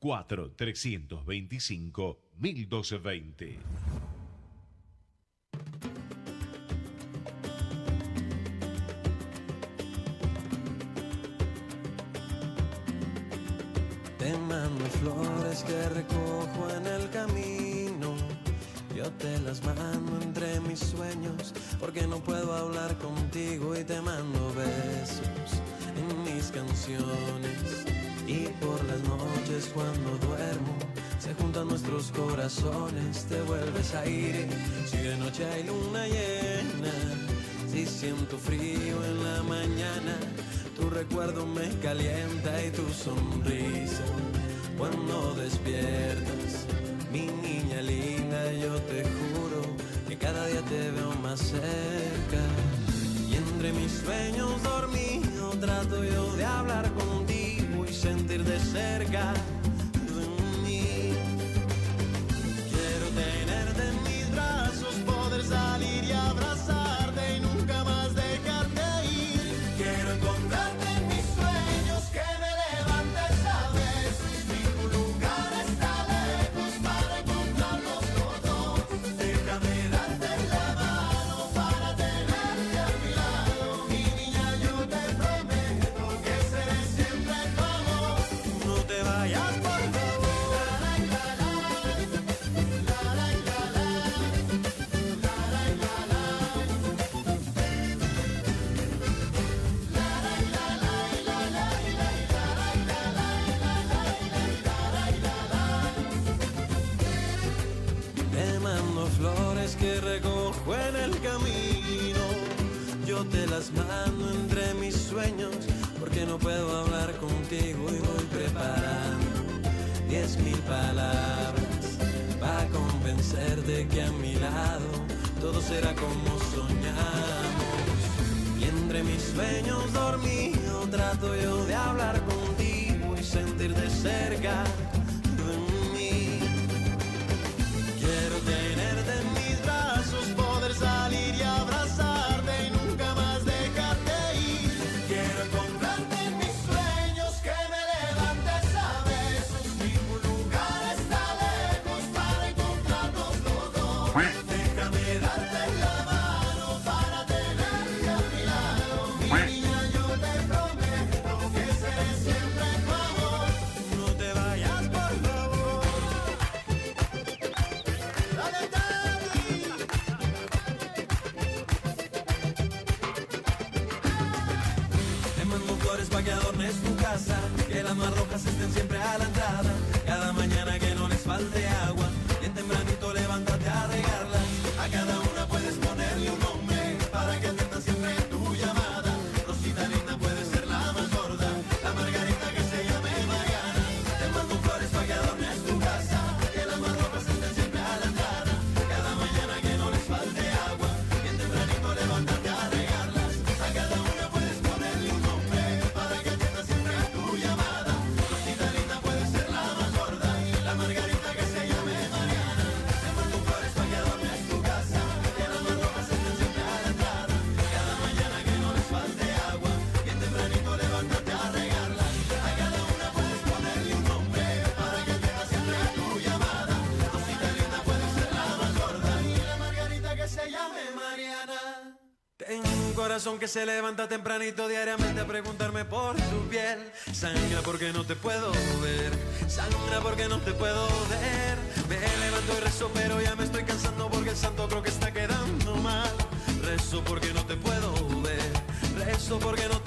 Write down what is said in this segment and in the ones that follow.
4 325 1220. Te mando flores que recojo en el camino. Yo te las mando entre mis sueños porque no puedo hablar contigo y te mando besos en mis canciones. Y por las noches cuando duermo se juntan nuestros corazones, te vuelves a ir. Si de noche hay luna llena, si siento frío en la mañana, tu recuerdo me calienta y tu sonrisa. Cuando despiertas, mi niña linda, yo te juro que cada día te veo más cerca. Y entre mis sueños dormido trato yo de hablar contigo sentir de cerca no puedo hablar contigo y voy preparando diez mil palabras para convencerte que a mi lado todo será como soñamos. Y entre mis sueños dormido trato yo de hablar contigo y sentir de cerca corazón que se levanta tempranito diariamente a preguntarme por tu piel. Sangra porque no te puedo ver, sangra porque no te puedo ver. Me levanto y rezo, pero ya me estoy cansando porque el santo creo que está quedando mal. Rezo porque no te puedo ver, rezo porque no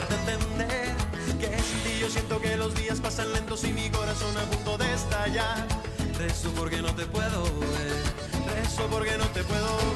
entender que sin ti yo siento que los días pasan lentos y mi corazón a punto de estallar. Rezo porque no te puedo ver, rezo porque no te puedo ver.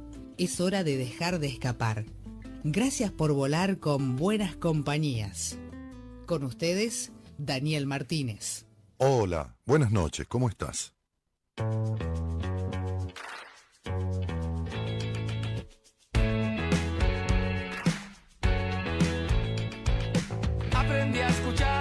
Es hora de dejar de escapar. Gracias por volar con buenas compañías. Con ustedes, Daniel Martínez. Hola, buenas noches, ¿cómo estás? Aprendí a escuchar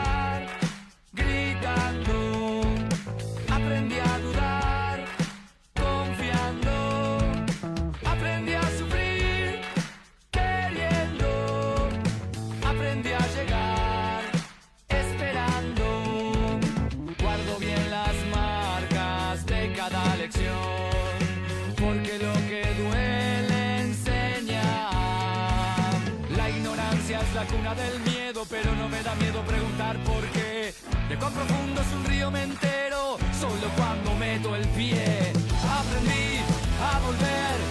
profundo es un río me entero, solo cuando meto el pie. Aprendí a volver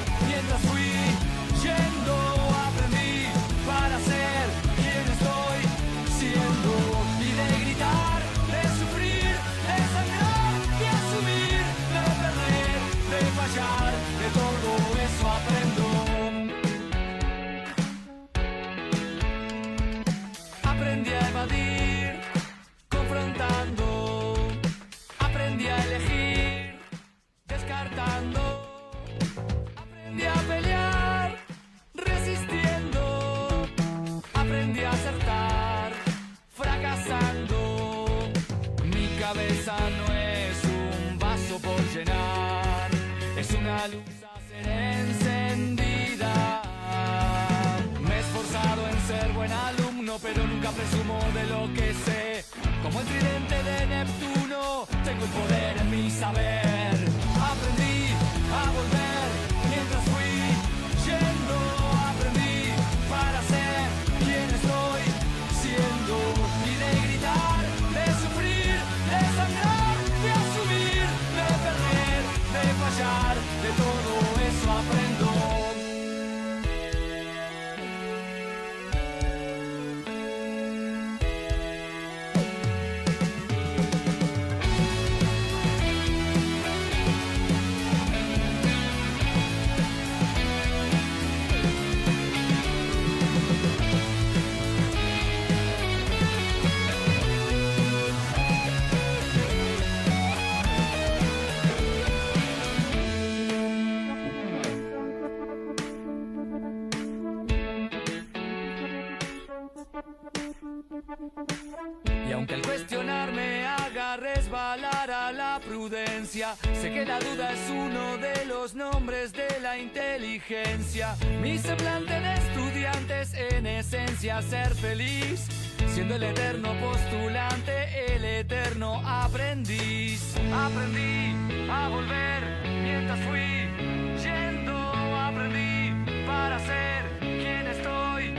presumo de lo que sé. Como el tridente de Neptuno, tengo el poder en mi saber. Y aunque el cuestionar me haga resbalar a la prudencia, sé que la duda es uno de los nombres de la inteligencia. Mi semblante de estudiante es en esencia ser feliz, siendo el eterno postulante, el eterno aprendiz. Aprendí a volver mientras fui yendo, aprendí para ser quien estoy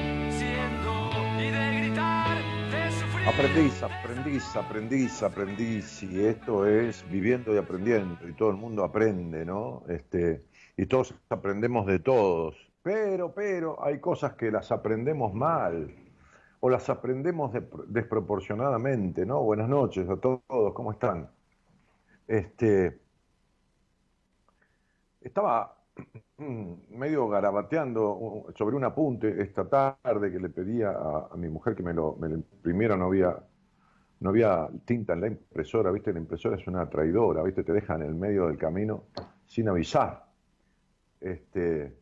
Aprendiz, aprendiz, aprendiz, aprendiz, y esto es viviendo y aprendiendo, y todo el mundo aprende, ¿no? Este, y todos aprendemos de todos, pero, pero hay cosas que las aprendemos mal, o las aprendemos de- desproporcionadamente, ¿no? Buenas noches a todos, ¿cómo están? Este, estaba medio garabateando sobre un apunte esta tarde que le pedía a, mi mujer que me lo, imprimiera, no había, no había tinta en la impresora, ¿viste? La impresora es una traidora, ¿viste? Te deja en el medio del camino sin avisar. Este,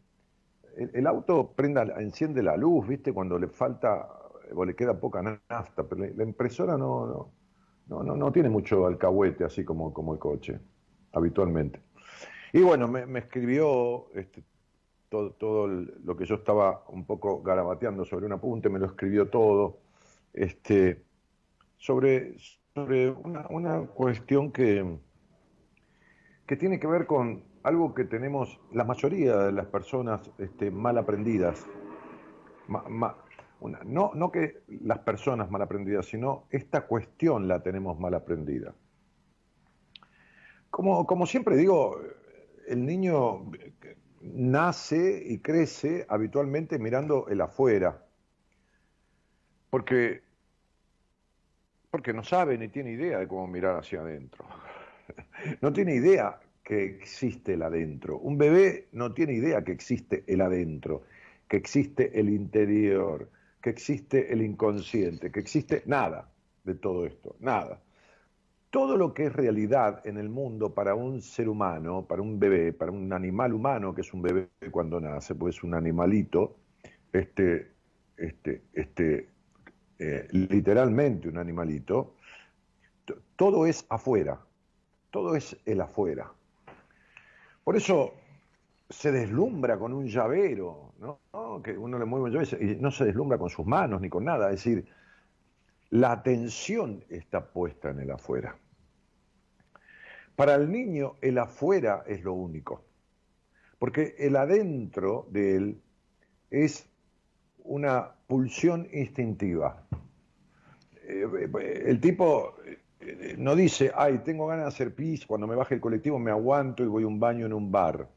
el, auto prenda, enciende la luz, ¿viste? Cuando le falta o le queda poca nafta, pero la, la impresora no, no, no, no, no tiene mucho alcahuete así como, como el coche, habitualmente. Y bueno, me, escribió este, todo, lo que yo estaba un poco garabateando sobre un apunte, me lo escribió todo, este, sobre, sobre una, cuestión que, que tiene que ver con algo que tenemos la mayoría de las personas este, mal aprendidas. No, no que las personas mal aprendidas, sino esta cuestión la tenemos mal aprendida. Como, como siempre digo, el niño nace y crece habitualmente mirando el afuera, porque, porque no sabe ni tiene idea de cómo mirar hacia adentro. No tiene idea que existe el adentro. Un bebé no tiene idea que existe el adentro, que existe el interior, que existe el inconsciente, que existe nada de todo esto, nada todo lo que es realidad en el mundo para un ser humano, para un bebé, para un animal humano, que es un bebé cuando nace, pues es un animalito, este, este, este, eh, literalmente un animalito, todo es afuera, todo es el afuera. Por eso se deslumbra con un llavero, ¿no? ¿No? Que uno le mueve un llavero y no se deslumbra con sus manos ni con nada, es decir, la atención está puesta en el afuera. Para el niño, el afuera es lo único, porque el adentro de él es una pulsión instintiva. Eh, El tipo eh, no dice, ay, tengo ganas de hacer pis, cuando me baje el colectivo me aguanto y voy a un baño en un bar.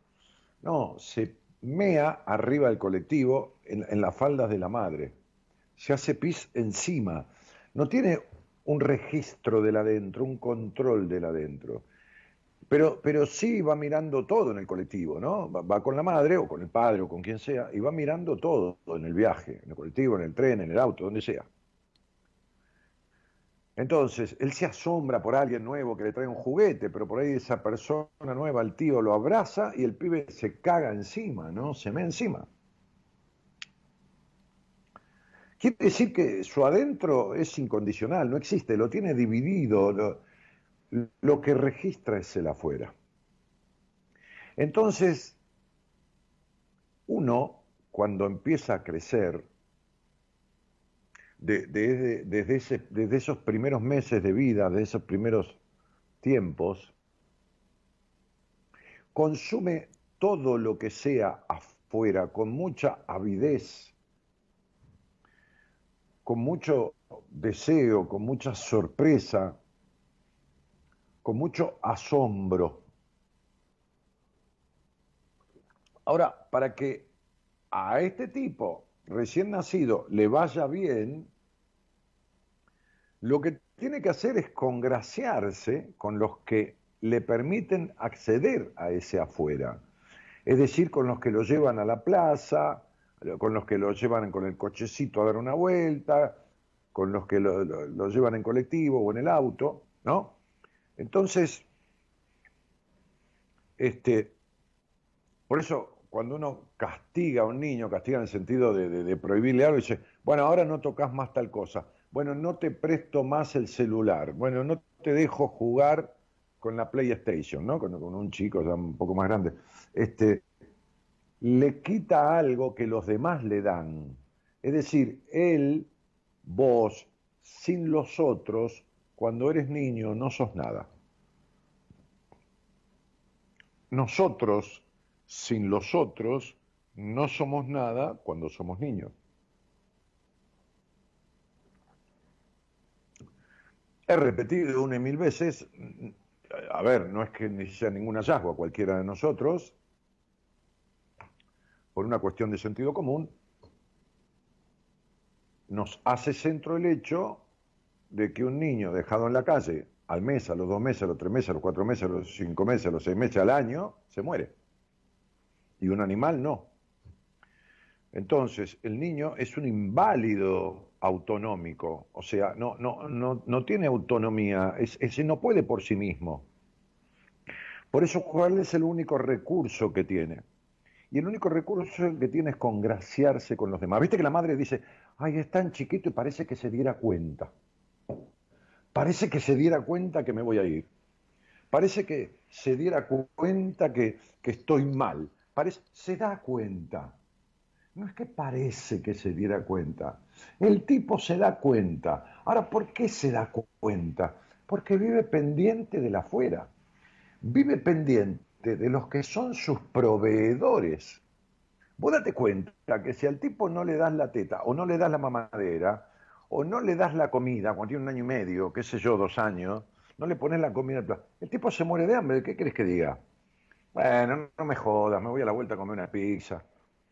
No, se mea arriba del colectivo en, en las faldas de la madre. Se hace pis encima. No tiene un registro del adentro, un control del adentro. Pero, pero sí va mirando todo en el colectivo, ¿no? Va, va con la madre o con el padre o con quien sea y va mirando todo en el viaje, en el colectivo, en el tren, en el auto, donde sea. Entonces, él se asombra por alguien nuevo que le trae un juguete, pero por ahí esa persona nueva, el tío lo abraza y el pibe se caga encima, ¿no? Se me encima. Quiere decir que su adentro es incondicional, no existe, lo tiene dividido, lo, que registra es el afuera. Entonces, uno, cuando empieza a crecer, de- de- desde, desde esos primeros meses de vida, de esos primeros tiempos, consume todo lo que sea afuera con mucha avidez, con mucho deseo, con mucha sorpresa, con mucho asombro. Ahora, para que a este tipo recién nacido le vaya bien, lo que tiene que hacer es congraciarse con los que le permiten acceder a ese afuera. Es decir, con los que lo llevan a la plaza, con los que lo llevan con el cochecito a dar una vuelta, con los que lo, llevan en colectivo o en el auto, ¿no? Entonces, este, por eso cuando uno castiga a un niño, castiga en el sentido de, prohibirle algo, dice, bueno, ahora no tocas más tal cosa, bueno, no te presto más el celular, bueno, no te dejo jugar con la PlayStation, ¿no? Con, con un chico ya un poco más grande. Este, le quita algo que los demás le dan. Es decir, él, vos, sin los otros, cuando eres niño no sos nada. Nosotros, sin los otros, no somos nada cuando somos niños. He repetido una y mil veces, a ver, no es que sea ningún hallazgo a cualquiera de nosotros, por una cuestión de sentido común, nos hace centro el hecho de que un niño dejado en la calle al mes, a los dos meses, a los tres meses, a los cuatro meses, a los cinco meses, a los seis meses, al año, se muere. Y un animal no. Entonces, el niño es un inválido autonómico, o sea, no, no, no, no tiene autonomía, es, no puede por sí mismo. Por eso, ¿cuál es el único recurso que tiene? Y el único recurso que tiene es congraciarse con los demás. Viste que la madre dice, ay, es tan chiquito y parece que se diera cuenta. Parece que se diera cuenta que me voy a ir. Parece que se diera cu- cuenta que, que estoy mal. Parece, se da cuenta. No es que parece que se diera cuenta. El tipo se da cuenta. Ahora, ¿por qué se da cu- cuenta? Porque vive pendiente de la afuera. Vive pendiente de los que son sus proveedores. Vos date cuenta que si al tipo no le das la teta o no le das la mamadera o no le das la comida cuando tiene un año y medio, qué sé yo, dos años, no le pones la comida al plato, el tipo se muere de hambre, ¿qué querés que diga? Bueno, no, me jodas, me voy a la vuelta a comer una pizza.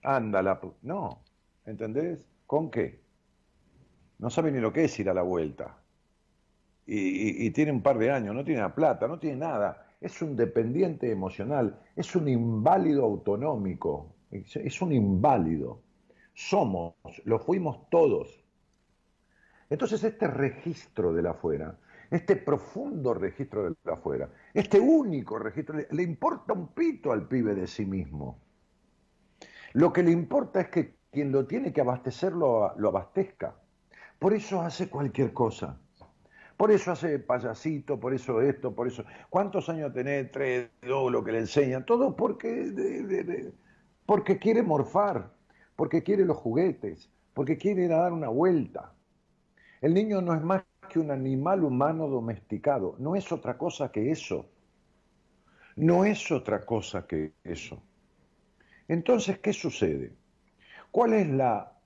Ándala. pu-". No, ¿entendés? ¿Con qué? No sabe ni lo que es ir a la vuelta. Y, y- y tiene un par de años, no tiene la plata, no tiene nada. Es un dependiente emocional, es un inválido autonómico, es, un inválido. Somos, lo fuimos todos. Entonces este registro del afuera, este profundo registro del afuera, este único registro, le, le importa un pito al pibe de sí mismo. Lo que le importa es que quien lo tiene que abastecer lo, lo abastezca. Por eso hace cualquier cosa. Por eso hace payasito, por eso esto, por eso. ¿Cuántos años tenés? Tres, dos, lo que le enseñan. Todo porque, porque quiere morfar, porque quiere los juguetes, porque quiere ir a dar una vuelta. El niño no es más que un animal humano domesticado, no es otra cosa que eso. No es otra cosa que eso. Entonces, ¿qué sucede? ¿Cuál es la...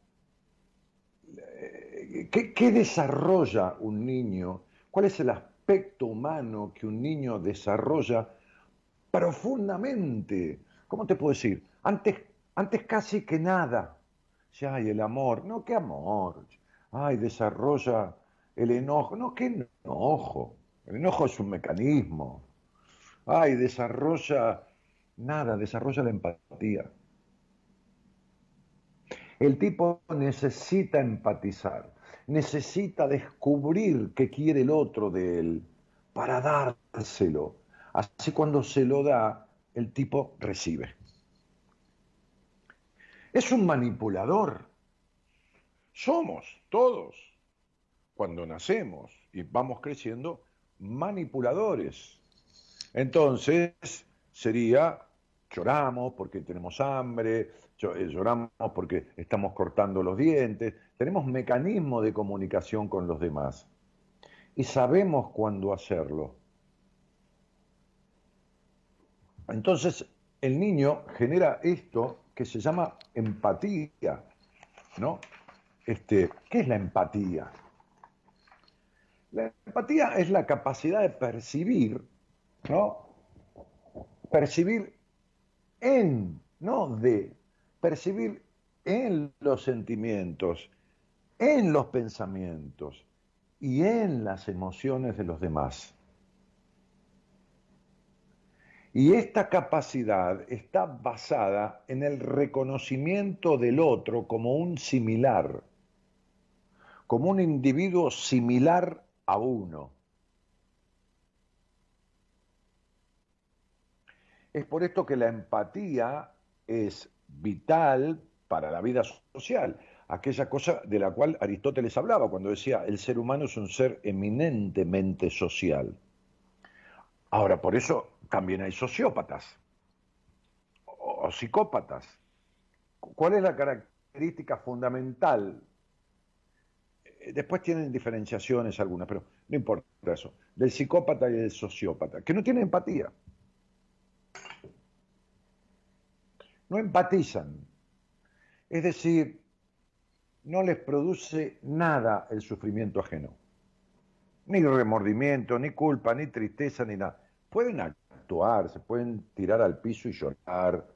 eh, ¿Qué, qué desarrolla un niño? ¿Cuál es el aspecto humano que un niño desarrolla profundamente? ¿cómo te puedo decir? Antes, antes casi que nada. Si hay el amor, no, qué amor. Ay, desarrolla el enojo. No, qué enojo. El enojo es un mecanismo. Ay, desarrolla nada, desarrolla la empatía. El tipo necesita empatizar, necesita descubrir qué quiere el otro de él para dárselo. Así cuando se lo da, el tipo recibe. Es un manipulador. Somos todos, cuando nacemos y vamos creciendo, manipuladores. Entonces, sería, lloramos porque tenemos hambre, lloramos porque estamos cortando los dientes, tenemos mecanismo de comunicación con los demás y sabemos cuándo hacerlo. Entonces, el niño genera esto que se llama empatía, ¿no? Este, ¿Qué es la empatía? La empatía es la capacidad de percibir, ¿no? Percibir en, no de, percibir en los sentimientos, en los pensamientos y en las emociones de los demás. Y esta capacidad está basada en el reconocimiento del otro como un similar, como un individuo similar a uno. Es por esto que la empatía es vital para la vida social, aquella cosa de la cual Aristóteles hablaba cuando decía el ser humano es un ser eminentemente social. Ahora, por eso también hay sociópatas o, psicópatas. ¿Cuál es la característica fundamental? Eh, después tienen diferenciaciones algunas, pero no importa eso. Del psicópata y del sociópata, que no tienen empatía. No empatizan. Es decir, no les produce nada el sufrimiento ajeno. Ni remordimiento, ni culpa, ni tristeza, ni nada. Pueden actuar, se pueden tirar al piso y llorar,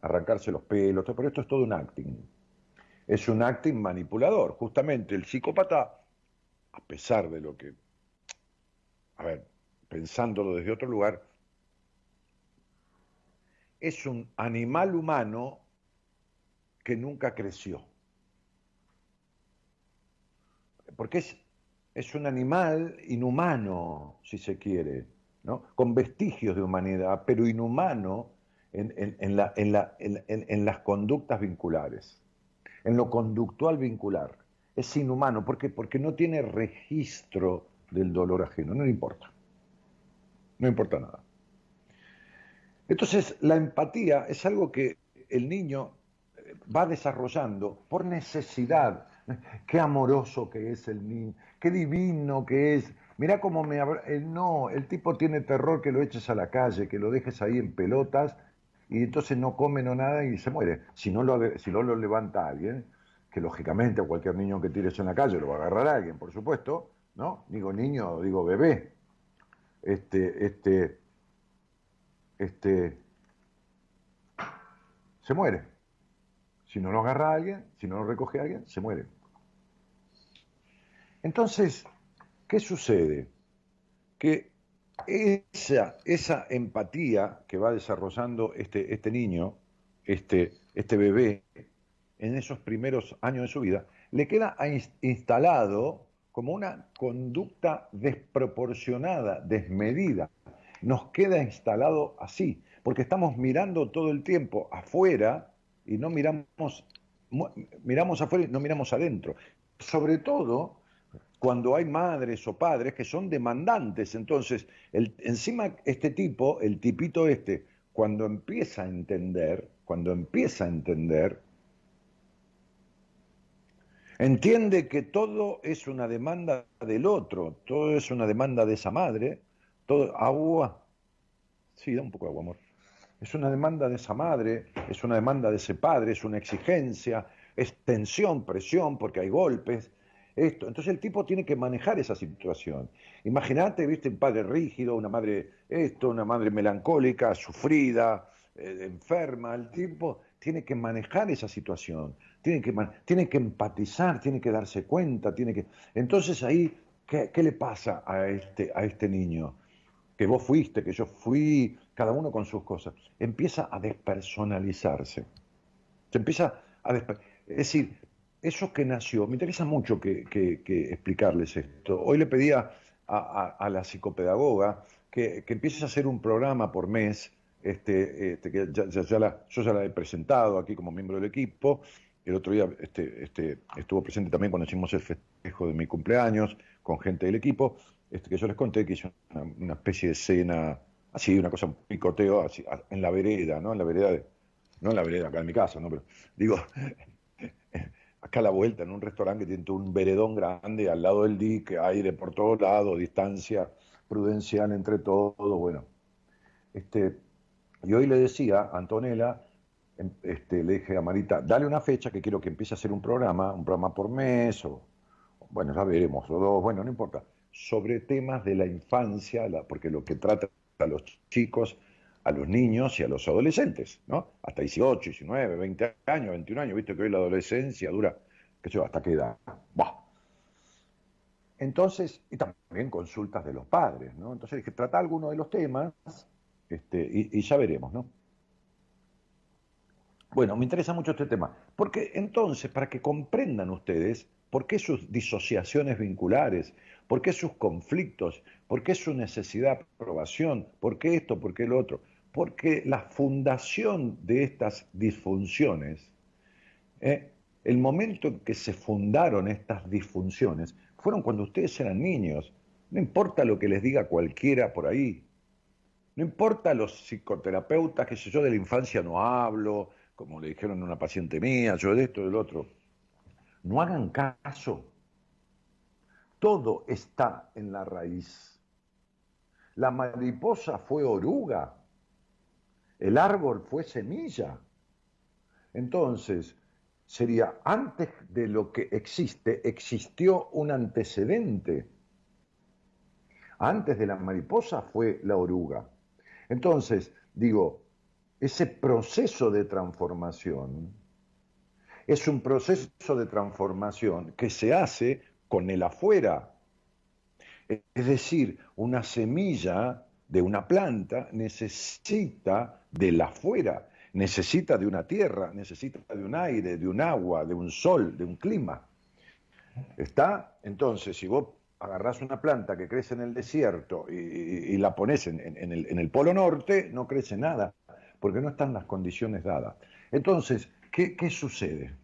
arrancarse los pelos, pero esto es todo un acting. Es un acting manipulador. Justamente el psicópata, a pesar de lo que, a ver, pensándolo desde otro lugar, es un animal humano que nunca creció. Porque es, es un animal inhumano, si se quiere, ¿no? con vestigios de humanidad, pero inhumano en, en, en, las conductas vinculares, en lo conductual vincular. Es inhumano, ¿por qué? Porque no tiene registro del dolor ajeno, no le importa. No importa nada. Entonces, la empatía es algo que el niño eh, va desarrollando por necesidad. Qué amoroso que es el niño, qué divino que es. Mira cómo me... Eh, no, el tipo tiene terror que lo eches a la calle, que lo dejes ahí en pelotas y entonces no come no nada y se muere. Si no lo, si no lo levanta alguien, que lógicamente a cualquier niño que tires en la calle lo va a agarrar alguien, por supuesto, ¿no? Digo niño, digo bebé. Este, este, este, se muere. Si no lo agarra alguien, si no lo recoge alguien, se muere. Entonces, ¿qué sucede? Que esa, esa empatía que va desarrollando este, este niño, este, este bebé, en esos primeros años de su vida, le queda instalado como una conducta desproporcionada, desmedida, nos queda instalado así, porque estamos mirando todo el tiempo afuera y no miramos, miramos afuera y no miramos adentro. Sobre todo cuando hay madres o padres que son demandantes. Entonces, encima este tipo, el tipito este, cuando empieza a entender, cuando empieza a entender, entiende que todo es una demanda del otro, todo es una demanda de esa madre, todo, agua. Sí, da un poco de agua, amor. Es una demanda de esa madre, es una demanda de ese padre, es una exigencia, es tensión, presión, porque hay golpes. Esto. Entonces el tipo tiene que manejar esa situación. Imagínate, viste, un padre rígido, una madre esto, una madre melancólica, sufrida, eh, enferma, el tipo tiene que manejar esa situación, tiene que, tiene que empatizar, tiene que darse cuenta, tiene que... Entonces ahí, ¿qué, qué le pasa a este, a este niño? Que vos fuiste, que yo fui, cada uno con sus cosas. Empieza a despersonalizarse. Se empieza a Es decir, eso que nació, me interesa mucho que, explicarles esto. Hoy le pedía a, la psicopedagoga que, empieces a hacer un programa por mes, este, este que ya, yo ya la he presentado aquí como miembro del equipo. El otro día este, este, estuvo presente también cuando hicimos el festejo de mi cumpleaños con gente del equipo, este, que yo les conté que hice una, especie de escena, así, una cosa, un picoteo, así, en la vereda, ¿no? En la vereda de, no en la vereda acá en mi casa, ¿no? Pero digo, acá a la vuelta, en un restaurante que tiene un veredón grande, al lado del dique, aire por todos lados, distancia prudencial entre todos, bueno. Este, y hoy le decía a Antonella, em, este, le dije a Marita, dale una fecha que quiero que empiece a hacer un programa, un programa por mes, o bueno, ya veremos, o dos, bueno, no importa, sobre temas de la infancia, porque lo que trata a los chicos a los niños y a los adolescentes, ¿no? Hasta 18, 19, 20 años, 21 años, viste que hoy la adolescencia dura, qué sé yo, hasta qué edad. Entonces, y también consultas de los padres, ¿no? Entonces dije, trata alguno de los temas este, y, ya veremos, ¿no? Bueno, me interesa mucho este tema, porque entonces, para que comprendan ustedes por qué sus disociaciones vinculares, por qué sus conflictos, por qué su necesidad de aprobación, por qué esto, por qué lo otro, porque la fundación de estas disfunciones, ¿eh? el momento en que se fundaron estas disfunciones, fueron cuando ustedes eran niños. No importa lo que les diga cualquiera por ahí. No importa los psicoterapeutas, que yo de la infancia no hablo, como le dijeron a una paciente mía, yo de esto, del otro. No hagan caso. Todo está en la raíz. La mariposa fue oruga el árbol fue semilla. Entonces, sería antes de lo que existe, existió un antecedente. Antes de la mariposa fue la oruga. Entonces, digo, ese proceso de transformación es un proceso de transformación que se hace con el afuera. Es decir, una semilla de una planta necesita de la afuera, necesita de una tierra, necesita de un aire, de un agua, de un sol, de un clima. ¿Está? Entonces, si vos agarrás una planta que crece en el desierto y, la pones en, el, polo norte, no crece nada, porque no están las condiciones dadas. Entonces, ¿qué, sucede?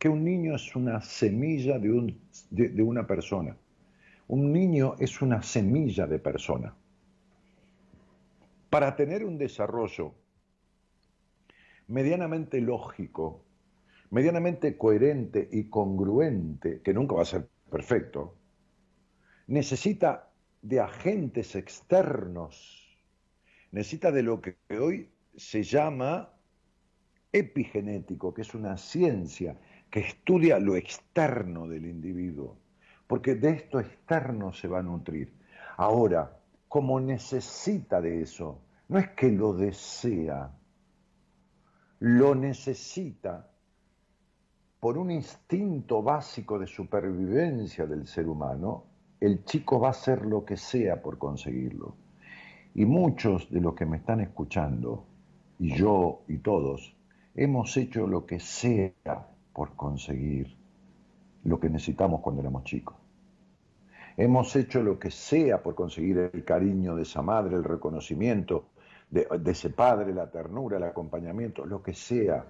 Que un niño es una semilla de, una persona. Un niño es una semilla de persona. Para tener un desarrollo medianamente lógico, medianamente coherente y congruente, que nunca va a ser perfecto, necesita de agentes externos, necesita de lo que hoy se llama epigenético, que es una ciencia que estudia lo externo del individuo, porque de esto externo se va a nutrir. Ahora, como necesita de eso. No es que lo desea, lo necesita por un instinto básico de supervivencia del ser humano, el chico va a hacer lo que sea por conseguirlo. Y muchos de los que me están escuchando, y yo y todos, hemos hecho lo que sea por conseguir lo que necesitamos cuando éramos chicos. Hemos hecho lo que sea por conseguir el cariño de esa madre, el reconocimiento de, ese padre, la ternura, el acompañamiento, lo que sea.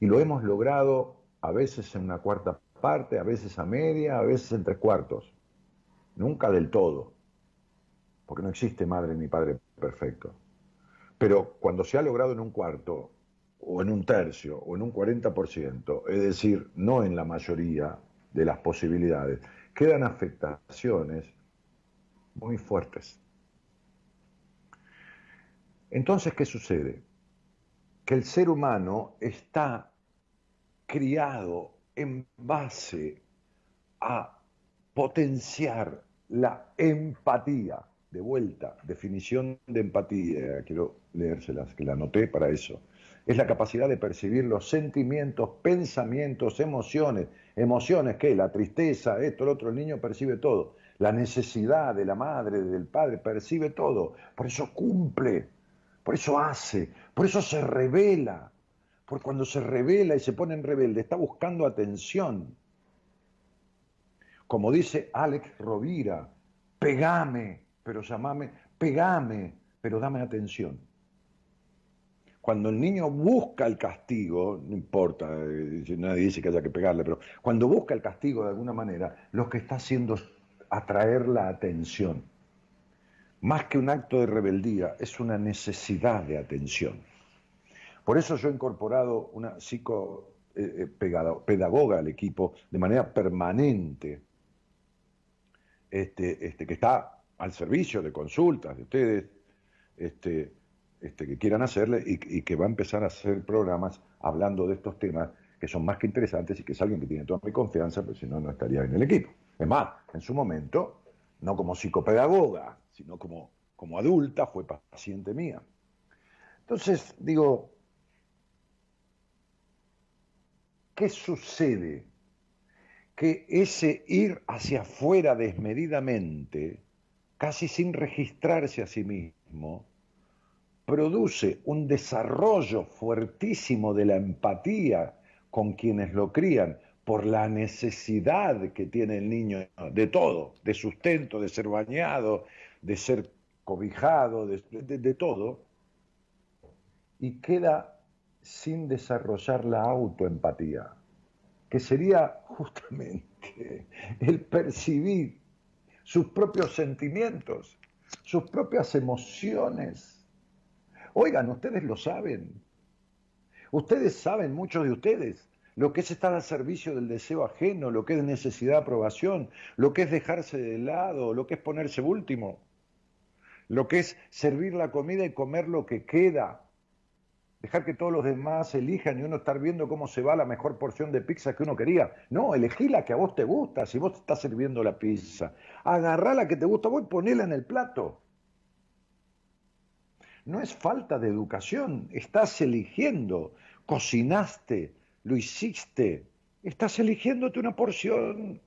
Y lo hemos logrado a veces en una cuarta parte, a veces a media, a veces en tres cuartos. Nunca del todo, porque no existe madre ni padre perfecto. Pero cuando se ha logrado en un cuarto, o en un tercio, o en un 40%, es decir, no en la mayoría de las posibilidades, quedan afectaciones muy fuertes. Entonces, ¿qué sucede? Que el ser humano está criado en base a potenciar la empatía. De vuelta, definición de empatía, quiero leérselas, que la anoté para eso. Es la capacidad de percibir los sentimientos, pensamientos, emociones. Emociones, ¿qué? La tristeza, esto, lo otro, el niño percibe todo. La necesidad de la madre, del padre, percibe todo. Por eso cumple, por eso hace, por eso se revela. Por cuando se revela y se pone en rebelde, está buscando atención. Como dice Alex Rovira, pegame, pero llamame, pegame, pero dame atención. Cuando el niño busca el castigo, no importa, eh, nadie dice que haya que pegarle, pero cuando busca el castigo de alguna manera, lo que está haciendo es atraer la atención. Más que un acto de rebeldía, es una necesidad de atención. Por eso yo he incorporado una psico eh, eh, al equipo de manera permanente, este, este, que está al servicio de consultas de ustedes, este, este, que quieran hacerle y, que va a empezar a hacer programas hablando de estos temas que son más que interesantes y que es alguien que tiene toda mi confianza, pero si no, no estaría en el equipo. Es más, en su momento, no como psicopedagoga, sino como, como adulta, fue paciente mía. Entonces, digo, ¿qué sucede que ese ir hacia afuera desmedidamente, casi sin registrarse a sí mismo, produce un desarrollo fuertísimo de la empatía con quienes lo crían por la necesidad que tiene el niño de todo, de sustento, de ser bañado, de ser cobijado, de, todo, y queda sin desarrollar la autoempatía que sería justamente el percibir sus propios sentimientos, sus propias emociones. Oigan, ustedes lo saben. Ustedes saben, muchos de ustedes, lo que es estar al servicio del deseo ajeno, lo que es necesidad de aprobación, lo que es dejarse de lado, lo que es ponerse último, lo que es servir la comida y comer lo que queda, dejar que todos los demás elijan y uno estar viendo cómo se va la mejor porción de pizza que uno quería. No, elegí la que a vos te gusta, si vos estás sirviendo la pizza. Agarrá la que te gusta vos y ponela en el plato. No es falta de educación, estás eligiendo, cocinaste, lo hiciste, estás eligiéndote una porción,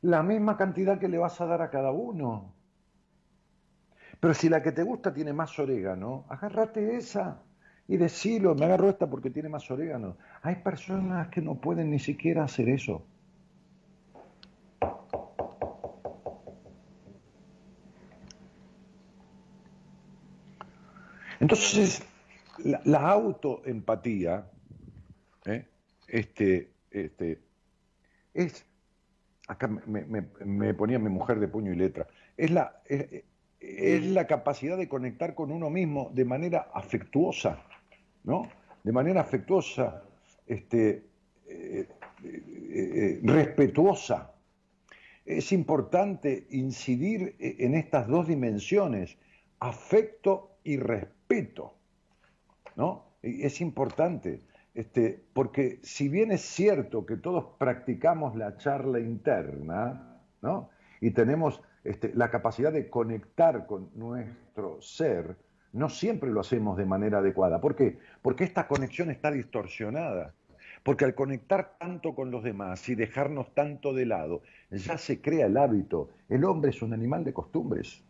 la misma cantidad que le vas a dar a cada uno. Pero si la que te gusta tiene más orégano, agárrate esa y decilo, me agarro esta porque tiene más orégano. Hay personas que no pueden ni siquiera hacer eso. Entonces, la, autoempatía, ¿eh? este, este, es, acá me, ponía mi mujer de puño y letra, es la, es la capacidad de conectar con uno mismo de manera afectuosa, ¿no? De manera afectuosa, este, eh, eh, respetuosa. Es importante incidir en estas dos dimensiones, afecto y respeto, ¿no? Es importante, este, porque si bien es cierto que todos practicamos la charla interna. Y tenemos este, la capacidad de conectar con nuestro ser, no siempre lo hacemos de manera adecuada. ¿Por qué? Porque esta conexión está distorsionada. Porque al conectar tanto con los demás y dejarnos tanto de lado, ya se crea el hábito. El hombre es un animal de costumbres.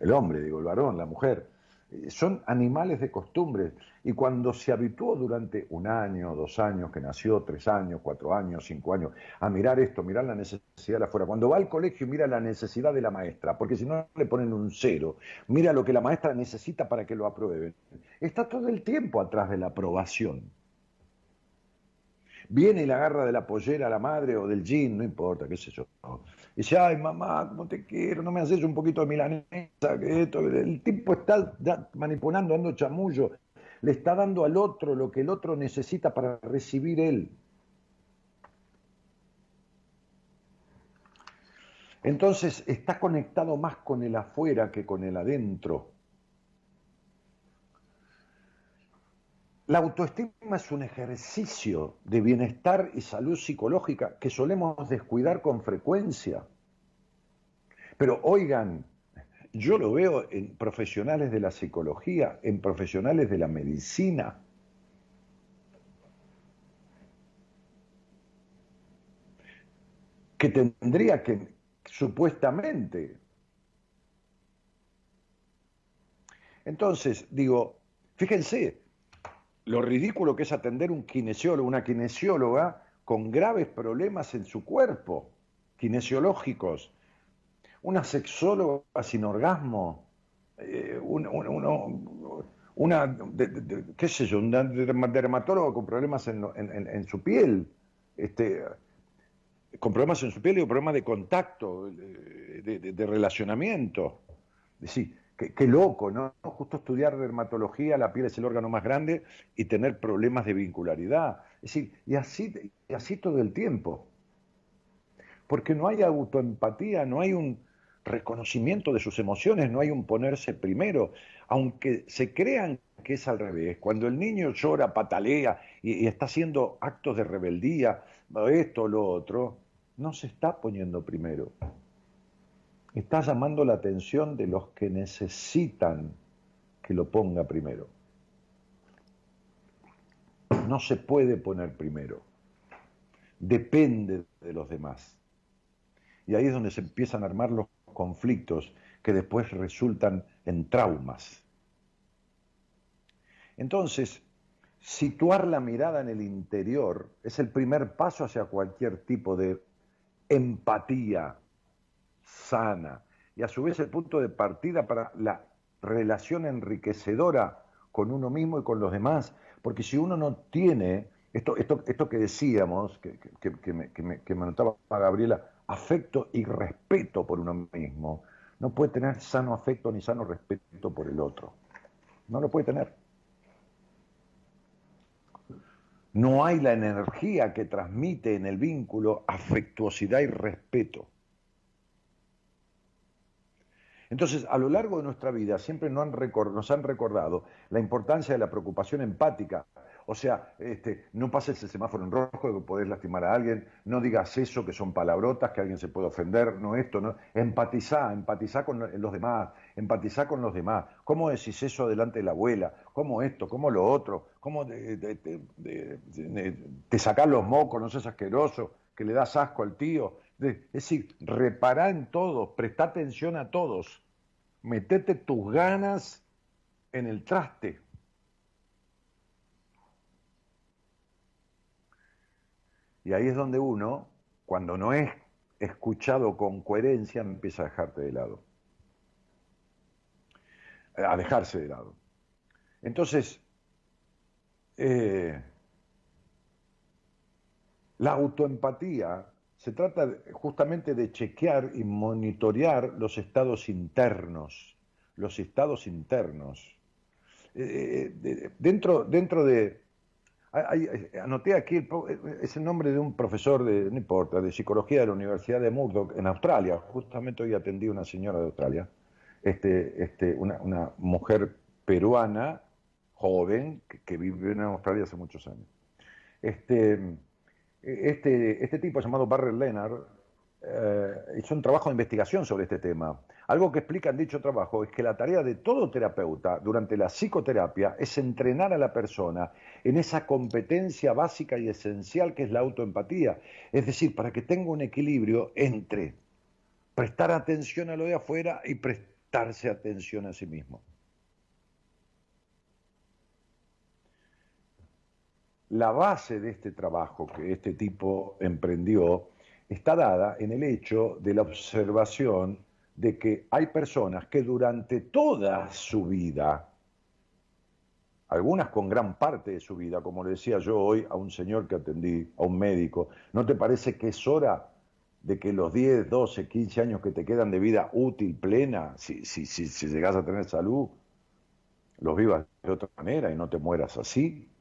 El hombre, digo, el varón, la mujer. Eh, son animales de costumbres. Y cuando se habituó durante un año, dos años, que nació, tres años, cuatro años, cinco años, a mirar esto, mirar la necesidad de afuera, cuando va al colegio mira la necesidad de la maestra, porque si no le ponen un cero, mira lo que la maestra necesita para que lo aprueben, está todo el tiempo atrás de la aprobación. Viene y la agarra de la pollera a la madre o del jean, no importa, qué sé yo. Y dice, ay mamá, cómo te quiero, no me haces un poquito de milanesa, que esto. El tipo está manipulando, dando chamullo, le está dando al otro lo que el otro necesita para recibir él. Entonces está conectado más con el afuera que con el adentro. La autoestima es un ejercicio de bienestar y salud psicológica que solemos descuidar con frecuencia. Pero oigan, yo lo veo en profesionales de la psicología, en profesionales de la medicina. que tendría que, supuestamente. Entonces, digo, fíjense, lo ridículo que es atender un kinesiólogo, una kinesióloga con graves problemas en su cuerpo, kinesiológicos, una sexóloga sin orgasmo, eh, una, qué sé yo, un dermatólogo con problemas en, su piel, este, con problemas en su piel y problemas de contacto, de, relacionamiento. Es decir, qué, loco, ¿no? Justo estudiar dermatología, la piel es el órgano más grande, y tener problemas de vincularidad. Es decir, y así, y así todo el tiempo. Porque no hay autoempatía, no hay un reconocimiento de sus emociones, no hay un ponerse primero, aunque se crean que es al revés. Cuando el niño llora, patalea y, está haciendo actos de rebeldía, esto, lo otro, no se está poniendo primero. Está llamando la atención de los que necesitan que lo ponga primero. No se puede poner primero. Depende de los demás. Y ahí es donde se empiezan a armar los conflictos que después resultan en traumas. Entonces, situar la mirada en el interior es el primer paso hacia cualquier tipo de empatía sana y a su vez el punto de partida para la relación enriquecedora con uno mismo y con los demás. Porque si uno no tiene, esto, esto, esto que decíamos, que, que, me, que, me, que me Gabriela, afecto y respeto por uno mismo, no puede tener sano afecto ni sano respeto por el otro. No lo puede tener. No hay la energía que transmite en el vínculo afectuosidad y respeto. Entonces, a lo largo de nuestra vida siempre nos han, recordado la importancia de la preocupación empática. O sea, este, no pases el semáforo en rojo que podés lastimar a alguien, no digas eso que son palabrotas, que alguien se puede ofender, no esto, no. Empatizá, empatizá con los demás, empatizá con los demás. ¿Cómo decís eso delante de la abuela? ¿Cómo esto? ¿Cómo lo otro? ¿Cómo te, te, sacás los mocos, no seas asqueroso, que le das asco al tío? Es decir, repará en todos, presta atención a todos, metete tus ganas en el traste. Y ahí es donde uno, cuando no es escuchado con coherencia, empieza a dejarte de lado. A dejarse de lado. Entonces, eh, la autoempatía se trata justamente de chequear y monitorear los estados internos, los estados internos. Eh, eh, dentro, dentro de... anoté aquí, es el nombre de un profesor de, no importa, de psicología de la Universidad de Murdoch en Australia. Justamente hoy atendí a una señora de Australia, este, este, una, una mujer peruana, joven, que, que vive en Australia hace muchos años. Este, este, este tipo llamado Barry Leonard eh, hizo un trabajo de investigación sobre este tema. Algo que explica en dicho trabajo es que la tarea de todo terapeuta durante la psicoterapia es entrenar a la persona en esa competencia básica y esencial que es la autoempatía. Es decir, para que tenga un equilibrio entre prestar atención a lo de afuera y prestarse atención a sí mismo. La base de este trabajo que este tipo emprendió está dada en el hecho de la observación de que hay personas que durante toda su vida, algunas con gran parte de su vida, como le decía yo hoy a un señor que atendí, a un médico, ¿no te parece que es hora de que los 10, 12, 15 años que te quedan de vida útil, plena, si, si, si, si llegas a tener salud, los vivas de otra manera y no te mueras así?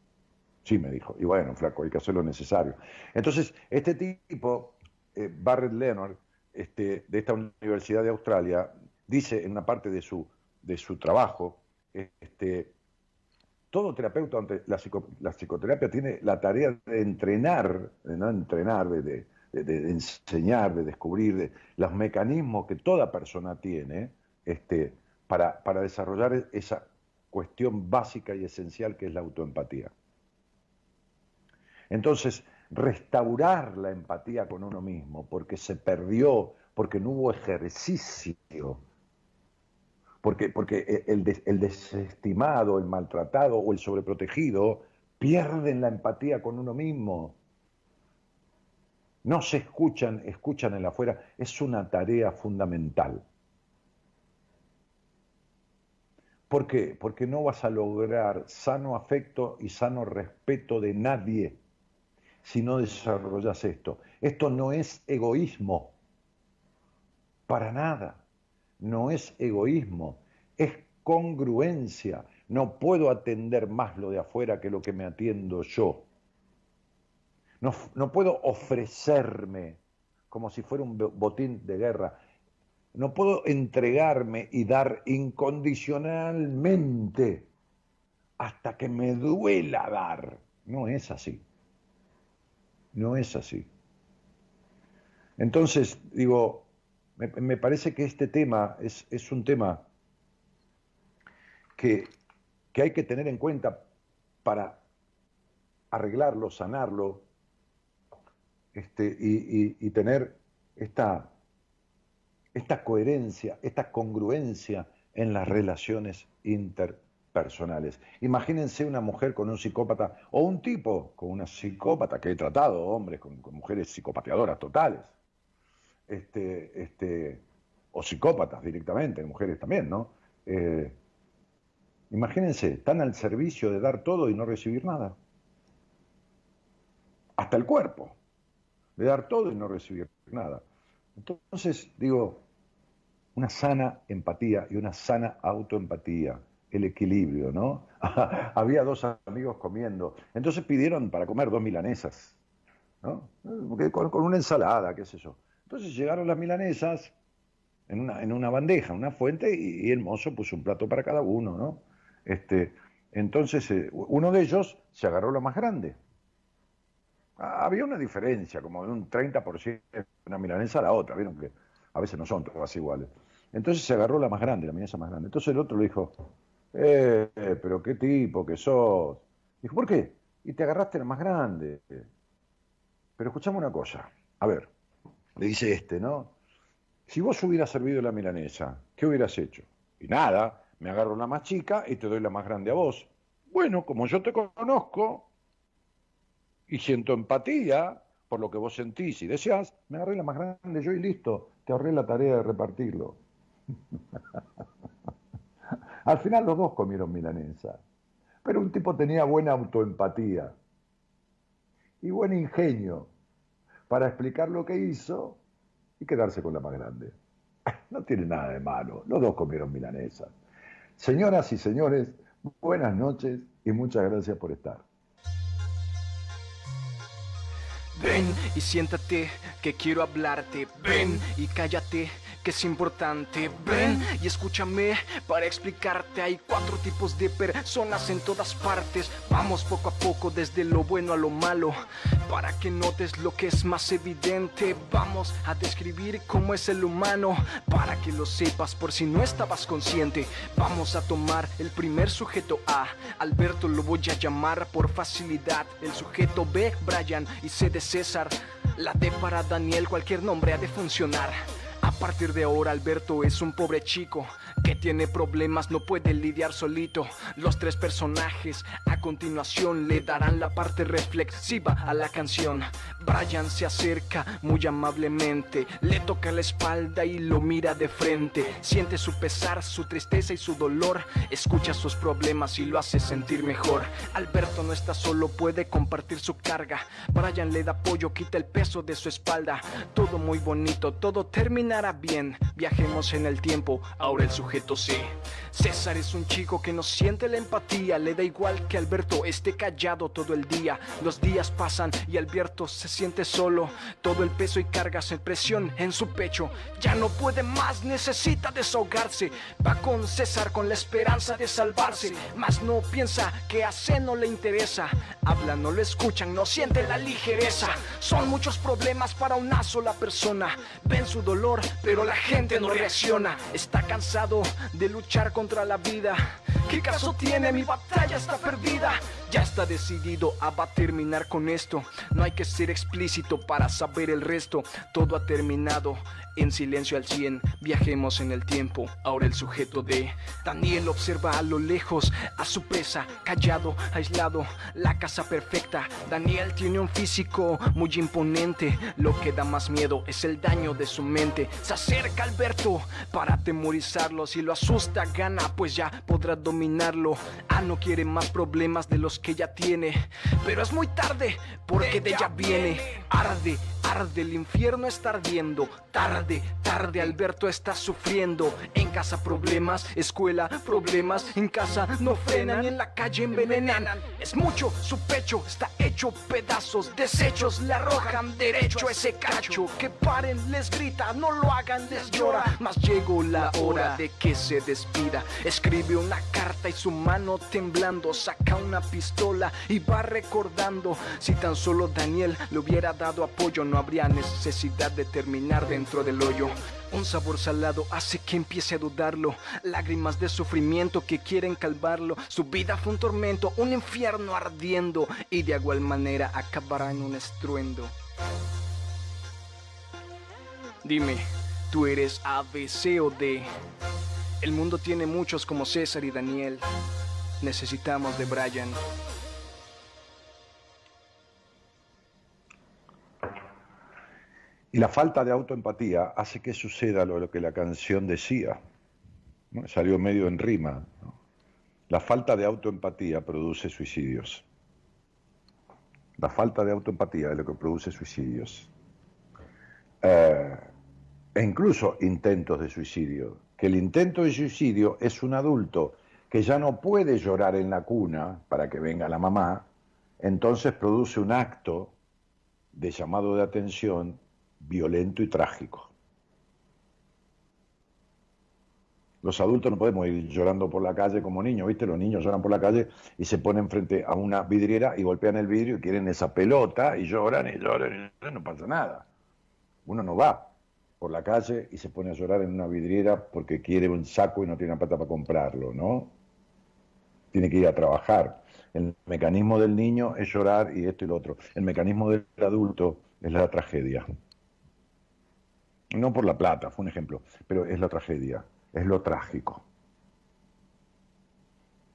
Sí, me dijo. Y bueno, flaco, hay que hacer lo necesario. Entonces, este tipo, eh, Barrett Leonard, este, de esta Universidad de Australia, dice en una parte de su, de su trabajo, este, todo terapeuta, la, psicoterapia tiene la tarea de entrenar, de no entrenar, de, enseñar, de descubrir los mecanismos que toda persona tiene este, para, para desarrollar esa cuestión básica y esencial que es la autoempatía. Entonces, restaurar la empatía con uno mismo, porque se perdió, porque no hubo ejercicio, porque, porque el, desestimado, el maltratado o el sobreprotegido pierden la empatía con uno mismo. No se escuchan, escuchan en la afuera. Es una tarea fundamental. ¿Por qué? Porque no vas a lograr sano afecto y sano respeto de nadie si no desarrollas esto. Esto no es egoísmo, para nada. No es egoísmo, es congruencia. No puedo atender más lo de afuera que lo que me atiendo yo. No, no puedo ofrecerme como si fuera un botín de guerra. No puedo entregarme y dar incondicionalmente hasta que me duela dar. No es así. No es así. Entonces, digo, me, parece que este tema es, es un tema que, que, hay que tener en cuenta para arreglarlo, sanarlo, este, y, y tener esta esta coherencia, esta congruencia en las relaciones interpersonales. Imagínense una mujer con un psicópata o un tipo con una psicópata, que he tratado hombres con, mujeres psicopateadoras totales, este, este, o psicópatas directamente, mujeres también, ¿no? Eh, imagínense, están al servicio de dar todo y no recibir nada. Hasta el cuerpo, de dar todo y no recibir nada. Entonces, digo, una sana empatía y una sana autoempatía, el equilibrio, ¿no? Había dos amigos comiendo, entonces pidieron para comer dos milanesas, ¿no? Con, una ensalada, qué sé yo. Entonces llegaron las milanesas en una, en una bandeja, una fuente, y, el mozo puso un plato para cada uno, ¿no? Este, entonces eh, uno de ellos se agarró la más grande. Había una diferencia, como de un 30% de una milanesa a la otra, vieron que a veces no son todas iguales. Entonces se agarró la más grande, la milanesa más grande. Entonces el otro le dijo, eh, pero qué tipo que sos. Dijo, ¿por qué? Y te agarraste la más grande. Pero escuchame una cosa. A ver, le dice este, ¿no? Si vos hubieras servido la milanesa, ¿qué hubieras hecho? Y nada, me agarro la más chica y te doy la más grande a vos. Bueno, como yo te conozco, y siento empatía por lo que vos sentís y deseás, me agarré la más grande yo y listo, te ahorré la tarea de repartirlo. Al final los dos comieron milanesa, pero un tipo tenía buena autoempatía y buen ingenio para explicar lo que hizo y quedarse con la más grande. No tiene nada de malo, los dos comieron milanesa. Señoras y señores, buenas noches y muchas gracias por estar. Ven y siéntate que quiero hablarte. Ven y cállate que es importante. Ven y escúchame para explicarte. Hay cuatro tipos de personas en todas partes. Vamos poco a poco desde lo bueno a lo malo. Para que notes lo que es más evidente. Vamos a describir cómo es el humano. Para que lo sepas por si no estabas consciente. Vamos a tomar el primer sujeto A. Alberto lo voy a llamar por facilidad. El sujeto B, Brian y C de César. La D para Daniel, cualquier nombre ha de funcionar. A partir de ahora Alberto es un pobre chico que tiene problemas, no puede lidiar solito. Los tres personajes a continuación le darán la parte reflexiva a la canción. Brian se acerca muy amablemente, le toca la espalda y lo mira de frente. Siente su pesar, su tristeza y su dolor. Escucha sus problemas y lo hace sentir mejor. Alberto no está solo, puede compartir su carga. Brian le da apoyo, quita el peso de su espalda. Todo muy bonito, todo terminará bien. Viajemos en el tiempo, ahora el sujeto César es un chico que no siente la empatía, le da igual que Alberto esté callado todo el día. Los días pasan y Alberto se siente solo, todo el peso y cargas en presión en su pecho. Ya no puede más, necesita desahogarse. Va con César con la esperanza de salvarse, mas no piensa que a C no le interesa. Habla, no lo escuchan, no siente la ligereza. Son muchos problemas para una sola persona. Ven su dolor, pero la gente no reacciona. Está cansado de luchar contra la vida. ¿Qué caso tiene? Mi batalla está perdida. Ya está decidido a va a terminar con esto. No hay que ser explícito para saber el resto. Todo ha terminado en silencio al cien. Viajemos en el tiempo. Ahora el sujeto de Daniel observa a lo lejos a su presa, callado, aislado, la casa perfecta. Daniel tiene un físico muy imponente. Lo que da más miedo es el daño de su mente. Se acerca Alberto para atemorizarlo. Si lo asusta, gana, pues ya podrá dominarlo. Ah, no quiere más problemas de los que ya tiene. Pero es muy tarde, porque de ella viene. Arde, arde, el infierno está ardiendo. Tarde, tarde, Alberto está sufriendo. En casa problemas, escuela problemas. En casa no frenan en la calle envenenan. Es mucho, su pecho está hecho pedazos. Desechos le arrojan derecho a ese cacho. Que paren, les grita, no lo hagan, les llora. Mas llegó la hora de que se despida. Escribe una carta y su mano temblando saca una pistola y va recordando. Si tan solo Daniel le hubiera dado apoyo, no habría necesidad de terminar dentro hoyo. Un sabor salado hace que empiece a dudarlo. Lágrimas de sufrimiento que quieren calvarlo. Su vida fue un tormento, un infierno ardiendo. Y de igual manera acabará en un estruendo. Dime, ¿tú eres A, B, C o D? El mundo tiene muchos como César y Daniel. Necesitamos de Brian. Y la falta de autoempatía hace que suceda lo, que la canción decía. Salió medio en rima. ¿no? La falta de autoempatía produce suicidios. La falta de autoempatía es lo que produce suicidios. Eh, e incluso intentos de suicidio. Que el intento de suicidio es un adulto que ya no puede llorar en la cuna para que venga la mamá, entonces produce un acto de llamado de atención violento y trágico. Los adultos no podemos ir llorando por la calle como niños, ¿viste? Los niños lloran por la calle y se ponen frente a una vidriera y golpean el vidrio y quieren esa pelota y lloran y lloran y lloran, no pasa nada. Uno no va por la calle y se pone a llorar en una vidriera porque quiere un saco y no tiene plata para comprarlo, ¿no? Tiene que ir a trabajar. El mecanismo del niño es llorar y esto y lo otro. El mecanismo del adulto es la tragedia. No por la plata, fue un ejemplo, pero es la tragedia, es lo trágico.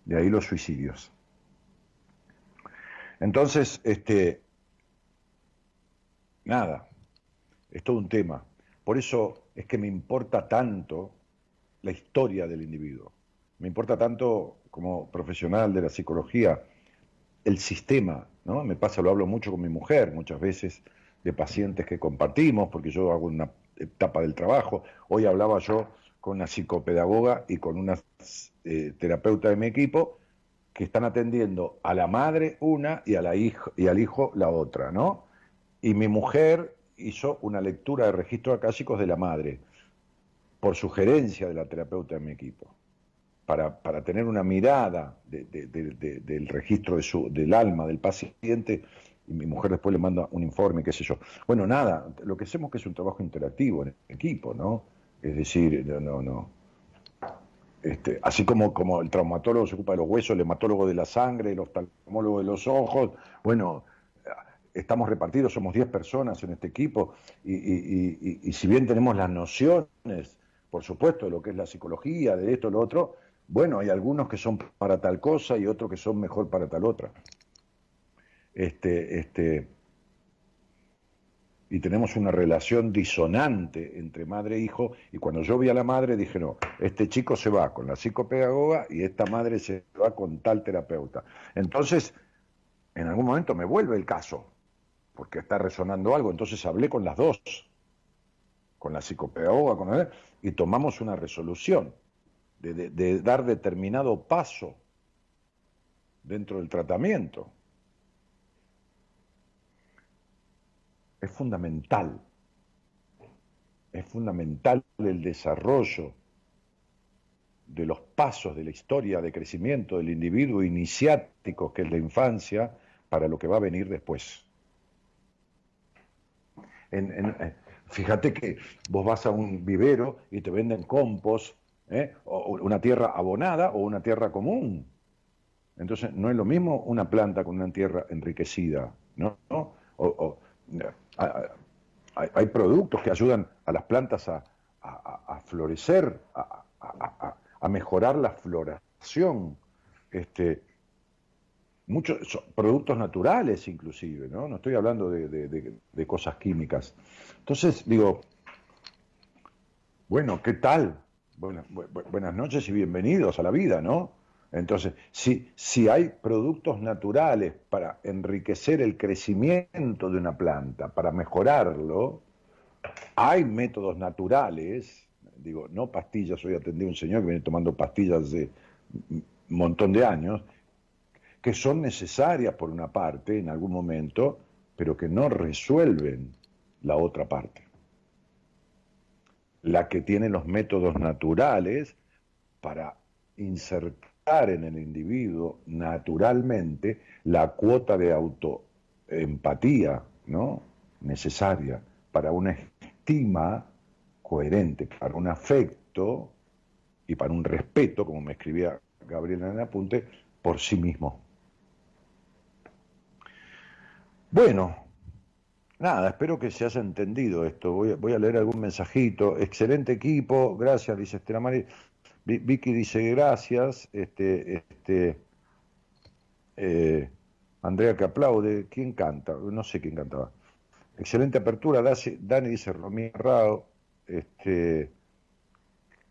De ahí los suicidios. Entonces, este, nada, es todo un tema. Por eso es que me importa tanto la historia del individuo. Me importa tanto como profesional de la psicología el sistema, ¿no? Me pasa, lo hablo mucho con mi mujer, muchas veces de pacientes que compartimos, porque yo hago una etapa del trabajo. Hoy hablaba yo con una psicopedagoga y con una eh, terapeuta de mi equipo que están atendiendo a la madre una y, a la y al hijo la otra, ¿no? Y mi mujer hizo una lectura de registros acásicos de la madre, por sugerencia de la terapeuta de mi equipo, para, para tener una mirada de, de, de, del registro su, del alma del paciente y mi mujer después le manda un informe, qué sé yo. Bueno, nada, lo que hacemos que es un trabajo interactivo en equipo, ¿no? Es decir, no, no, no. Este, así como, como el traumatólogo se ocupa de los huesos, el hematólogo de la sangre, el oftalmólogo de los ojos, bueno, estamos repartidos, somos 10 personas en este equipo, y, y, y, y, si bien tenemos las nociones, por supuesto, de lo que es la psicología, de esto, lo otro, bueno, hay algunos que son para tal cosa y otros que son mejor para tal otra este, este, y tenemos una relación disonante entre madre e hijo, y cuando yo vi a la madre dije, no, este chico se va con la psicopedagoga y esta madre se va con tal terapeuta. Entonces, en algún momento me vuelve el caso, porque está resonando algo, entonces hablé con las dos, con la psicopedagoga, con él, y tomamos una resolución. de dar determinado paso dentro del tratamiento. Es fundamental, es fundamental el desarrollo de los pasos de la historia de crecimiento del individuo iniciático que es la infancia para lo que va a venir después. Eh, fíjate que vos vas a un vivero y te venden compost, ¿eh? o una tierra abonada o una tierra común. Entonces, no es lo mismo una planta con una tierra enriquecida, ¿no? Hay, productos que ayudan a las plantas a, florecer, a, mejorar la floración. Este, muchos productos naturales inclusive, ¿no? No estoy hablando de, cosas químicas. Entonces, digo, bueno, ¿qué tal? buenas noches y bienvenidos a la vida, ¿no? Entonces, si, si hay productos naturales para enriquecer el crecimiento de una planta, para mejorarlo, hay métodos naturales, digo, no pastillas, hoy atendí a un señor que viene tomando pastillas hace un montón de años, que son necesarias por una parte en algún momento, pero que no resuelven la otra parte. La que tiene los métodos naturales para insertar en el individuo naturalmente la cuota de autoempatía ¿no? necesaria para una estima coherente, para un afecto y para un respeto, como me escribía Gabriel en el apunte, por sí mismo. Bueno, nada, espero que se haya entendido esto. Voy, a leer algún mensajito. Excelente equipo, gracias, dice Estela María. Vicky dice gracias, este, este, eh, Andrea que aplaude, ¿quién canta? No sé quién cantaba. Excelente apertura, Dani dice Romero Rao, este,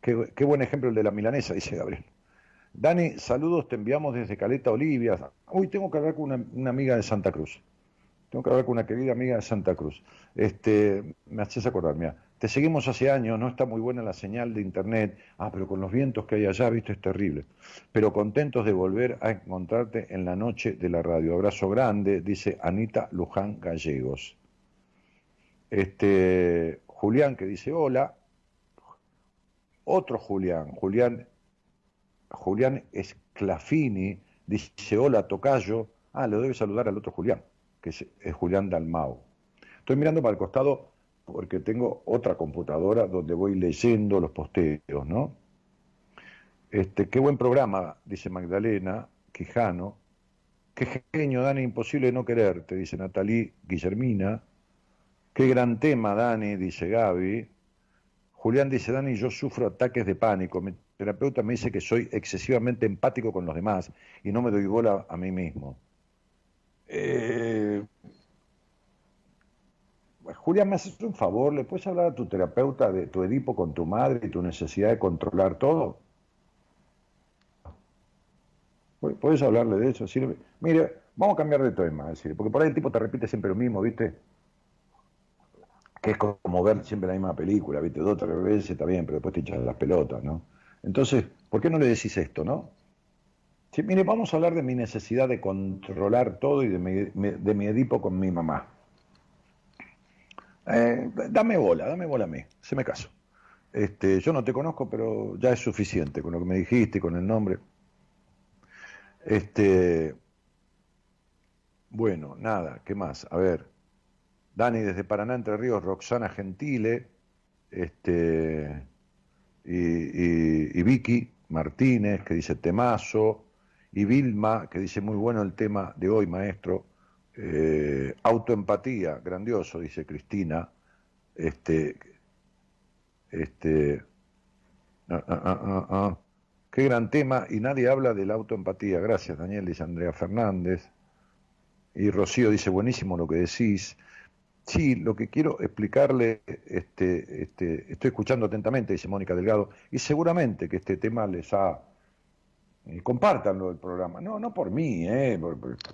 qué, buen ejemplo el de la milanesa, dice Gabriel. Dani, saludos, te enviamos desde Caleta Olivia. Uy, tengo que hablar con una, amiga de Santa Cruz. Tengo que hablar con una querida amiga de Santa Cruz. Este, me haces acordar, mira. Te seguimos hace años, no está muy buena la señal de internet. Ah, pero con los vientos que hay allá, viste, es terrible. Pero contentos de volver a encontrarte en la noche de la radio. Abrazo grande, dice Anita Luján Gallegos. Este, Julián que dice hola. Otro Julián, Julián, Julián Esclafini, dice hola Tocayo. Ah, le debe saludar al otro Julián, que es, es Julián Dalmau. Estoy mirando para el costado porque tengo otra computadora donde voy leyendo los posteos, ¿no? Este, qué buen programa, dice Magdalena Quijano. Qué genio, Dani, imposible no quererte, dice Natalí Guillermina. Qué gran tema, Dani, dice Gaby. Julián dice, Dani, yo sufro ataques de pánico. Mi terapeuta me dice que soy excesivamente empático con los demás y no me doy bola a mí mismo. Eh, Julia, ¿me haces un favor? ¿Le puedes hablar a tu terapeuta de tu Edipo con tu madre y tu necesidad de controlar todo? ¿Puedes hablarle de eso? Decirle, mire, vamos a cambiar de tema, decir, porque por ahí el tipo te repite siempre lo mismo, ¿viste? Que es como ver siempre la misma película, ¿viste? Dos tres veces está bien, pero después te echas las pelotas, ¿no? Entonces, ¿por qué no le decís esto, no? Mire, vamos a hablar de mi necesidad de controlar todo y de de mi Edipo con mi mamá. Eh, dame bola, dame bola a mí, se me caso. Este, yo no te conozco, pero ya es suficiente con lo que me dijiste, con el nombre. Este, bueno, nada, ¿qué más? A ver, Dani desde Paraná, Entre Ríos, Roxana Gentile, este, y, y, Vicky Martínez, que dice temazo, y Vilma, que dice muy bueno el tema de hoy, maestro. Eh, autoempatía, grandioso, dice Cristina. Este, este, qué gran tema y nadie habla de la autoempatía. Gracias, Daniel, dice Andrea Fernández. Y Rocío dice, buenísimo lo que decís. Sí, lo que quiero explicarle, este, este, estoy escuchando atentamente, dice Mónica Delgado, y seguramente que este tema les ha eh, compártanlo el programa. No, no por mí, eh,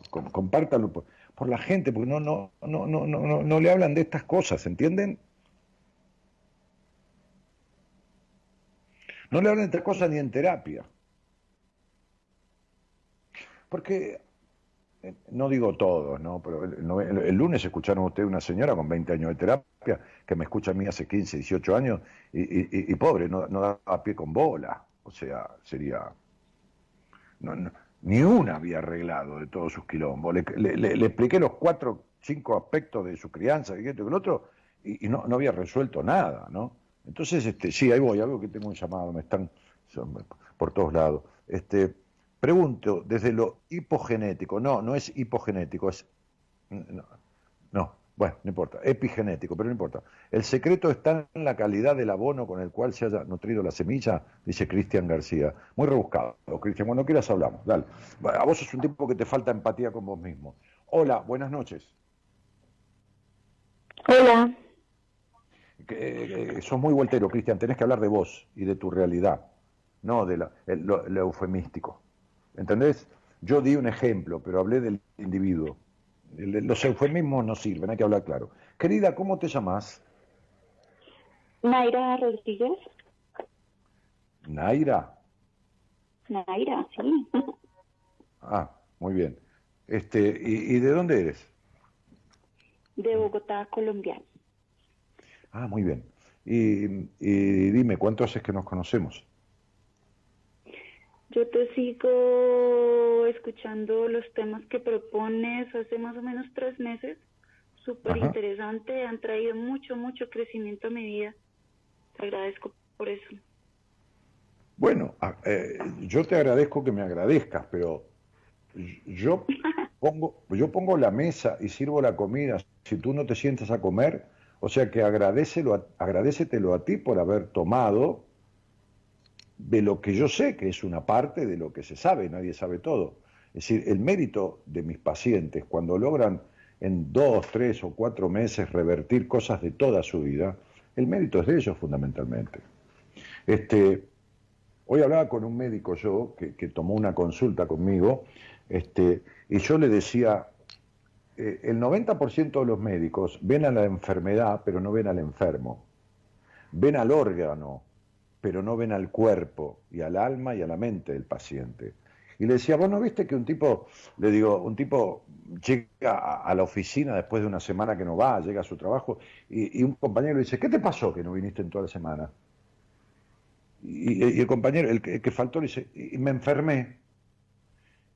compártanlo por, por la gente, porque no, no, no, no, no, no le hablan de estas cosas, ¿entienden? No le hablan de otra cosa ni en terapia. Porque, eh, no digo todos, ¿no? Pero el, el, lunes escucharon ustedes una señora con 20 años de terapia que me escucha a mí hace 15, 18 años y, pobre, no, no da pie con bola. O sea, sería... ni una había arreglado de todos sus quilombos. Le, le, expliqué los cuatro, cinco aspectos de su crianza, y esto y otro, y, no, no, había resuelto nada, ¿no? Entonces, este, sí, ahí voy, algo que tengo un llamado, me están por todos lados. Este, pregunto, desde lo hipogenético, no, no es hipogenético, es... no bueno, no importa, epigenético, pero no importa. El secreto está en la calidad del abono con el cual se haya nutrido la semilla, dice Cristian García. Muy rebuscado, Cristian, cuando quieras hablamos, dale. A vos es un tipo que te falta empatía con vos mismo. Hola, buenas noches. Hola. Que, sos muy voltero, Cristian, tenés que hablar de vos y de tu realidad, no de la, lo eufemístico. ¿Entendés? Yo di un ejemplo, pero hablé del individuo. Los eufemismos no sirven, hay que hablar claro. Querida, ¿cómo te llamas? Naira Rodríguez. ¿Naira? Naira, sí. Ah, muy bien. Este, ¿y, de dónde eres? De Bogotá, Colombia. Ah, muy bien. Y, y dime, ¿cuánto haces que nos conocemos? Yo te sigo escuchando los temas que propones hace más o menos tres meses. Súper interesante, han traído mucho, mucho crecimiento a mi vida. Te agradezco por eso. Bueno, eh, yo te agradezco que me agradezcas, pero yo pongo, yo pongo la mesa y sirvo la comida. Si tú no te sientas a comer, o sea que agradecelo, agradecetelo a ti por haber tomado de lo que yo sé, que es una parte de lo que se sabe, nadie sabe todo. Es decir, el mérito de mis pacientes, cuando logran en dos, tres o cuatro meses revertir cosas de toda su vida, el mérito es de ellos fundamentalmente. Este, hoy hablaba con un médico yo, que, tomó una consulta conmigo, este, y yo le decía, eh, el 90% de los médicos ven a la enfermedad, pero no ven al enfermo. Ven al órgano, pero no ven al cuerpo y al alma y a la mente del paciente. Y le decía, vos no viste que un tipo, le digo, un tipo llega a la oficina después de una semana que no va, llega a su trabajo, y, un compañero le dice, ¿qué te pasó que no viniste en toda la semana? Y, el compañero, el que, faltó, le dice, y me enfermé.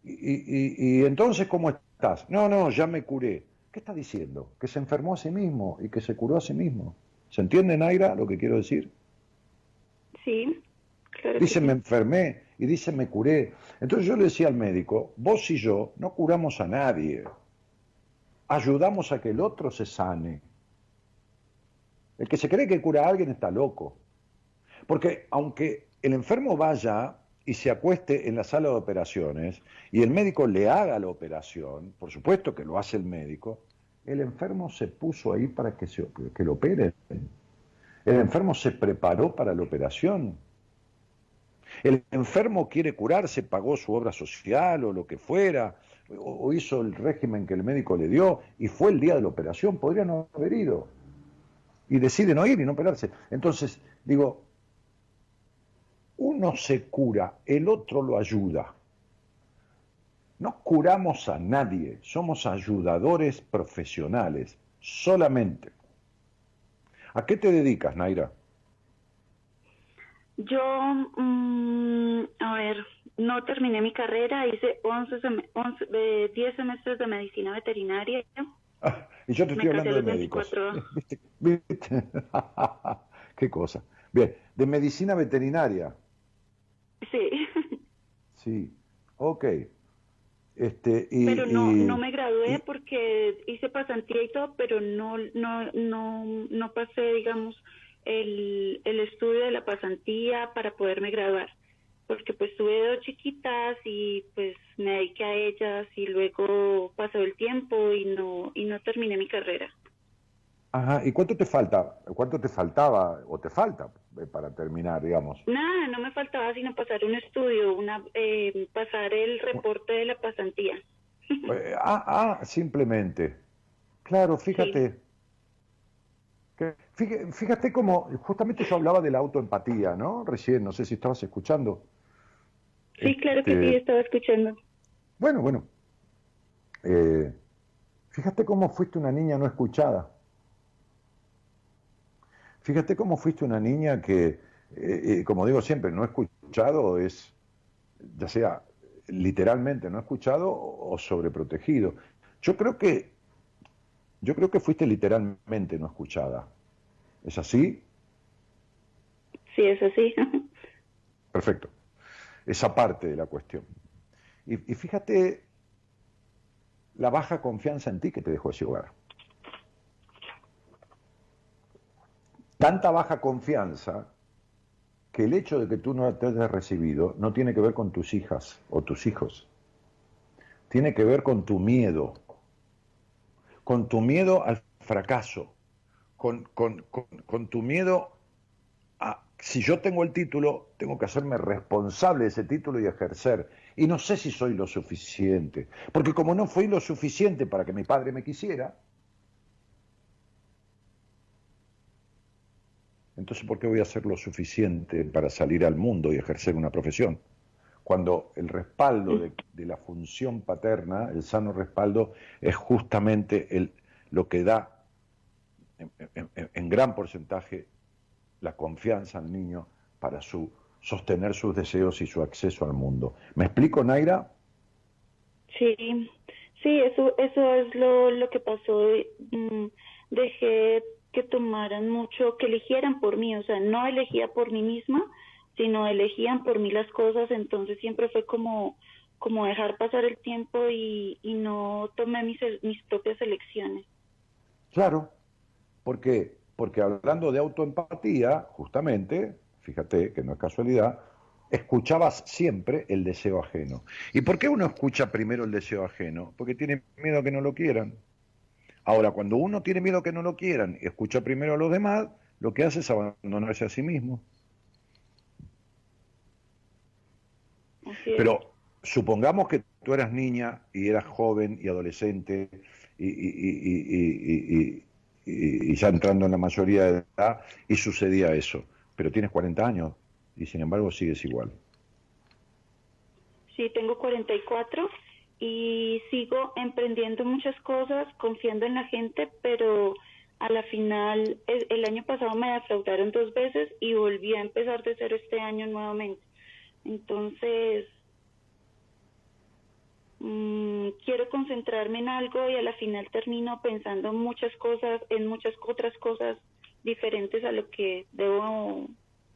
Y, entonces, ¿cómo estás? No, no, ya me curé. ¿Qué está diciendo? Que se enfermó a sí mismo y que se curó a sí mismo. ¿Se entiende, Naira, lo que quiero decir? Sí, Dice, me enfermé y dice, me curé. Entonces yo le decía al médico, vos y yo no curamos a nadie. Ayudamos a que el otro se sane. El que se cree que cura a alguien está loco. Porque aunque el enfermo vaya y se acueste en la sala de operaciones y el médico le haga la operación, por supuesto que lo hace el médico, el enfermo se puso ahí para que, se, que lo operen. El enfermo se preparó para la operación. El enfermo quiere curarse, pagó su obra social o lo que fuera, o hizo el régimen que el médico le dio y fue el día de la operación, podría no haber ido. Y decide no ir y no operarse. Entonces, digo, uno se cura, el otro lo ayuda. No curamos a nadie, somos ayudadores profesionales, solamente. ¿A qué te dedicas, Naira? Yo, mm, a ver, no terminé mi carrera, hice 11, 10 semestres de medicina veterinaria. Ah, y yo te estoy hablando de médicos. ¿Qué cosa? Bien, de medicina veterinaria. Sí. Sí, ok. Este, pero no, no me gradué porque hice pasantía y todo, pero no, no, no, no pasé, digamos, el, el estudio de la pasantía para poderme graduar. Porque pues tuve dos chiquitas y pues me dediqué a ellas y luego pasó el tiempo y no, y no terminé mi carrera. Ajá, ¿y cuánto te falta? ¿Cuánto te faltaba o te falta eh, para terminar, digamos? Nada, no me faltaba sino pasar un estudio, una eh, pasar el reporte de la pasantía. Eh, ah, ah, simplemente. Claro, fíjate. Fíjate cómo, justamente yo hablaba de la autoempatía, ¿no? Recién, no sé si estabas escuchando. Sí, claro que sí, este, estaba escuchando. Bueno, bueno. Eh, fíjate cómo fuiste una niña no escuchada. Fíjate cómo fuiste una niña que, eh, eh, como digo siempre, no escuchado es, ya sea literalmente no escuchado o sobreprotegido. Yo creo que, yo creo que fuiste literalmente no escuchada. ¿Es así? Sí, es así. Perfecto. Esa parte de la cuestión. Y, fíjate la baja confianza en ti que te dejó ese hogar. Tanta baja confianza que el hecho de que tú no te hayas recibido no tiene que ver con tus hijas o tus hijos. Tiene que ver con tu miedo. Con tu miedo al fracaso con, tu miedo a, si yo tengo el título, tengo que hacerme responsable de ese título y ejercer. Y no sé si soy lo suficiente, porque como no fui lo suficiente para que mi padre me quisiera, entonces ¿por qué voy a ser lo suficiente para salir al mundo y ejercer una profesión? Cuando el respaldo de, la función paterna, el sano respaldo, es justamente el, lo que da en, gran porcentaje la confianza al niño para su, sostener sus deseos y su acceso al mundo. ¿Me explico, Naira? Sí, sí, eso, eso es lo, lo que pasó. Mm, dejé que tomaran mucho, que eligieran por mí, o sea, no elegía por mí misma, sino elegían por mí las cosas, entonces siempre fue como, como dejar pasar el tiempo y, y no tomé mis, mis propias elecciones. Claro, ¿Por qué? Porque hablando de autoempatía, justamente, fíjate que no es casualidad, escuchabas siempre el deseo ajeno. ¿Y por qué uno escucha primero el deseo ajeno? Porque tiene miedo a que no lo quieran. Ahora, cuando uno tiene miedo a que no lo quieran y escucha primero a los demás, lo que hace es abandonarse a sí mismo. Pero supongamos que tú eras niña y eras joven y adolescente y, y, ya entrando en la mayoría de edad, y sucedía eso. Pero tienes 40 años y sin embargo sigues igual. Sí, tengo 44 y sigo emprendiendo muchas cosas, confiando en la gente, pero a la final el, año pasado me defraudaron dos veces y volví a empezar de cero este año nuevamente. Entonces, Mm, quiero concentrarme en algo y a la final termino pensando en muchas cosas, en muchas otras cosas diferentes a lo que debo.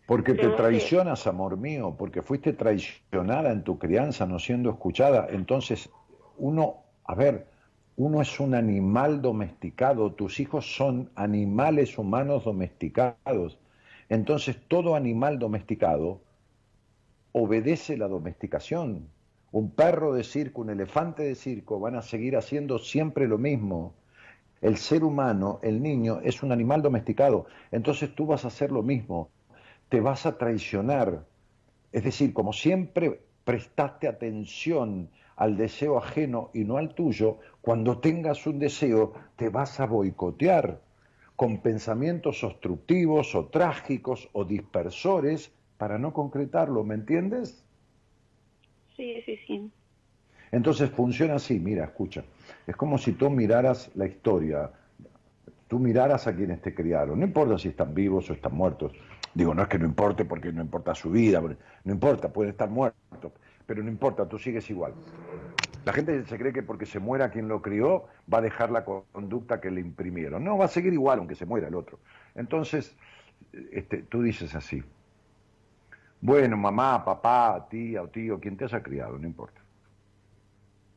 Porque te traicionas, amor mío, porque fuiste traicionada en tu crianza, no siendo escuchada. Entonces, uno, a ver, uno es un animal domesticado, tus hijos son animales humanos domesticados. Entonces, todo animal domesticado obedece la domesticación, un perro de circo, un elefante de circo van a seguir haciendo siempre lo mismo. El ser humano, el niño, es un animal domesticado. Entonces tú vas a hacer lo mismo. Te vas a traicionar. Es decir, como siempre prestaste atención al deseo ajeno y no al tuyo, cuando tengas un deseo te vas a boicotear con pensamientos obstructivos o trágicos o dispersores para no concretarlo, ¿me entiendes? Sí, sí, sí. Entonces funciona así, mira, escucha. Es como si tú miraras la historia, tú miraras a quienes te criaron, no importa si están vivos o están muertos. Digo, no es que no importe porque no importa su vida, no importa, puede estar muerto, pero no importa, tú sigues igual. La gente se cree que porque se muera quien lo crió va a dejar la conducta que le imprimieron. No, va a seguir igual aunque se muera el otro. Entonces, este, tú dices así, bueno, mamá, papá, tía o tío, quien te haya criado, no importa.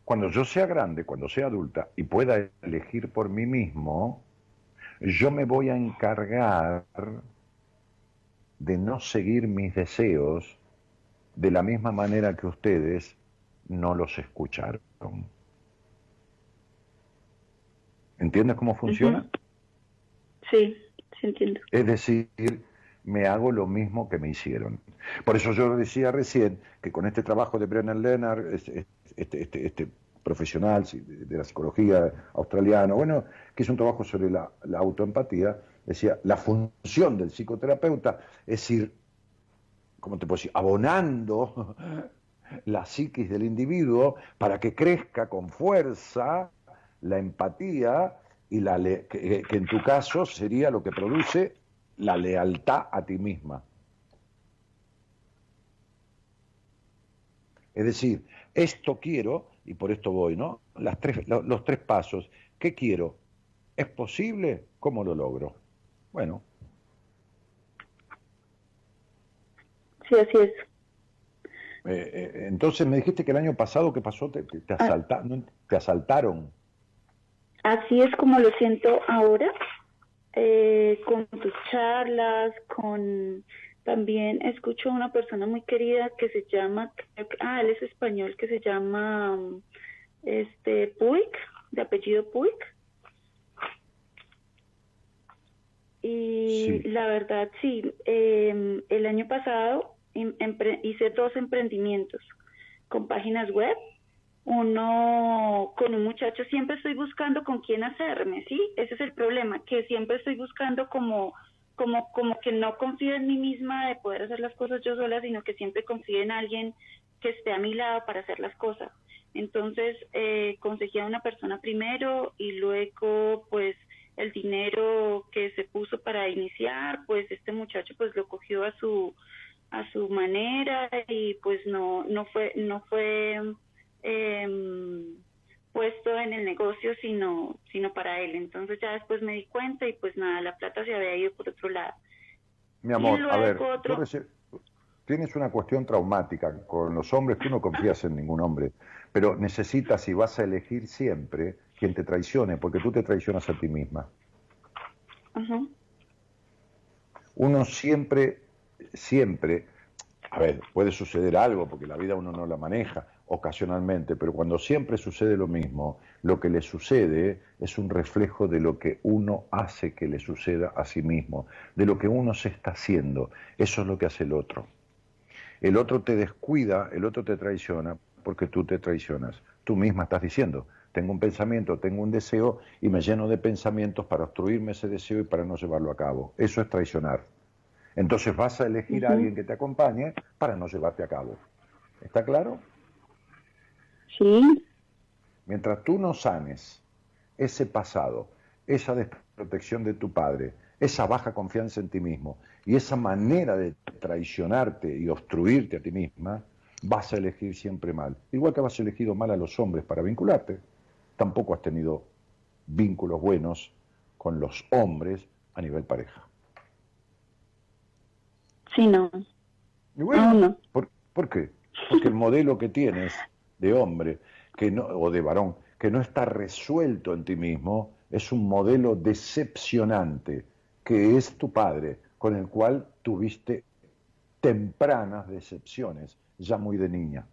Cuando yo sea grande, cuando sea adulta y pueda elegir por mí mismo, yo me voy a encargar de no seguir mis deseos de la misma manera que ustedes no los escucharon. ¿Entiendes cómo funciona? Sí, sí entiendo. Es decir, me hago lo mismo que me hicieron. Por eso yo decía recién que con este trabajo de Brennan Lennart, este, este, este, profesional de la psicología australiana, bueno, que hizo un trabajo sobre la, autoempatía, decía, la función del psicoterapeuta es ir, ¿cómo te puedo decir?, abonando la psiquis del individuo para que crezca con fuerza la empatía y la que en tu caso sería lo que produce la lealtad a ti misma. Es decir, esto quiero y por esto voy, ¿no? Las tres, los, tres pasos. ¿Qué quiero? ¿Es posible? ¿Cómo lo logro? Bueno. Sí, así es. Eh, eh, entonces me dijiste que el año pasado, ¿qué pasó? ¿Te, te, ah. te asaltaron? Así es como lo siento ahora, eh, con tus charlas, con también escucho a una persona muy querida que se llama, ah, él es español, que se llama este Puig, de apellido Puig. Y la verdad, sí, em, el año pasado hice dos emprendimientos con páginas web. Uno con un muchacho, siempre estoy buscando con quién hacerme, ¿sí? Ese es el problema, que siempre estoy buscando como como, como que no confío en mí misma de poder hacer las cosas yo sola, sino que siempre confío en alguien que esté a mi lado para hacer las cosas. Entonces, eh, conseguí a una persona primero y luego, pues, el dinero que se puso para iniciar, pues este muchacho pues lo cogió a su a su manera y pues no no fue no fue eh, puesto en el negocio, sino, sino para él. Entonces ya después me di cuenta y pues nada, la plata se había ido por otro lado. Mi amor, a ver, tienes una cuestión traumática con los hombres, tú no confías en ningún hombre, pero necesitas y vas a elegir siempre quien te traicione, porque tú te traicionas a ti misma. Uno siempre, siempre, a ver, puede suceder algo, porque la vida uno no la maneja, ocasionalmente, pero cuando siempre sucede lo mismo, lo que le sucede es un reflejo de lo que uno hace que le suceda a sí mismo, de lo que uno se está haciendo. Eso es lo que hace el otro. El otro te descuida, el otro te traiciona porque tú te traicionas. Tú misma estás diciendo, tengo un pensamiento, tengo un deseo y me lleno de pensamientos para obstruirme ese deseo y para no llevarlo a cabo. Eso es traicionar. Entonces vas a elegir a alguien que te acompañe para no llevarte a cabo. ¿Está claro? Sí. Mientras tú no sanes ese pasado, esa desprotección de tu padre, esa baja confianza en ti mismo y esa manera de traicionarte y obstruirte a ti misma, vas a elegir siempre mal. Igual que has elegido mal a los hombres para vincularte, tampoco has tenido vínculos buenos con los hombres a nivel pareja. Sí, no. no. ¿por, qué? Porque el modelo que tienes de hombre que no, o de varón que no está resuelto en ti mismo es un modelo decepcionante que es tu padre, con el cual tuviste tempranas decepciones, ya muy de niña.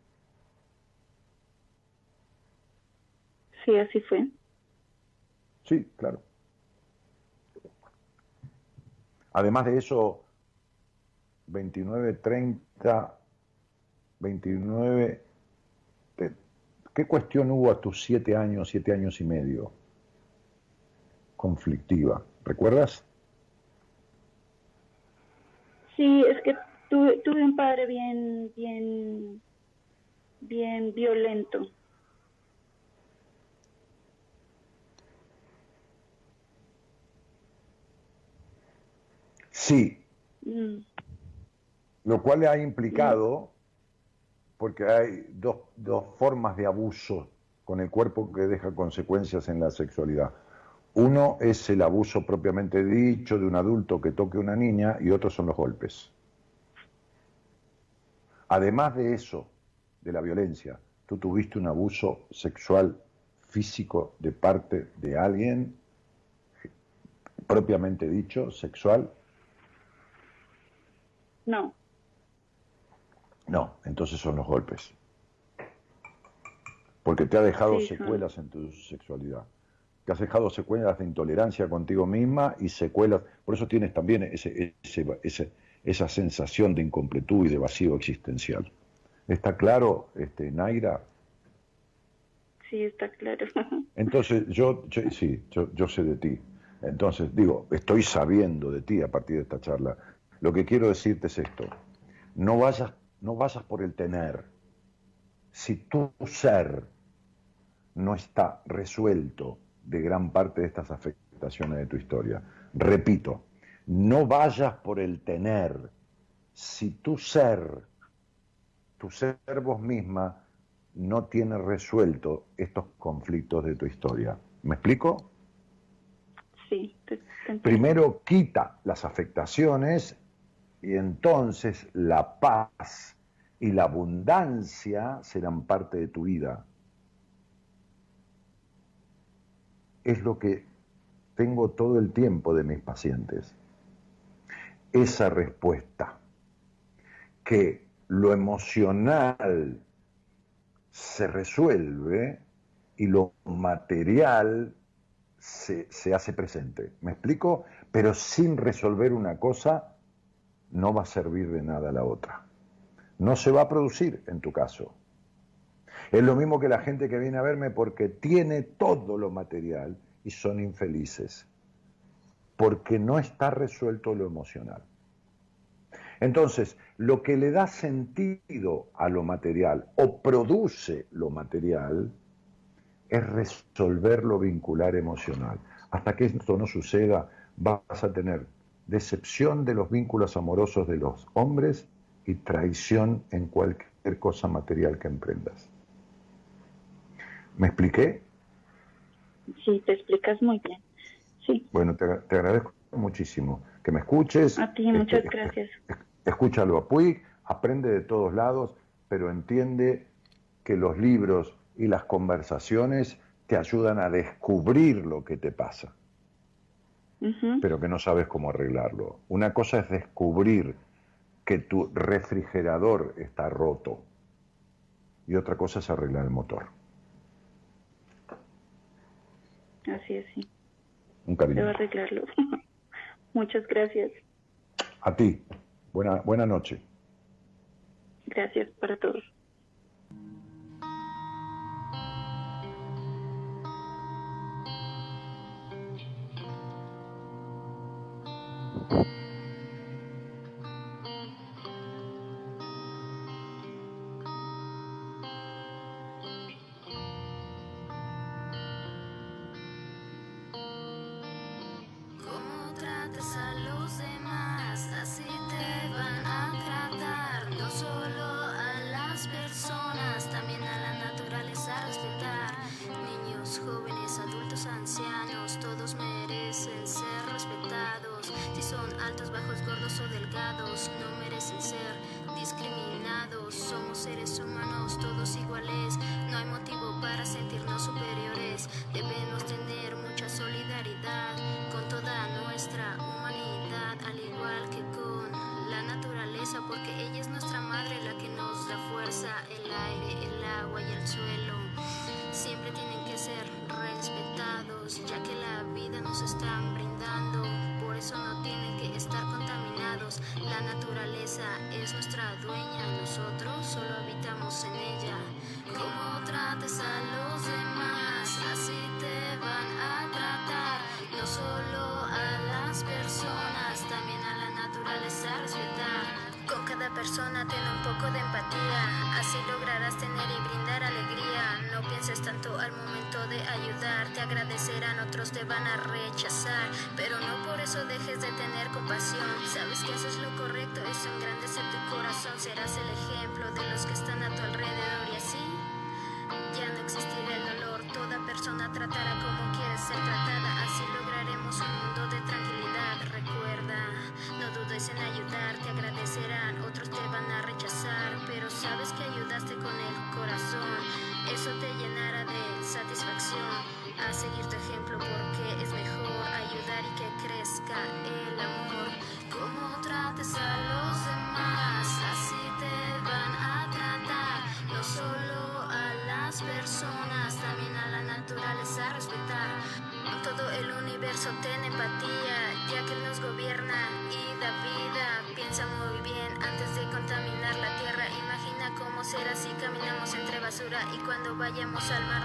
Sí, así fue. Sí, claro. Además de eso, 29, 30, 29, ¿Qué cuestión hubo a tus siete años, siete años y medio? Conflictiva. ¿Recuerdas? Sí, es que tuve, un padre bien, bien, bien violento. Sí. Mm. Lo cual le ha implicado porque hay dos, dos formas de abuso con el cuerpo que deja consecuencias en la sexualidad. Uno es el abuso propiamente dicho de un adulto que toque a una niña y otros son los golpes. Además de eso, de la violencia, tú tuviste un abuso sexual físico de parte de alguien, propiamente dicho, sexual. No. No, entonces son los golpes. Porque te ha dejado secuelas en tu sexualidad. Te has dejado secuelas de intolerancia contigo misma y secuelas. Por eso tienes también ese, esa sensación de incompletud y de vacío existencial. ¿Está claro, este, Naira? Sí, está claro. Entonces, yo, yo- sí, yo, yo sé de ti. Entonces, digo, estoy sabiendo de ti a partir de esta charla. Lo que quiero decirte es esto. No vayas, no vayas por el tener. Si tu ser no está resuelto de gran parte de estas afectaciones de tu historia, repito, no vayas por el tener. Si tu ser, tu ser vos misma, no tiene resuelto estos conflictos de tu historia. ¿Me explico? Sí, te- te entiendo. Primero quita las afectaciones y entonces la paz y la abundancia serán parte de tu vida. Es lo que tengo todo el tiempo de mis pacientes. Esa respuesta, que lo emocional se resuelve y lo material se, se hace presente. ¿Me explico? Pero sin resolver una cosa no va a servir de nada la otra. No se va a producir en tu caso. Es lo mismo que la gente que viene a verme porque tiene todo lo material y son infelices. Porque no está resuelto lo emocional. Entonces, lo que le da sentido a lo material o produce lo material es resolver lo vincular emocional. Hasta que esto no suceda, vas a tener decepción de los vínculos amorosos de los hombres y traición en cualquier cosa material que emprendas. ¿Me expliqué? Sí, te explicas muy bien. Sí, Bueno, te, te agradezco muchísimo que me escuches. a ti muchas Este, gracias. Escúchalo a Puig, aprende de todos lados, pero entiende que los libros y las conversaciones te ayudan a descubrir lo que te pasa, Pero que no sabes cómo arreglarlo. Una cosa es descubrir que tu refrigerador está roto y otra cosa es arreglar el motor. Así es, sí. Un Debo cariño. arreglarlo. Muchas gracias. A ti. Buena, buena noche. Gracias para todos. Cuando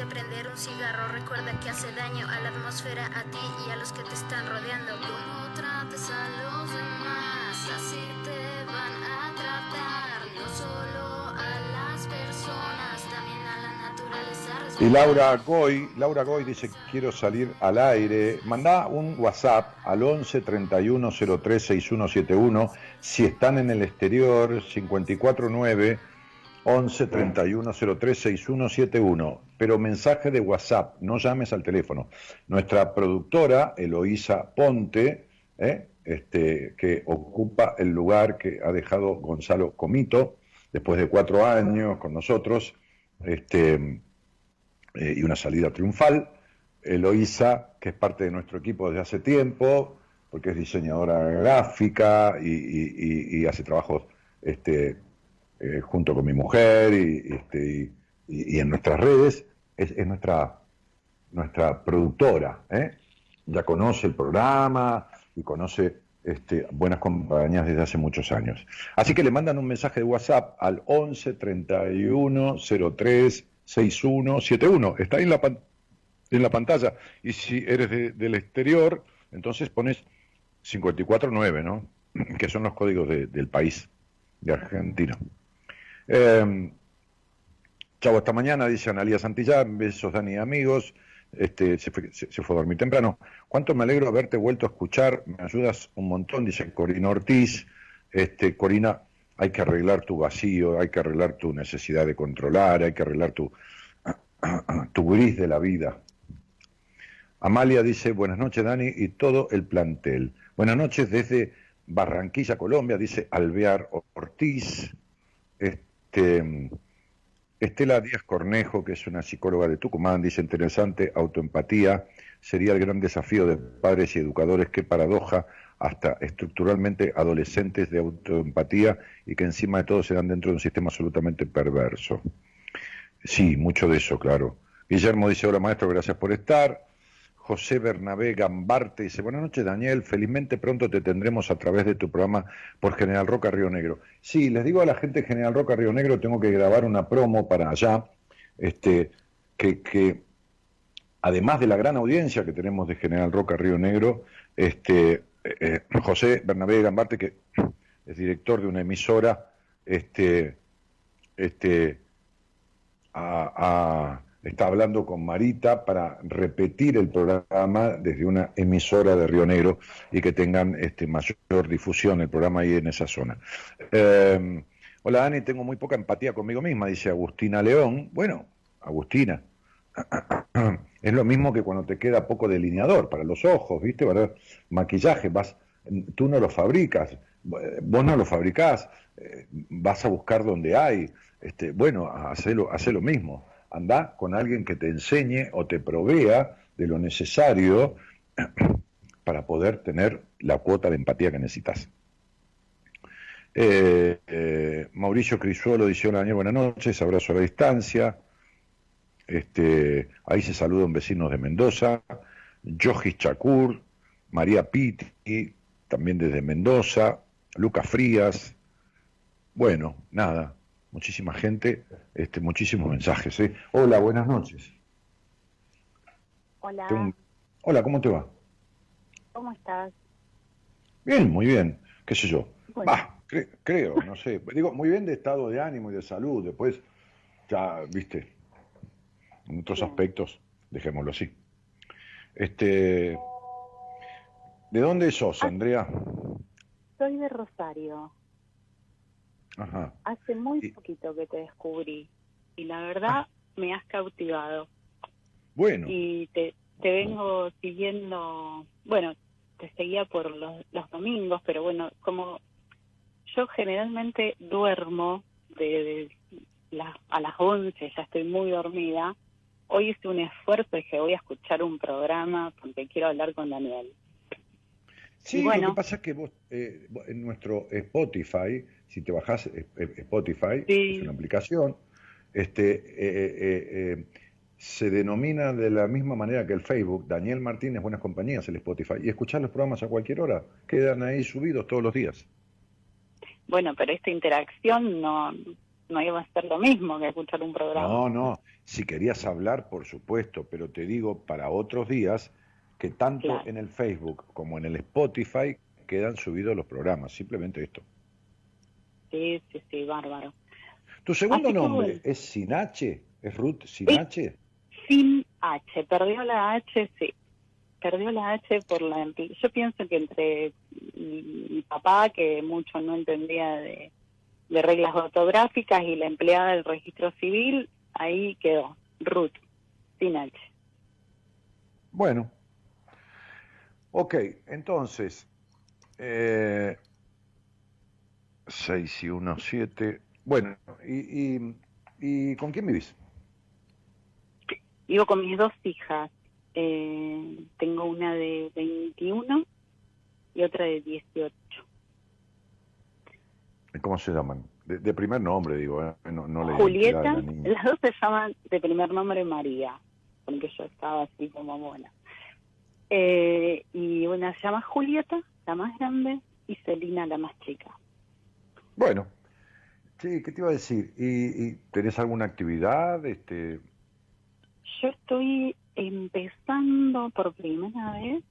de prender un cigarro, recuerda que hace daño a la atmósfera, a ti y a los que te están rodeando. Como trates a los demás, así te van a tratar. No solo a las personas, también a la naturaleza. Y Laura Goy, Laura Goy dice, quiero salir al aire. Mandá un WhatsApp al 11 31 03 6171. Si están en el exterior, 549 11 31 03 6171. Pero mensaje de WhatsApp, no llames al teléfono. Nuestra productora, Eloísa Ponte, ¿eh? este, que ocupa el lugar que ha dejado Gonzalo Comito, después de cuatro años con nosotros, este, eh, y una salida triunfal. Eloísa, que es parte de nuestro equipo desde hace tiempo, porque es diseñadora gráfica y, y- hace trabajos este, eh, junto con mi mujer y, este, y- en nuestras redes, es, es nuestra, nuestra productora. ¿eh? Ya conoce el programa y conoce este, buenas compañías desde hace muchos años. Así que le mandan un mensaje de WhatsApp al 11 31 03 61 71. Está ahí en la, en la pantalla. Y si eres de- del exterior, entonces pones 549, ¿no? Que son los códigos de- del país, de Argentina. Eh, chau, hasta mañana, dice Analia Santillán. Besos, Dani, amigos. Este, se, fue, se- fue a dormir temprano. Cuánto me alegro de haberte vuelto a escuchar. Me ayudas un montón, dice Corina Ortiz. Este, Corina, hay que arreglar tu vacío, hay que arreglar tu necesidad de controlar, hay que arreglar tu, tu gris de la vida. Amalia dice, buenas noches Dani y todo el plantel. Buenas noches desde Barranquilla, Colombia, dice Alvear Ortiz. Este, Estela Díaz Cornejo, que es una psicóloga de Tucumán, dice interesante, autoempatía sería el gran desafío de padres y educadores, qué paradoja, hasta estructuralmente adolescentes de autoempatía y que encima de todo se dan dentro de un sistema absolutamente perverso. Sí, mucho de eso, claro. Guillermo dice, hola maestro, gracias por estar. José Bernabé Gambarte dice, buenas noches Daniel, felizmente pronto te tendremos a través de tu programa por General Roca Río Negro. Sí, les digo a la gente de General Roca Río Negro, tengo que grabar una promo para allá, este, que, que además de la gran audiencia que tenemos de General Roca Río Negro, este, eh, eh, José Bernabé Gambarte, que es director de una emisora, este, este, a- a- está hablando con Marita para repetir el programa desde una emisora de Río Negro y que tengan este, mayor difusión el programa ahí en esa zona. Eh, hola Dani, tengo muy poca empatía conmigo misma, dice Agustina León. Bueno, Agustina, es lo mismo que cuando te queda poco delineador para los ojos, ¿viste? Para maquillaje, vas, tú no lo fabricas, vos no lo fabricás, eh, vas a buscar donde hay. Este, bueno, hacelo, hacé lo mismo. Andá con alguien que te enseñe o te provea de lo necesario para poder tener la cuota de empatía que necesitas. Eh, eh, Mauricio Crisuolo dice, hola buenas noches, abrazo a la distancia. Este, ahí se saludan vecinos de Mendoza, Yoji Chacur, María Pitti, también desde Mendoza, Lucas Frías. Bueno, nada, muchísima gente, este, muchísimos mensajes. ¿eh? Hola, buenas noches. Hola, un- Hola, ¿cómo te va? ¿cómo estás? Bien, muy bien, qué sé yo. Bueno. Bah, cre- creo, no sé. Digo, muy bien de estado de ánimo y de salud. Después, ya, viste, en otros aspectos, dejémoslo así. Este, ¿De dónde sos, Andrea? Soy de Rosario. Ajá. Hace muy poquito que te descubrí y la verdad me has cautivado. Bueno, Y te, te vengo siguiendo, bueno, te seguía por los, los domingos, pero bueno, como yo generalmente duermo de, las- a las 11, ya estoy muy dormida. Hoy hice un esfuerzo y dije, voy a escuchar un programa porque quiero hablar con Daniel. Sí, bueno. lo que pasa es que vos, eh, en nuestro Spotify, si te bajás eh, eh, Spotify, es una aplicación, este, eh, eh, eh, se denomina de la misma manera que el Facebook, Daniel Martínez Buenas Compañías, el Spotify, y escuchar los programas a cualquier hora, quedan ahí subidos todos los días. Bueno, pero esta interacción no, no iba a ser lo mismo que escuchar un programa. No, no, si querías hablar, por supuesto, pero te digo para otros días que tanto Claro. en el Facebook como en el Spotify quedan subidos los programas, simplemente esto. Sí, sí, sí, bárbaro. ¿Tu segundo Así nombre es Sin H? ¿Es Ruth Sin H? Sin H, perdió la H, sí. Perdió la H por la... Yo pienso que entre mi, mi papá, que mucho no entendía de, de reglas ortográficas, y la empleada del registro civil, ahí quedó, Ruth, sin H. Bueno. Ok, entonces. Eh, 6 y 1, 7. Bueno, y, y, ¿y con quién vivís? Vivo con mis dos hijas. Eh, tengo una de 21 y otra de 18. ¿Cómo se llaman? De, de primer nombre, digo, ¿eh? no, no la Julieta, la las dos se llaman de primer nombre María, porque yo estaba así como buena. Eh, y una se llama Julieta, la más grande, y Celina, la más chica. Bueno, sí, ¿qué te iba a decir? ¿Y, y tenés alguna actividad? Este, Yo estoy empezando por primera vez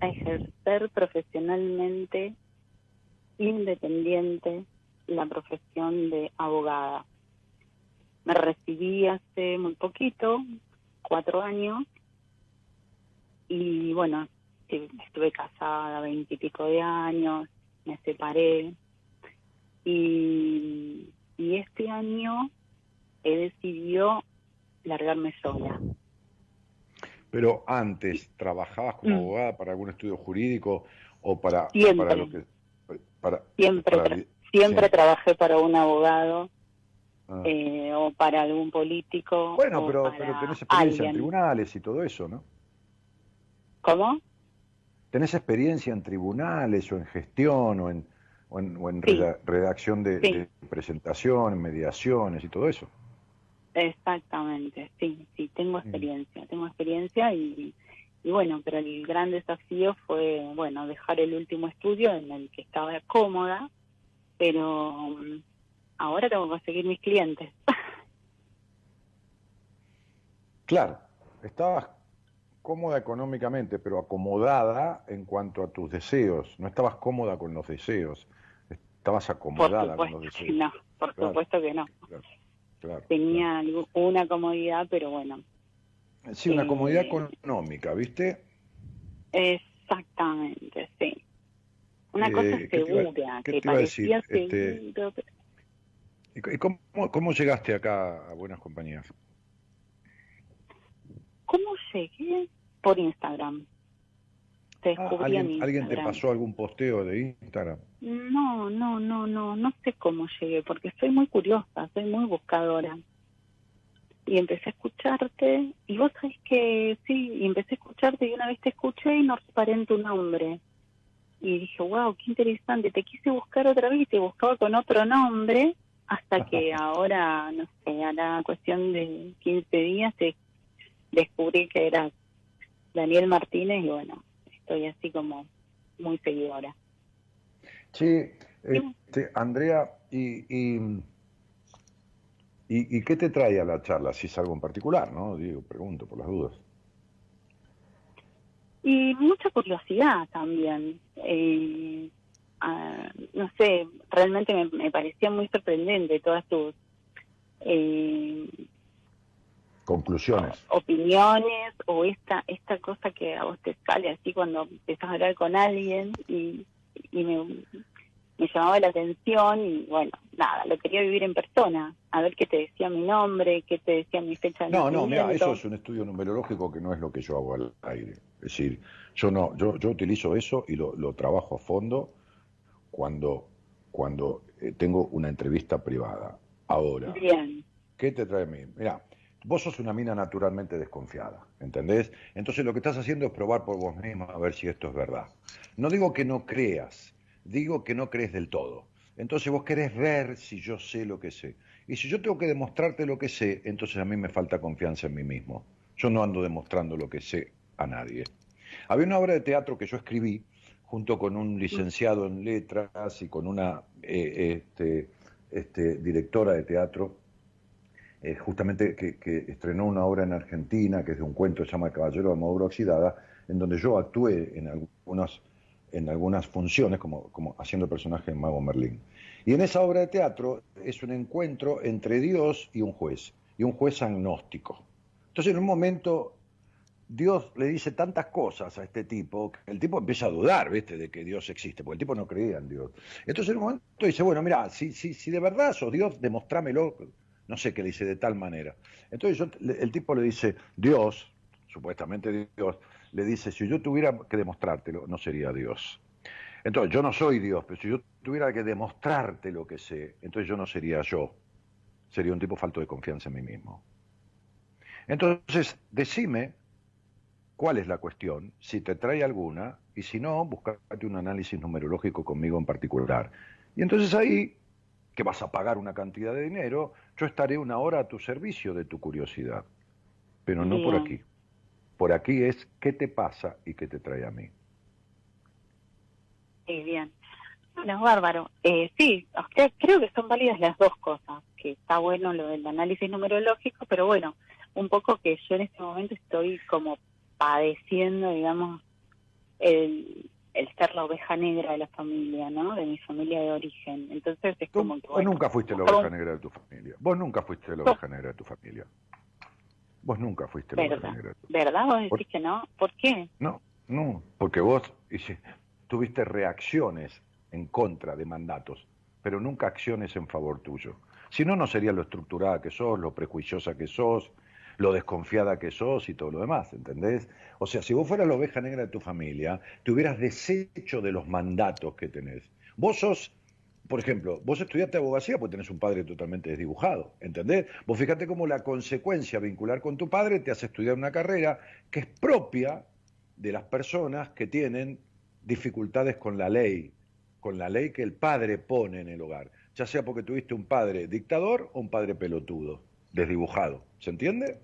a ejercer profesionalmente, independiente, la profesión de abogada. Me recibí hace muy poquito, cuatro años, y bueno, eh, estuve casada veintipico de años, me separé, y, y este año he decidido largarme sola. pero antes, ¿trabajabas como Mm. abogada para algún estudio jurídico o para, Siempre. para lo que... Para, Siempre, para- tra- siempre sí. trabajé para un abogado Ah. eh, o para algún político. Bueno, pero, pero tenés experiencia en tribunales y todo eso, ¿no? ¿Cómo? ¿Tenés experiencia en tribunales o en gestión o en, o en, o en Sí. reda- redacción de, Sí. de presentación, mediaciones y todo eso? Exactamente, sí, sí, tengo experiencia, tengo experiencia y, y bueno, pero el gran desafío fue, bueno, dejar el último estudio en el que estaba cómoda, pero mm, ahora tengo que conseguir mis clientes. Claro, estabas cómoda económicamente, pero acomodada en cuanto a tus deseos. No estabas cómoda con los deseos, estabas Por acomodada con los que deseos. no, por Claro. supuesto que no. Claro. Tenía una comodidad, pero bueno, Sí, una Eh, comodidad económica, ¿viste? exactamente, sí. Una Eh, cosa ¿qué te iba- segura, que parecía seguro, ¿Y c- y cómo, cómo llegaste acá a Buenas Compañías? ¿Cómo llegué? Por Instagram. Te Ah, en ¿alguien, ¿Alguien te Instagram. pasó algún posteo de Instagram? No, no, no, no, no sé cómo llegué, porque soy muy curiosa, soy muy buscadora. Y empecé a escucharte, y vos sabés que sí, empecé a escucharte y una vez te escuché y no reparé en tu nombre. Y dije, wow, qué interesante, te quise buscar otra vez y te buscaba con otro nombre, hasta que ahora, no sé, a la cuestión de 15 días te descubrí que eras Daniel Martínez y bueno, estoy así como muy seguidora. Sí, este, Andrea, y, y, y, y qué te trae a la charla? Si es algo en particular, ¿no? Digo, pregunto por las dudas. Y mucha curiosidad también. Eh, no sé, realmente me, me parecía muy sorprendente todas tus eh, Conclusiones. opiniones o esta esta cosa que a vos te sale así cuando empezás a hablar con alguien y, y me, me llamaba la atención y bueno, nada, lo quería vivir en persona, a ver qué te decía mi nombre, qué te decía mi fecha de No, no, mira, nacimiento. eso es un estudio numerológico que no es lo que yo hago al aire. Es decir, yo no, yo, yo utilizo eso y lo, lo trabajo a fondo cuando, cuando eh, tengo una entrevista privada. Ahora, Bien. ¿qué te trae a mí? Mira, vos sos una mina naturalmente desconfiada, ¿entendés? Entonces lo que estás haciendo es probar por vos misma a ver si esto es verdad. No digo que no creas, digo que no crees del todo. Entonces vos querés ver si yo sé lo que sé. Y si yo tengo que demostrarte lo que sé, entonces a mí me falta confianza en mí mismo. Yo no ando demostrando lo que sé a nadie. Había una obra de teatro que yo escribí junto con un licenciado en letras y con una eh, este, este, directora de teatro, eh, justamente que, estrenó una obra en Argentina, que es de un cuento que se llama Caballero de Maduro Oxidada, en donde yo actué en algunas, en algunas funciones como, como haciendo el personaje de Mago Merlín. Y en esa obra de teatro es un encuentro entre Dios y un juez, y un juez agnóstico. Entonces en un momento Dios le dice tantas cosas a este tipo que el tipo empieza a dudar, ¿viste?, de que Dios existe, porque el tipo no creía en Dios. Entonces en un momento dice, bueno, mira, si, si, si de verdad sos Dios, demostrámelo, no sé qué le dice, de tal manera. Entonces el tipo le dice, Dios, supuestamente Dios, le dice, si yo tuviera que demostrártelo, no sería Dios. Entonces yo no soy Dios, pero si yo tuviera que demostrarte lo que sé, entonces yo no sería yo. Sería un tipo falto de confianza en mí mismo. Entonces, decime cuál es la cuestión, si te trae alguna, y si no, buscate un análisis numerológico conmigo en particular. Y entonces ahí, que vas a pagar una cantidad de dinero, yo estaré una hora a tu servicio de tu curiosidad. Pero no por aquí. Por aquí es qué te pasa y qué te trae a mí. Sí, bien. Bueno, bárbaro. Eh, sí, creo que son válidas las dos cosas, que está bueno lo del análisis numerológico, pero bueno, un poco que yo en este momento estoy como padeciendo, digamos, el, el ser la oveja negra de la familia, ¿no? De mi familia de origen. Entonces es como que, Vos nunca fuiste la oveja negra de tu familia. Vos nunca fuiste la oveja negra de tu familia. Vos nunca fuiste la oveja negra de tu ¿Verdad? Vos decís que no. ¿Por qué? No, no, porque vos tuviste reacciones en contra de mandatos, pero nunca acciones en favor tuyo. Si no, no sería lo estructurada que sos, lo prejuiciosa que sos, lo desconfiada que sos y todo lo demás, ¿entendés? O sea, si vos fueras la oveja negra de tu familia, te hubieras deshecho de los mandatos que tenés. Vos sos, por ejemplo, vos estudiaste abogacía porque tenés un padre totalmente desdibujado, ¿entendés? Vos fíjate cómo la consecuencia vincular con tu padre te hace estudiar una carrera que es propia de las personas que tienen dificultades con la ley, con la ley que el padre pone en el hogar, ya sea porque tuviste un padre dictador o un padre pelotudo, desdibujado, ¿se entiende?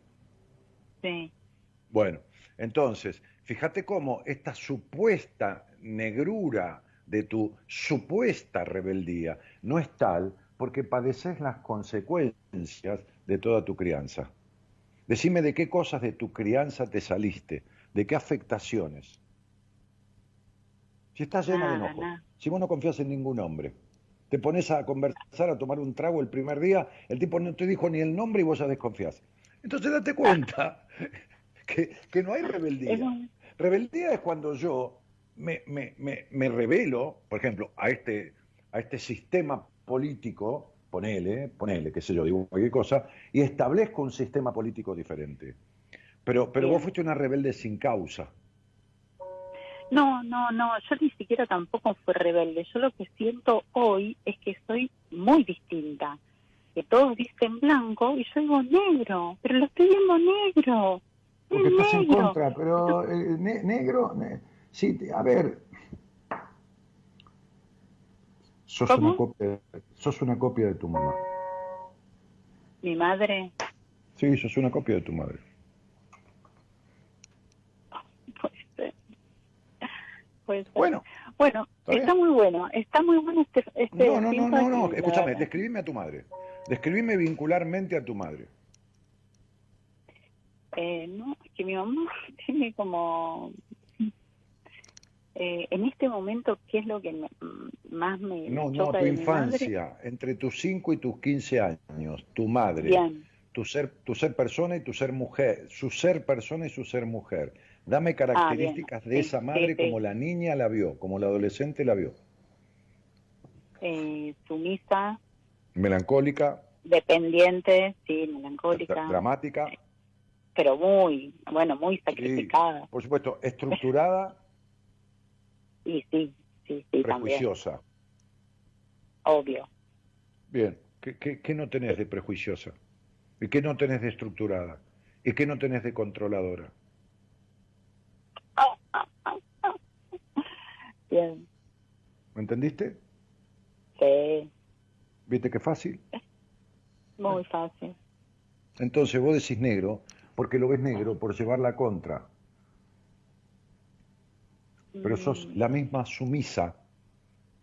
Sí. Bueno, entonces, fíjate cómo esta supuesta negrura de tu supuesta rebeldía no es tal porque padeces las consecuencias de toda tu crianza. Decime de qué cosas de tu crianza te saliste, de qué afectaciones. Si estás llena de enojo, nada. si vos no confías en ningún hombre, te pones a conversar, a tomar un trago el primer día, el tipo no te dijo ni el nombre y vos ya desconfías. Entonces date cuenta que, que no hay rebeldía. Rebeldía es cuando yo me, me, me, me revelo, por ejemplo, a este, a este sistema político, ponele, ponele, qué sé yo, digo cualquier cosa, y establezco un sistema político diferente. Pero, pero vos fuiste una rebelde sin causa. No, no, no, yo ni siquiera tampoco fui rebelde. Yo lo que siento hoy es que soy muy distinta. Que todos dicen blanco y yo digo negro, pero lo estoy viendo negro. Porque Es estás en negro. contra, pero eh, ne- negro, ne- sí, te- a ver. Sos ¿Cómo? una, copia, sos una copia de tu mamá. Mi madre, Sí, sos una copia de tu madre. pues, pues Bueno, bueno, está muy bueno, está muy bueno este, este No, no, no, no, no, escúchame, describime a tu madre. Describime vincularmente a tu madre. Eh, no, es que mi mamá tiene como... Eh, en este momento, ¿qué es lo que me- más me No, no, tu madre? infancia, entre tus 5 y tus 15 años, tu madre, Bien. tu ser, tu ser persona y tu ser mujer, su ser persona y su ser mujer. Dame características de Sí, esa madre sí. como la niña la vio, como la adolescente la vio. Eh, sumisa, Melancólica, dependiente, sí, melancólica, dra- dramática, pero muy, bueno, muy sacrificada. por supuesto, estructurada, Y sí, sí, sí, también. prejuiciosa. obvio. Bien, ¿qué, qué, qué no tenés de prejuiciosa? ¿Y qué no tenés de estructurada? ¿Y qué no tenés de controladora? Bien, ¿Me entendiste? sí, ¿Viste qué fácil? muy fácil. Entonces vos decís negro porque lo ves negro por llevar la contra. Pero sos la misma sumisa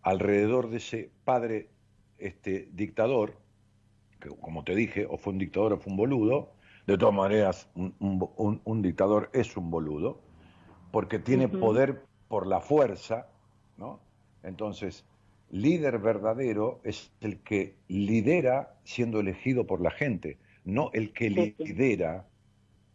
alrededor de ese padre este, dictador, que como te dije, o fue un dictador o fue un boludo. De todas maneras, un, un- un- dictador es un boludo, porque tiene poder por la fuerza, ¿no? Entonces, líder verdadero es el que lidera siendo elegido por la gente, no el que lidera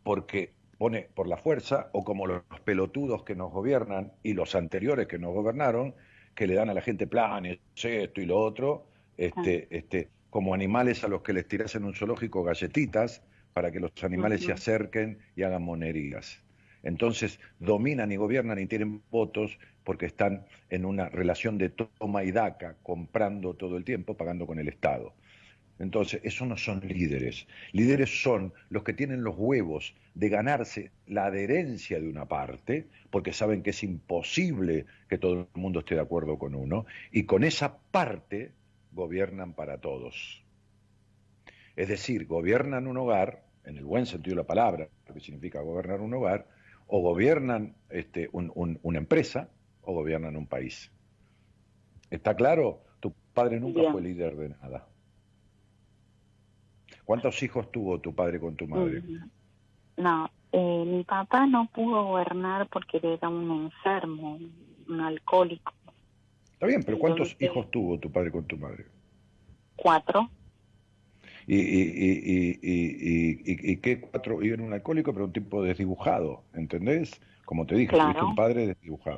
porque pone por la fuerza o como los pelotudos que nos gobiernan y los anteriores que nos gobernaron, que le dan a la gente planes, esto y lo otro, este, este, como animales a los que les tiras en un zoológico galletitas para que los animales se acerquen y hagan monerías. Entonces dominan y gobiernan y tienen votos porque están en una relación de toma y daca, comprando todo el tiempo, pagando con el Estado. Entonces, esos no son líderes. Líderes son los que tienen los huevos de ganarse la adherencia de una parte, porque saben que es imposible que todo el mundo esté de acuerdo con uno, y con esa parte gobiernan para todos. Es decir, gobiernan un hogar, en el buen sentido de la palabra, lo que significa gobernar un hogar, o gobiernan este, un- un- una empresa, o gobiernan un país. ¿Está claro? Tu padre nunca Bien. fue líder de nada. ¿Cuántos hijos tuvo tu padre con tu madre? Mm, No, eh, mi papá no pudo gobernar porque era un enfermo, un alcohólico. Está bien, pero ¿cuántos Entonces- hijos tuvo tu padre con tu madre? Cuatro. ¿Y, y, y, y, y, y- y qué cuatro? Y era un alcohólico, pero un tipo desdibujado, ¿entendés? Como te dije, Claro. un padre desdibujado.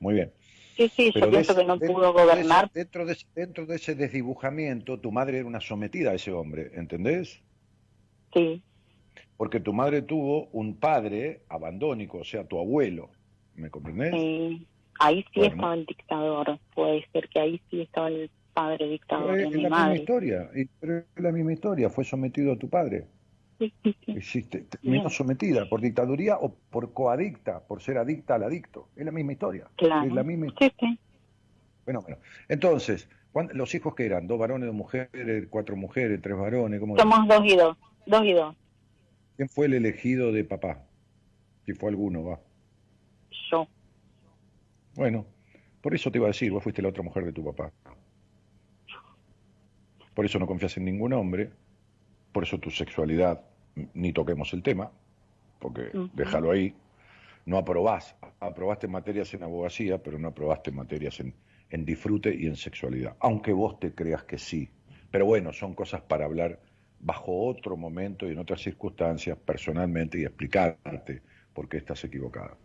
Muy bien. Sí, sí, Pero yo pienso ese- que no dentro pudo de ese- gobernar. dentro, de, ese- dentro de ese desdibujamiento, tu madre era una sometida a ese hombre, ¿entendés? Sí. Porque tu madre tuvo un padre abandónico, o sea, tu abuelo, ¿me comprendés? Sí. Ahí sí Bueno. estaba el dictador. Puede ser que ahí sí estaba el padre dictador de es mi la misma historia, es la misma historia, fue sometido a tu padre. Existe, terminó Bien. sometida por dictaduría o por coadicta, por ser adicta al adicto. Es la misma historia. Claro. Es la misma Sí, sí. Bueno, bueno. Entonces, ¿cuán- ¿los hijos que eran? ¿Dos varones, dos mujeres, cuatro mujeres, tres varones? ¿Cómo Somos dos y dos. Dos y dos. ¿Quién fue el elegido de papá? Si fue alguno, va. Yo. Bueno, por eso te iba a decir, vos fuiste la otra mujer de tu papá. Por eso no confías en ningún hombre, por eso tu sexualidad, n- ni toquemos el tema, porque Ujú. déjalo ahí. No aprobás, aprobaste materias en abogacía, pero no aprobaste materias en, en disfrute y en sexualidad, aunque vos te creas que sí. Pero bueno, son cosas para hablar bajo otro momento y en otras circunstancias personalmente y explicarte por qué estás equivocada.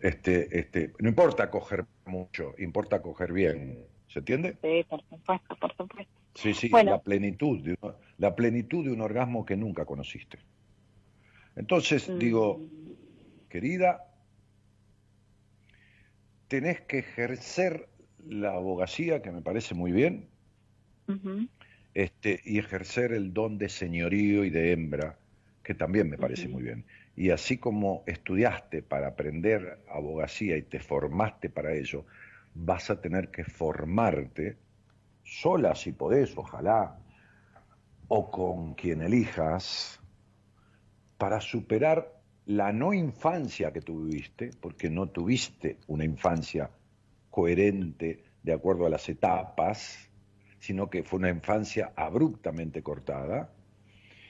Este, este, no importa coger mucho, importa coger bien. ¿Se entiende? Sí, por supuesto, por supuesto. Sí, sí, Bueno. la plenitud, de un, la plenitud de un orgasmo que nunca conociste. Entonces, Mm. digo, querida, tenés que ejercer la abogacía, que me parece muy bien, este, y ejercer el don de señorío y de hembra, que también me parece muy bien. Y así como estudiaste para aprender abogacía y te formaste para ello, vas a tener que formarte sola si podés, ojalá, o con quien elijas, para superar la no infancia que tuviste, porque no tuviste una infancia coherente de acuerdo a las etapas, sino que fue una infancia abruptamente cortada,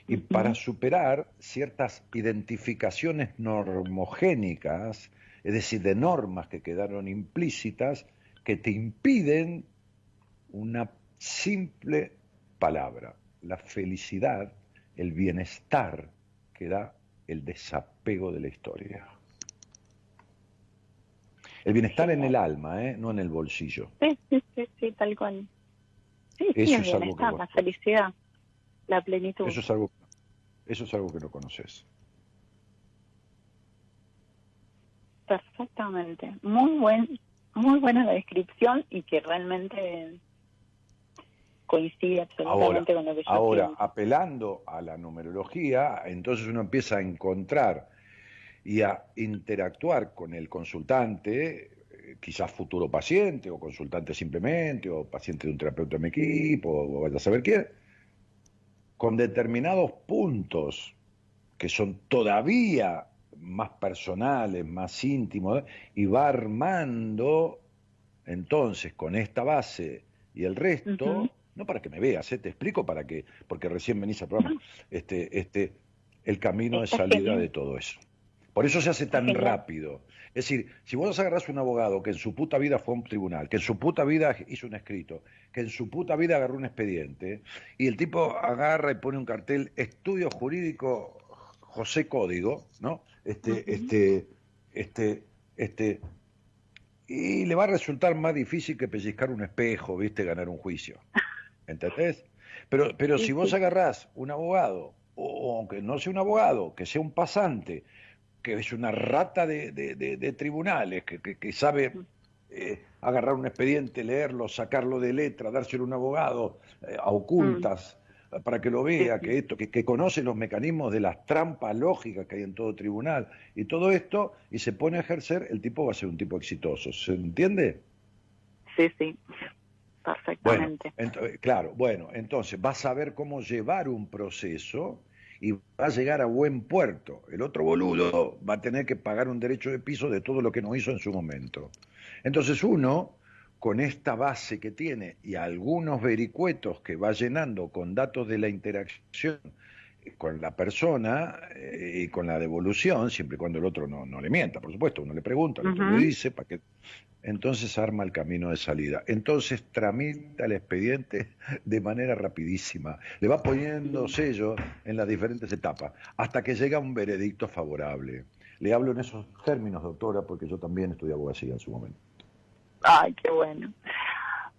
y para superar ciertas identificaciones normogénicas, es decir, de normas que quedaron implícitas, que te impiden una simple palabra, la felicidad, el bienestar que da el desapego de la historia. El bienestar en el alma, ¿eh? no en el bolsillo. Sí, sí, sí, sí, tal cual. Sí, sí, el es algo que la felicidad, la plenitud. Eso es algo, eso es algo que no conoces. Perfectamente. Muy buen, muy buena la descripción y que realmente coincide absolutamente con lo que yo ahora pienso. apelando a la numerología, entonces uno empieza a encontrar y a interactuar con el consultante, eh, quizás futuro paciente o consultante simplemente, o paciente de un terapeuta en mi equipo, o vaya a saber quién, con determinados puntos que son todavía más personales, más íntimos, y va armando entonces con esta base y el resto, no para que me veas, ¿eh? te explico para que, porque recién venís al programa, este, este, el camino de salida de todo eso. Por eso se hace tan rápido. Es decir, si vos agarrás un abogado que en su puta vida fue a un tribunal, que en su puta vida hizo un escrito, que en su puta vida agarró un expediente, y el tipo agarra y pone un cartel, estudio jurídico José Código, ¿no? Este, este, este, este, y le va a resultar más difícil que pellizcar un espejo, ¿viste? Ganar un juicio. ¿Entendés? Pero, pero si vos agarrás un abogado, o aunque no sea un abogado, que sea un pasante, que es una rata de, de- de- de tribunales, que, que- que sabe eh, agarrar un expediente, leerlo, sacarlo de letra, dárselo a un abogado eh, a ocultas eh, para que lo vea, que esto, que, que conoce los mecanismos de las trampas lógicas que hay en todo tribunal y todo esto, y se pone a ejercer, el tipo va a ser un tipo exitoso. ¿Se entiende? Sí, sí, perfectamente. ento- eh, claro, bueno, entonces va a saber cómo llevar un proceso y va a llegar a buen puerto. El otro boludo va a tener que pagar un derecho de piso de todo lo que no hizo en su momento. Entonces uno, con esta base que tiene y algunos vericuetos que va llenando con datos de la interacción con la persona eh, y con la devolución, siempre y cuando el otro no, no le mienta, por supuesto, uno le pregunta, el otro le dice, para que entonces arma el camino de salida. Entonces tramita el expediente de manera rapidísima. Le va poniendo sellos en las diferentes etapas hasta que llega un veredicto favorable. Le hablo en esos términos, doctora, porque yo también estudié abogacía en su momento. Ay, qué bueno.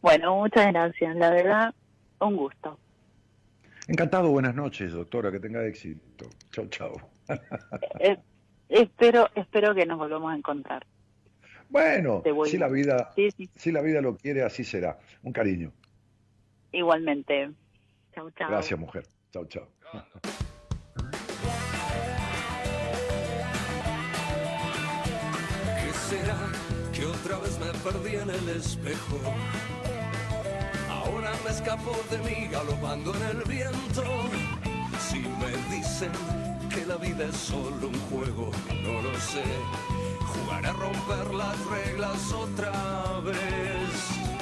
Bueno, muchas gracias. La verdad, un gusto. Encantado, buenas noches, doctora, que tenga éxito. Chau, chau. Eh, espero, espero que nos volvamos a encontrar. Bueno, si la vida, Sí, sí, si la vida lo quiere, así será. Un cariño. igualmente. Chau, chau. Gracias, mujer. Chau, chau. ¿Qué será que otra vez me perdí en el espejo? Ahora me escapo de mí galopando en el viento. Si me dicen que la vida es solo un juego, no lo sé. Jugar a romper las reglas otra vez.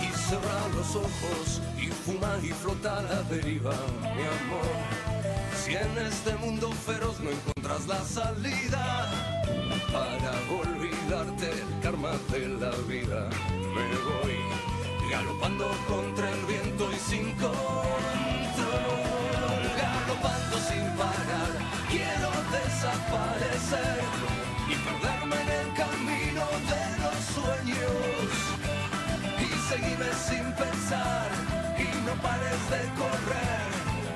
Y cerrar los ojos y fumar y flotar a deriva, mi amor. Si en este mundo feroz no encuentras la salida para olvidarte el karma de la vida, me voy galopando contra el viento y sin control, galopando sin parar. Quiero desaparecer y perderme en el camino de los sueños y seguirme sin pensar y no pares de correr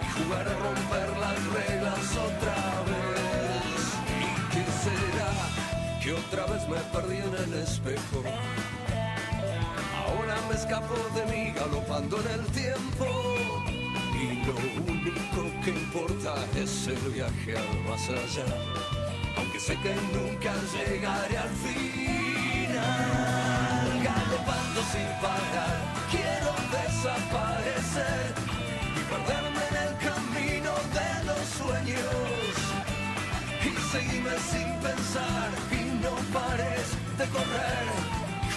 y jugar a romper las reglas otra vez. ¿Y qué será que otra vez me perdí en el espejo? Escapo de mí galopando en el tiempo. Y lo único que importa es el viaje al más allá. Aunque sé que nunca llegaré al final, galopando sin parar, quiero desaparecer y perderme en el camino de los sueños. Y seguirme sin pensar y no pares de correr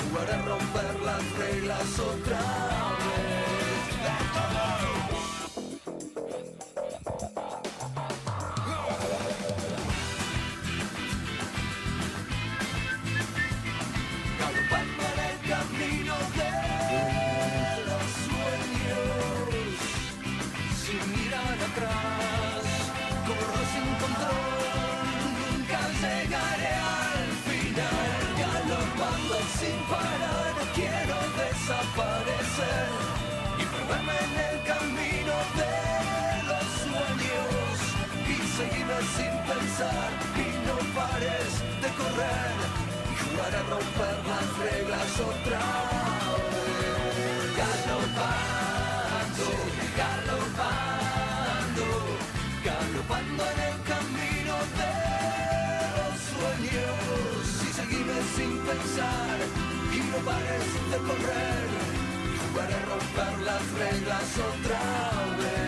jugar a romper las reglas otra vez. Sin pensar y no pares de correr y jugar a romper las reglas otra vez, galopando galopando, galopando en el camino de los sueños. Si seguiré sin pensar y no pares de correr, jugaré a romper las reglas otra vez,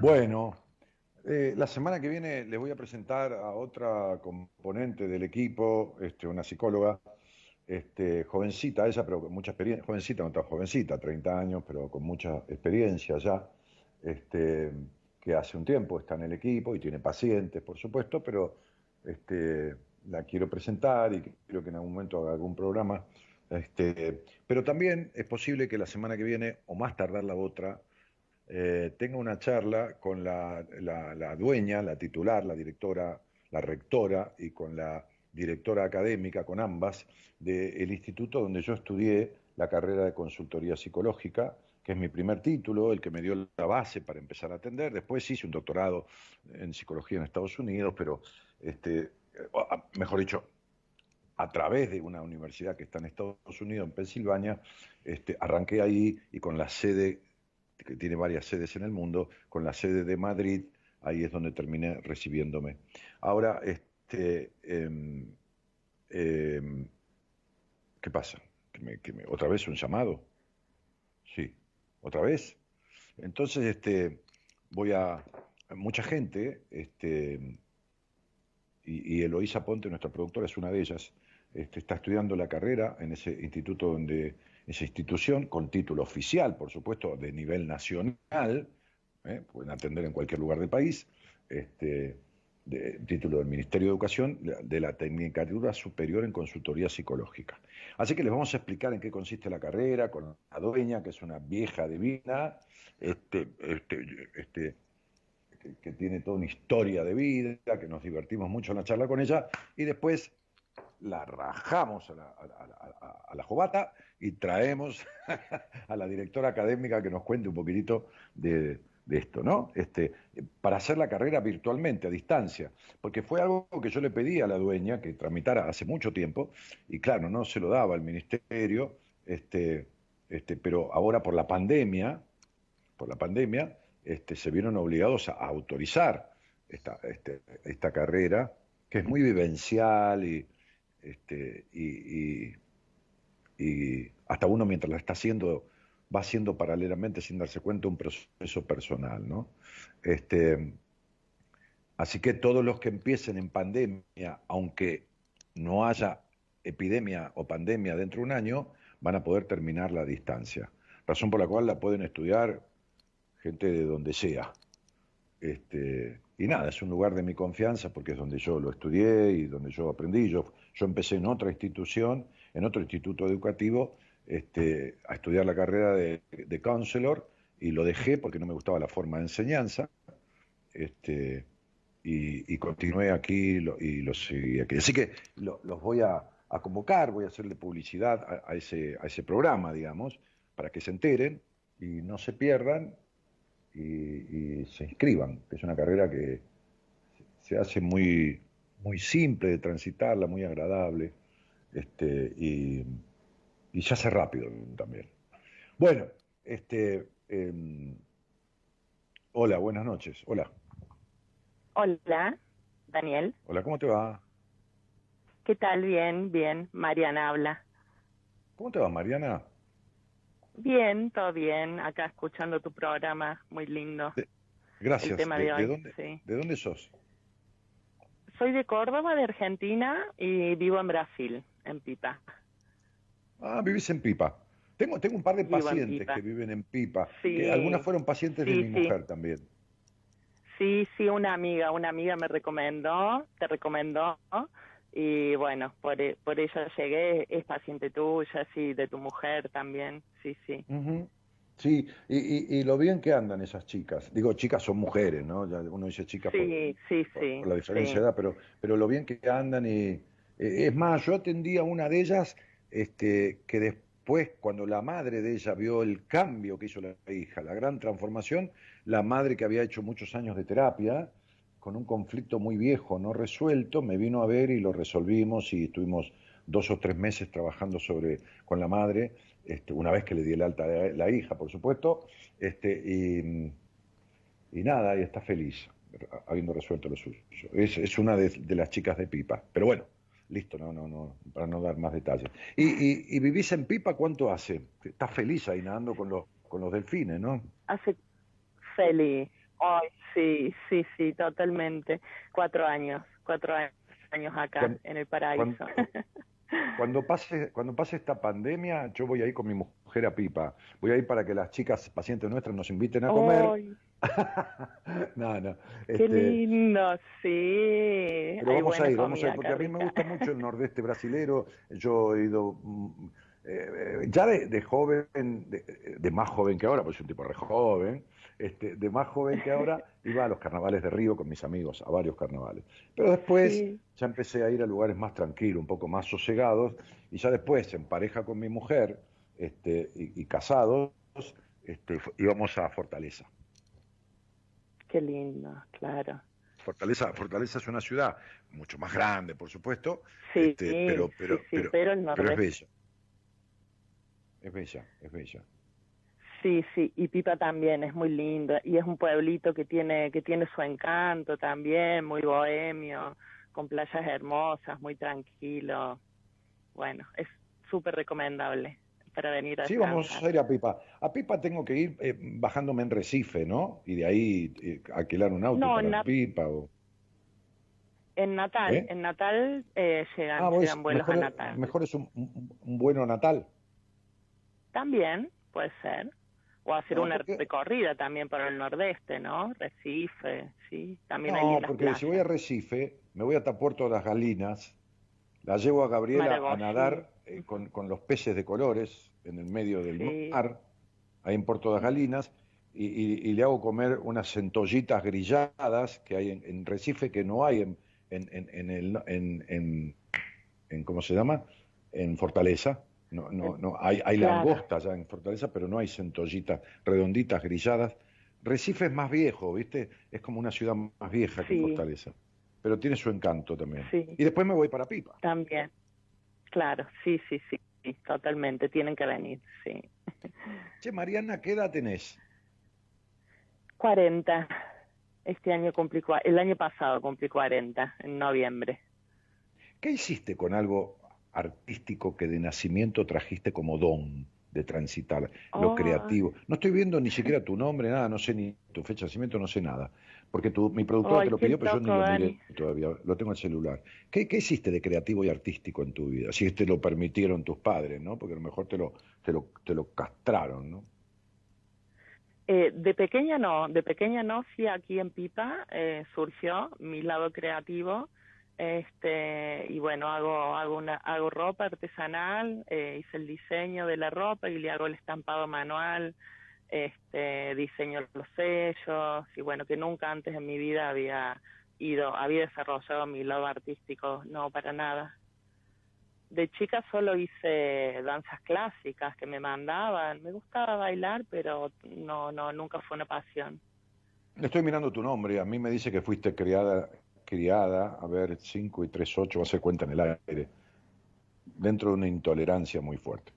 Bueno, eh, la semana que viene les voy a presentar a otra componente del equipo, este, una psicóloga, este, jovencita ella, pero con mucha experiencia, jovencita, no tan jovencita, 30 años, pero con mucha experiencia ya, este, que hace un tiempo está en el equipo y tiene pacientes, por supuesto, pero este, la quiero presentar y quiero que en algún momento haga algún programa. Este, pero también es posible que la semana que viene, o más tardar la otra, eh, tenga una charla con la, la- dueña, la titular, la directora, la rectora y con la directora académica, con ambas, del instituto donde yo estudié la carrera de consultoría psicológica, que es mi primer título, el que me dio la base para empezar a atender. Después hice un doctorado en psicología en Estados Unidos, pero, este, mejor dicho, a través de una universidad que está en Estados Unidos, en Pensilvania, este, arranqué ahí y con la sede, que tiene varias sedes en el mundo, con la sede de Madrid, ahí es donde terminé recibiéndome. Ahora, este, em, em, ¿qué pasa? ¿Que me- ¿Otra vez un llamado? Sí, ¿otra vez? Entonces, este, voy a... Mucha gente, este, y, y Eloísa Ponte, nuestra productora, es una de ellas, este, está estudiando la carrera en ese instituto donde, esa institución, con título oficial, por supuesto, de nivel nacional, ¿eh? pueden atender en cualquier lugar del país, este, de, título del Ministerio de Educación, de, la Tecnicatura Superior en Consultoría Psicológica. Así que les vamos a explicar en qué consiste la carrera con la dueña, que es una vieja divina, este, este, este, que, tiene toda una historia de vida, que nos divertimos mucho en la charla con ella, y después la rajamos a la, a a la jovata y traemos a la directora académica que nos cuente un poquitito de, esto, ¿no? Este, para hacer la carrera virtualmente, a distancia, porque fue algo que yo le pedí a la dueña que tramitara hace mucho tiempo, y claro, no se lo daba el ministerio, este, este, pero ahora por la pandemia, por la pandemia, este, se vieron obligados a autorizar esta, este, carrera, que es muy vivencial y, este, y- y hasta uno mientras la está haciendo va haciendo paralelamente sin darse cuenta un proceso personal, ¿no? Este, así que todos los que empiecen en pandemia, aunque no haya epidemia o pandemia dentro de un año, van a poder terminar la distancia. Razón por la cual la pueden estudiar gente de donde sea. Este, y nada, es un lugar de mi confianza porque es donde yo lo estudié y donde yo aprendí. Yo, yo empecé en otra institución, en otro instituto educativo, este, a estudiar la carrera de, counselor y lo dejé porque no me gustaba la forma de enseñanza. Este, y, continué aquí lo- y lo seguí aquí. Así que lo- los voy a, convocar, voy a hacerle publicidad a, a ese, a ese programa, digamos, para que se enteren y no se pierdan y, y se inscriban, que es una carrera que se hace muy, muy simple de transitarla, muy agradable, este, y, y se hace rápido también. Bueno, este, em, hola, buenas noches. Hola, Hola, Daniel. hola, ¿cómo te va? ¿Qué tal? Bien, bien. Mariana habla. ¿Cómo te va, Mariana? Bien, todo bien. Acá escuchando tu programa, muy lindo. Gracias. El tema ¿De, de de hoy, dónde, sí. ¿De dónde sos? Soy de Córdoba, de Argentina, y vivo en Brasil, en Pipa. Ah, vivís en Pipa. Tengo, tengo un par de Vivo pacientes que viven en Pipa. Sí. que algunas fueron pacientes de mi sí. mujer también. Sí, sí, una amiga, una amiga me recomendó, te recomendó, y bueno, por, por eso llegué, es paciente tuya, sí, de tu mujer también, sí, sí. Sí, y, y- y lo bien que andan esas chicas. Digo, chicas son mujeres, ¿no? Uno dice chicas por, Sí, sí, sí. por la diferencia de edad, pero, pero lo bien que andan y... eh, es más, yo atendí a una de ellas este, que después, cuando la madre de ella vio el cambio que hizo la hija, la gran transformación, la madre que había hecho muchos años de terapia, con un conflicto muy viejo, no resuelto, me vino a ver y lo resolvimos y estuvimos dos o tres meses trabajando sobre con la madre, este, una vez que le di el alta a la, hija, por supuesto, este, y, nada, y está feliz habiendo resuelto lo suyo. Es, una de las chicas de Pipa. Pero bueno, listo, no, no, no, para no dar más detalles. ¿Y, y, y vivís en Pipa cuánto hace? Estás feliz ahí nadando con los, con los delfines, ¿no? Hace feliz. Ay, sí, sí, sí, totalmente. Cuatro años, cuatro años acá en el paraíso. Cuando pase, cuando pase esta pandemia, yo voy a ir con mi mujer a Pipa. Voy a ir para que las chicas pacientes nuestras nos inviten a comer. No, no. qué este, lindo, sí. Pero Hay vamos a ir, vamos a ir, porque a mí me gusta mucho el nordeste brasilero. Yo he ido, mm, eh, eh, ya de, de joven, de, de más joven que ahora, pues soy un tipo re joven, este, de más joven que ahora, iba a los carnavales de Río con mis amigos, a varios carnavales. Pero después Sí. ya empecé a ir a lugares más tranquilos, un poco más sosegados, y ya después, en pareja con mi mujer este, y, y casados, este, íbamos a Fortaleza. Qué lindo, claro. Fortaleza, Fortaleza es una ciudad mucho más grande, por supuesto, Sí, este, pero, pero, sí, pero, pero pero es bella. Es bella, es bella. Sí, sí, y Pipa también es muy lindo y es un pueblito que tiene que tiene su encanto también, muy bohemio, con playas hermosas, muy tranquilo. Bueno, es súper recomendable para venir a Sí, vamos a ir a Pipa. A Pipa tengo que ir eh, bajándome en Recife, ¿no? Y de ahí eh, alquilar un auto No, para Pipa. O... En Natal, ¿Eh? en Natal eh, llegan, Ah, llegan vuelos mejor, a Natal. mejor es un, un- un bueno natal. También puede ser. O hacer No, una porque- recorrida también por el nordeste, ¿no? Recife, sí. También hay No, lindas porque playas. si voy a Recife, me voy hasta Puerto de las Galinas, la llevo a Gabriela a nadar eh, con, con los peces de colores en el medio del Sí. mar, ahí en Puerto de las Galinas, y, y- y le hago comer unas centollitas grilladas que hay en, en Recife que no hay en, en, en, en el, en, en- en- ¿cómo se llama? En Fortaleza. No, no, no, hay, hay Claro. langostas ya en Fortaleza, pero no hay centollitas redonditas, grilladas. Recife es más viejo, ¿viste? Es como una ciudad más vieja que. Fortaleza. Pero tiene su encanto también. Sí. Y después me voy para Pipa. También. Claro, sí, sí, sí, sí, totalmente. Tienen que venir, sí. Che, Mariana, ¿qué edad tenés? 40. Este año cumplí, el año pasado cumplí 40, en noviembre. ¿Qué hiciste con algo artístico que de nacimiento trajiste como don de transitar, lo Oh. creativo? No estoy viendo ni siquiera tu nombre, nada, no sé ni tu fecha de nacimiento, no sé nada. Porque tu, mi productora te lo pidió, pero yo ni lo miré todavía, lo tengo en el celular. ¿Qué, qué hiciste de creativo y artístico en tu vida? Si te lo permitieron tus padres, ¿no? Porque a lo mejor te lo, te lo, te lo castraron, ¿no? Eh, de pequeña no, de pequeña no, sí, aquí en Pipa eh, surgió mi lado creativo. Este, y bueno, hago, hago, una, hago ropa artesanal, eh, hice el diseño de la ropa y le hago el estampado manual, este, diseño los sellos, y bueno, que nunca antes en mi vida había ido, había desarrollado mi lado artístico, no, para nada. De chica solo hice danzas clásicas que me mandaban. Me gustaba bailar, pero no, no, nunca fue una pasión. Estoy mirando tu nombre, a mí me dice que fuiste criada, criada, a ver, 5 y 3, 8, va a ser cuenta en el aire, dentro de una intolerancia muy fuerte.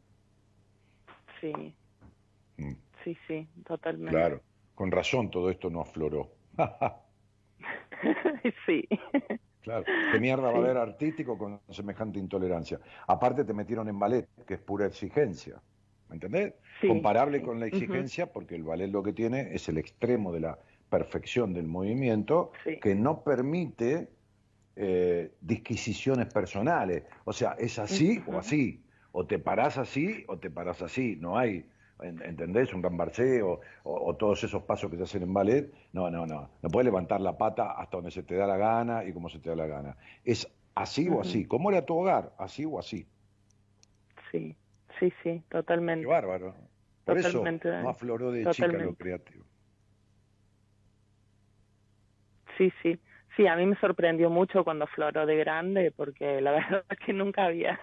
Sí, Mm, sí, sí, totalmente. claro, con razón todo esto no afloró. sí. Claro, qué mierda va a haber artístico con semejante intolerancia. Aparte te metieron en ballet, que es pura exigencia, ¿me entendés? Sí, Comparable sí. con la exigencia, porque el ballet lo que tiene es el extremo de la perfección del movimiento, Sí. que no permite eh, disquisiciones personales. O sea, es así o así. O te parás así o te parás así. No hay, en- ¿entendés? Un gambarché o, o, o todos esos pasos que se hacen en ballet. No, no, no. No puedes levantar la pata hasta donde se te da la gana y como se te da la gana. Es así o así. ¿Cómo era tu hogar? Así o así. Sí, sí, sí, totalmente. Qué bárbaro. Por eso Totalmente, Dani. no afloró de chica lo Totalmente. creativo. Sí, sí. Sí, a mí me sorprendió mucho cuando floró de grande, porque la verdad es que nunca había,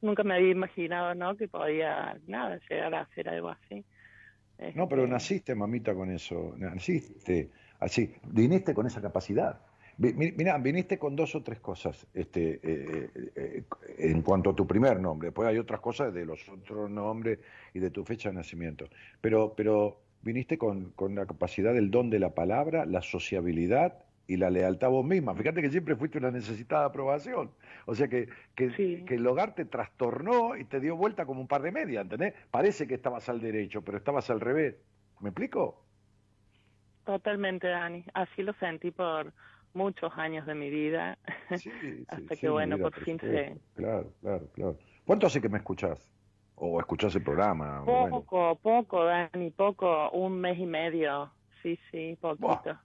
nunca me había imaginado, ¿no? Que podía, nada, llegar a hacer algo así. No, pero Este, naciste, mamita, con eso. Naciste así. Viniste con esa capacidad. Mirá, viniste con dos o tres cosas este, eh, eh, eh, en cuanto a tu primer nombre. Después hay otras cosas de los otros nombres y de tu fecha de nacimiento. Pero, pero viniste con, con la capacidad del don de la palabra, la sociabilidad y la lealtad a vos misma. Fíjate que siempre fuiste una necesitada aprobación. O sea que, que, que el hogar te trastornó y te dio vuelta como un par de media, ¿entendés? Parece que estabas al derecho, pero estabas al revés. ¿Me explico? Totalmente, Dani. Así lo sentí por muchos años de mi vida. Hasta que, bueno, por fin se... Claro, claro, claro. ¿Cuánto hace que me escuchás? ¿O escuchás el programa? Bueno, Poco, poco, Dani, poco. Un mes y medio. Sí, sí, poquito.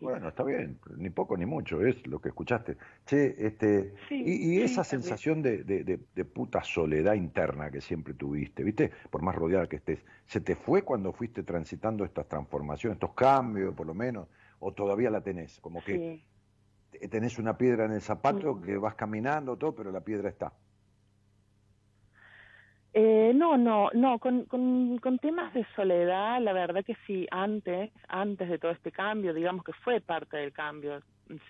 Bueno, está bien, ni poco ni mucho, es lo que escuchaste. Che, este, Sí, y, y sí, esa sensación de, de, de- de puta soledad interna que siempre tuviste, ¿viste? Por más rodeada que estés, ¿se te fue cuando fuiste transitando estas transformaciones, estos cambios, por lo menos? ¿O todavía la tenés? Como que Sí. tenés una piedra en el zapato que vas caminando, todo, pero la piedra está. Eh, no, no, no, con, con, con temas de soledad, la verdad que sí, antes, antes de todo este cambio, digamos que fue parte del cambio,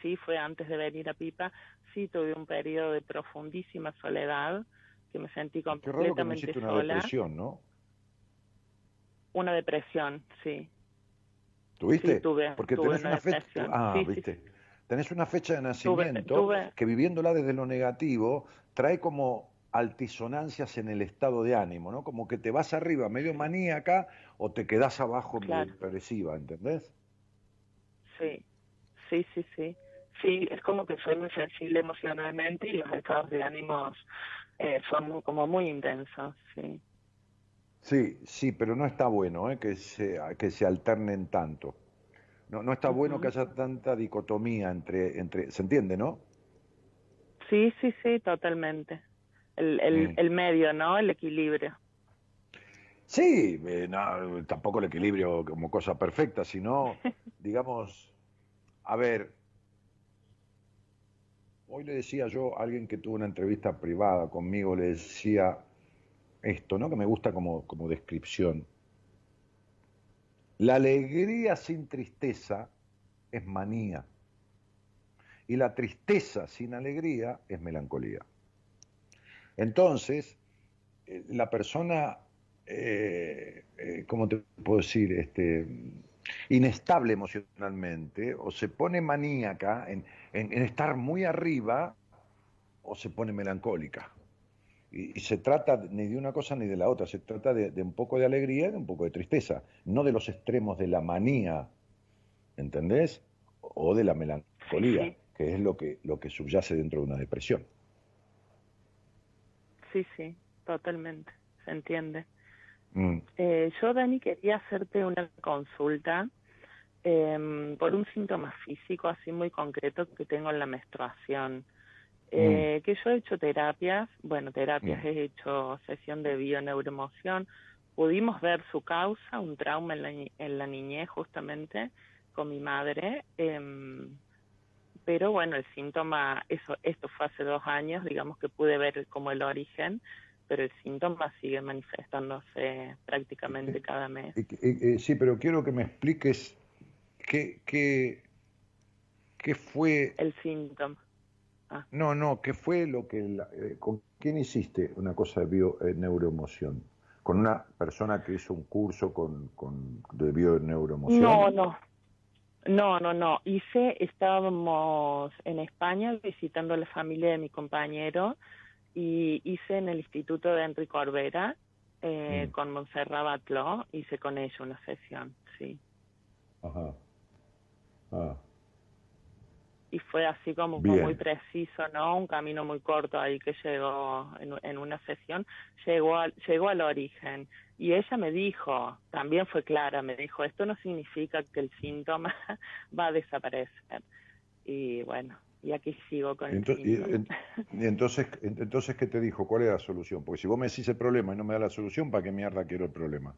sí, fue antes de venir a Pipa, sí tuve un periodo de profundísima soledad, que me sentí Qué raro que completamente hiciste una sola. depresión, ¿no? Una depresión, sí. ¿Tuviste? Sí, tuve, Porque tuve tenés una una fecha. Ah, Sí, sí, viste. Tenés una fecha de nacimiento tuve- que viviéndola desde lo negativo trae como altisonancias en el estado de ánimo, ¿no? Como que te vas arriba medio maníaca o te quedás abajo Claro. depresiva, ¿entendés? Sí, sí, sí, sí. Sí, es como que soy muy sensible emocionalmente y los estados de ánimos eh, son muy- como muy intensos, sí. Sí, sí, pero no está bueno ¿eh? que, se, que se alternen tanto. No, no está bueno que haya tanta dicotomía entre, entre, ¿se entiende, no? Sí, sí, sí, totalmente. El, el, Mm. el medio, ¿no? El equilibrio. Sí, eh, no, tampoco el equilibrio como cosa perfecta, sino, digamos, a ver, hoy le decía yo a alguien que tuvo una entrevista privada conmigo, le decía esto, ¿no? Que me gusta como, como descripción. La alegría sin tristeza es manía. Y la tristeza sin alegría es melancolía. Entonces, eh, la persona, eh, eh, ¿cómo te puedo decir? Este, inestable emocionalmente, o se pone maníaca en, en- en estar muy arriba, o se pone melancólica. Y, y se trata ni de una cosa ni de la otra, se trata de, de un poco de alegría y de un poco de tristeza, no de los extremos de la manía, ¿entendés? O de la melancolía, que es lo que, lo que subyace dentro de una depresión. Sí, sí, totalmente. Se entiende. Mm. Eh, yo, Dani, quería hacerte una consulta em, por un síntoma físico así muy concreto que tengo en la menstruación. Eh, Que yo he hecho terapias, bueno, terapias, Mm. he hecho sesión de bioneuroemoción. Pudimos ver su causa, un trauma en la, en la niñez justamente con mi madre. em, pero bueno, el síntoma, eso, esto fue hace dos años, digamos que pude ver como el origen, pero el síntoma sigue manifestándose prácticamente cada mes. Eh, eh, sí, pero quiero que me expliques qué, qué, qué fue... El síntoma. No, no, qué fue lo que... la- eh, ¿Con quién hiciste una cosa de bio, eh, neuroemoción? ¿Con una persona que hizo un curso con, con, de bioneuroemoción? No, no. No, no, no. Hice, estábamos en España visitando a la familia de mi compañero y hice en el Instituto de Enrique Corbera eh, con Montserrat Batló, hice con ella una sesión, sí. Ajá. Ah. Y fue así como, muy preciso, ¿no? Un camino muy corto ahí que llegó en, en una sesión, llegó al, llegó al origen. Y ella me dijo, también fue clara, me dijo, esto no significa que el síntoma va a desaparecer. Y bueno, y aquí sigo con el Ento- y, síntoma. y entonces, en- entonces, ¿qué te dijo? ¿Cuál es la solución? Porque si vos me decís el problema y no me da la solución, ¿para qué mierda quiero el problema?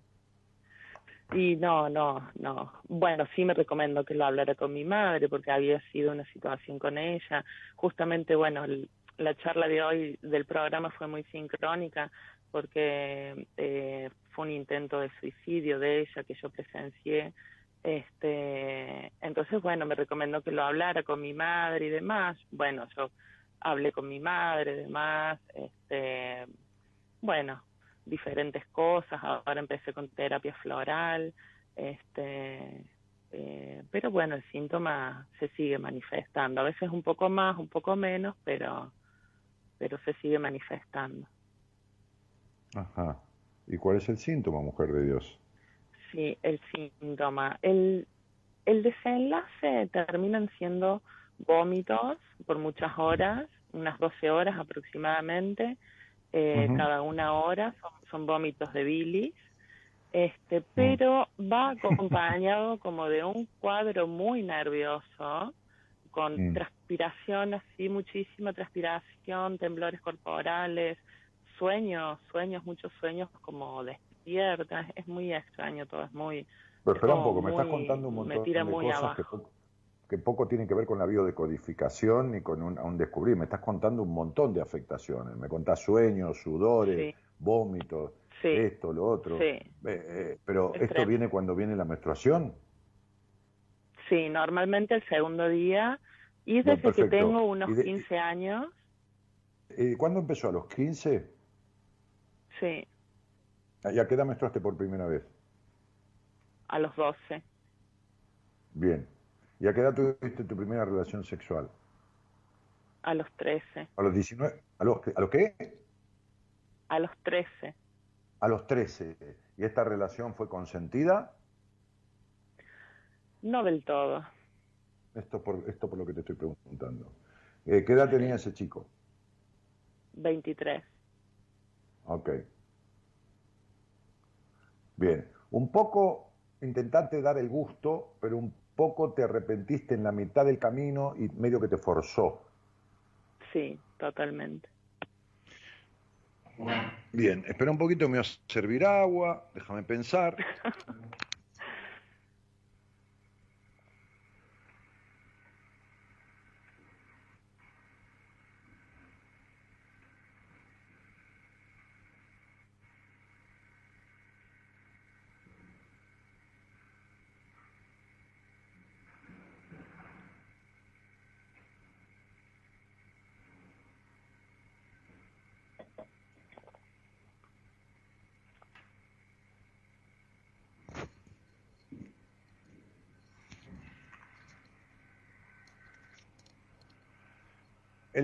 Y no, no, no. Bueno, sí me recomiendo que lo hablara con mi madre porque había sido una situación con ella. Justamente, bueno, la charla de hoy del programa fue muy sincrónica porque eh, fue un intento de suicidio de ella que yo presencié Este, entonces, bueno, me recomendó que lo hablara con mi madre y demás. Bueno, yo hablé con mi madre y demás. Este, bueno, diferentes cosas. Ahora empecé con terapia floral. Este, eh, pero bueno, el síntoma se sigue manifestando. A veces un poco más, un poco menos, pero, pero se sigue manifestando. Ajá. ¿Y cuál es el síntoma, mujer de Dios? Sí, el síntoma. El, el desenlace terminan siendo vómitos por muchas horas, unas 12 horas aproximadamente, eh, cada una hora, son, son vómitos de bilis, este, pero va acompañado como de un cuadro muy nervioso, con Mm. transpiración así, muchísima transpiración, temblores corporales, sueños, sueños, muchos sueños como despiertas, es muy extraño todo, es muy... Pero es espera un poco, me estás contando un me montón tira de muy cosas que abajo. Que poco tienen que ver con la biodecodificación ni con un, un descubrir. Me estás contando un montón de afectaciones. Me contás sueños, sudores, Sí. vómitos, Sí. esto, lo otro. Sí. Eh, eh, pero Es esto viene cuando viene la menstruación. Sí, normalmente el segundo día, y Bien, desde que tengo unos Y de- 15 años, Eh, ¿Cuándo empezó? ¿A los 15? sí, ¿Y a qué edad menstruaste por primera vez? a los 12, Bien. ¿Y a qué edad tuviste tu primera relación sexual? a los 13, ¿A los 19? ¿A los, ¿A los qué? a los 13. A los 13. ¿Y esta relación fue consentida? No del todo, Esto por, esto por lo que te estoy preguntando. Eh, ¿Qué edad tenía ese chico? 23. Ok. Bien. Un poco intentaste dar el gusto, pero un poco te arrepentiste en la mitad del camino y medio que te forzó. Sí, totalmente. Bien, espera un poquito, me voy a servir agua, déjame pensar.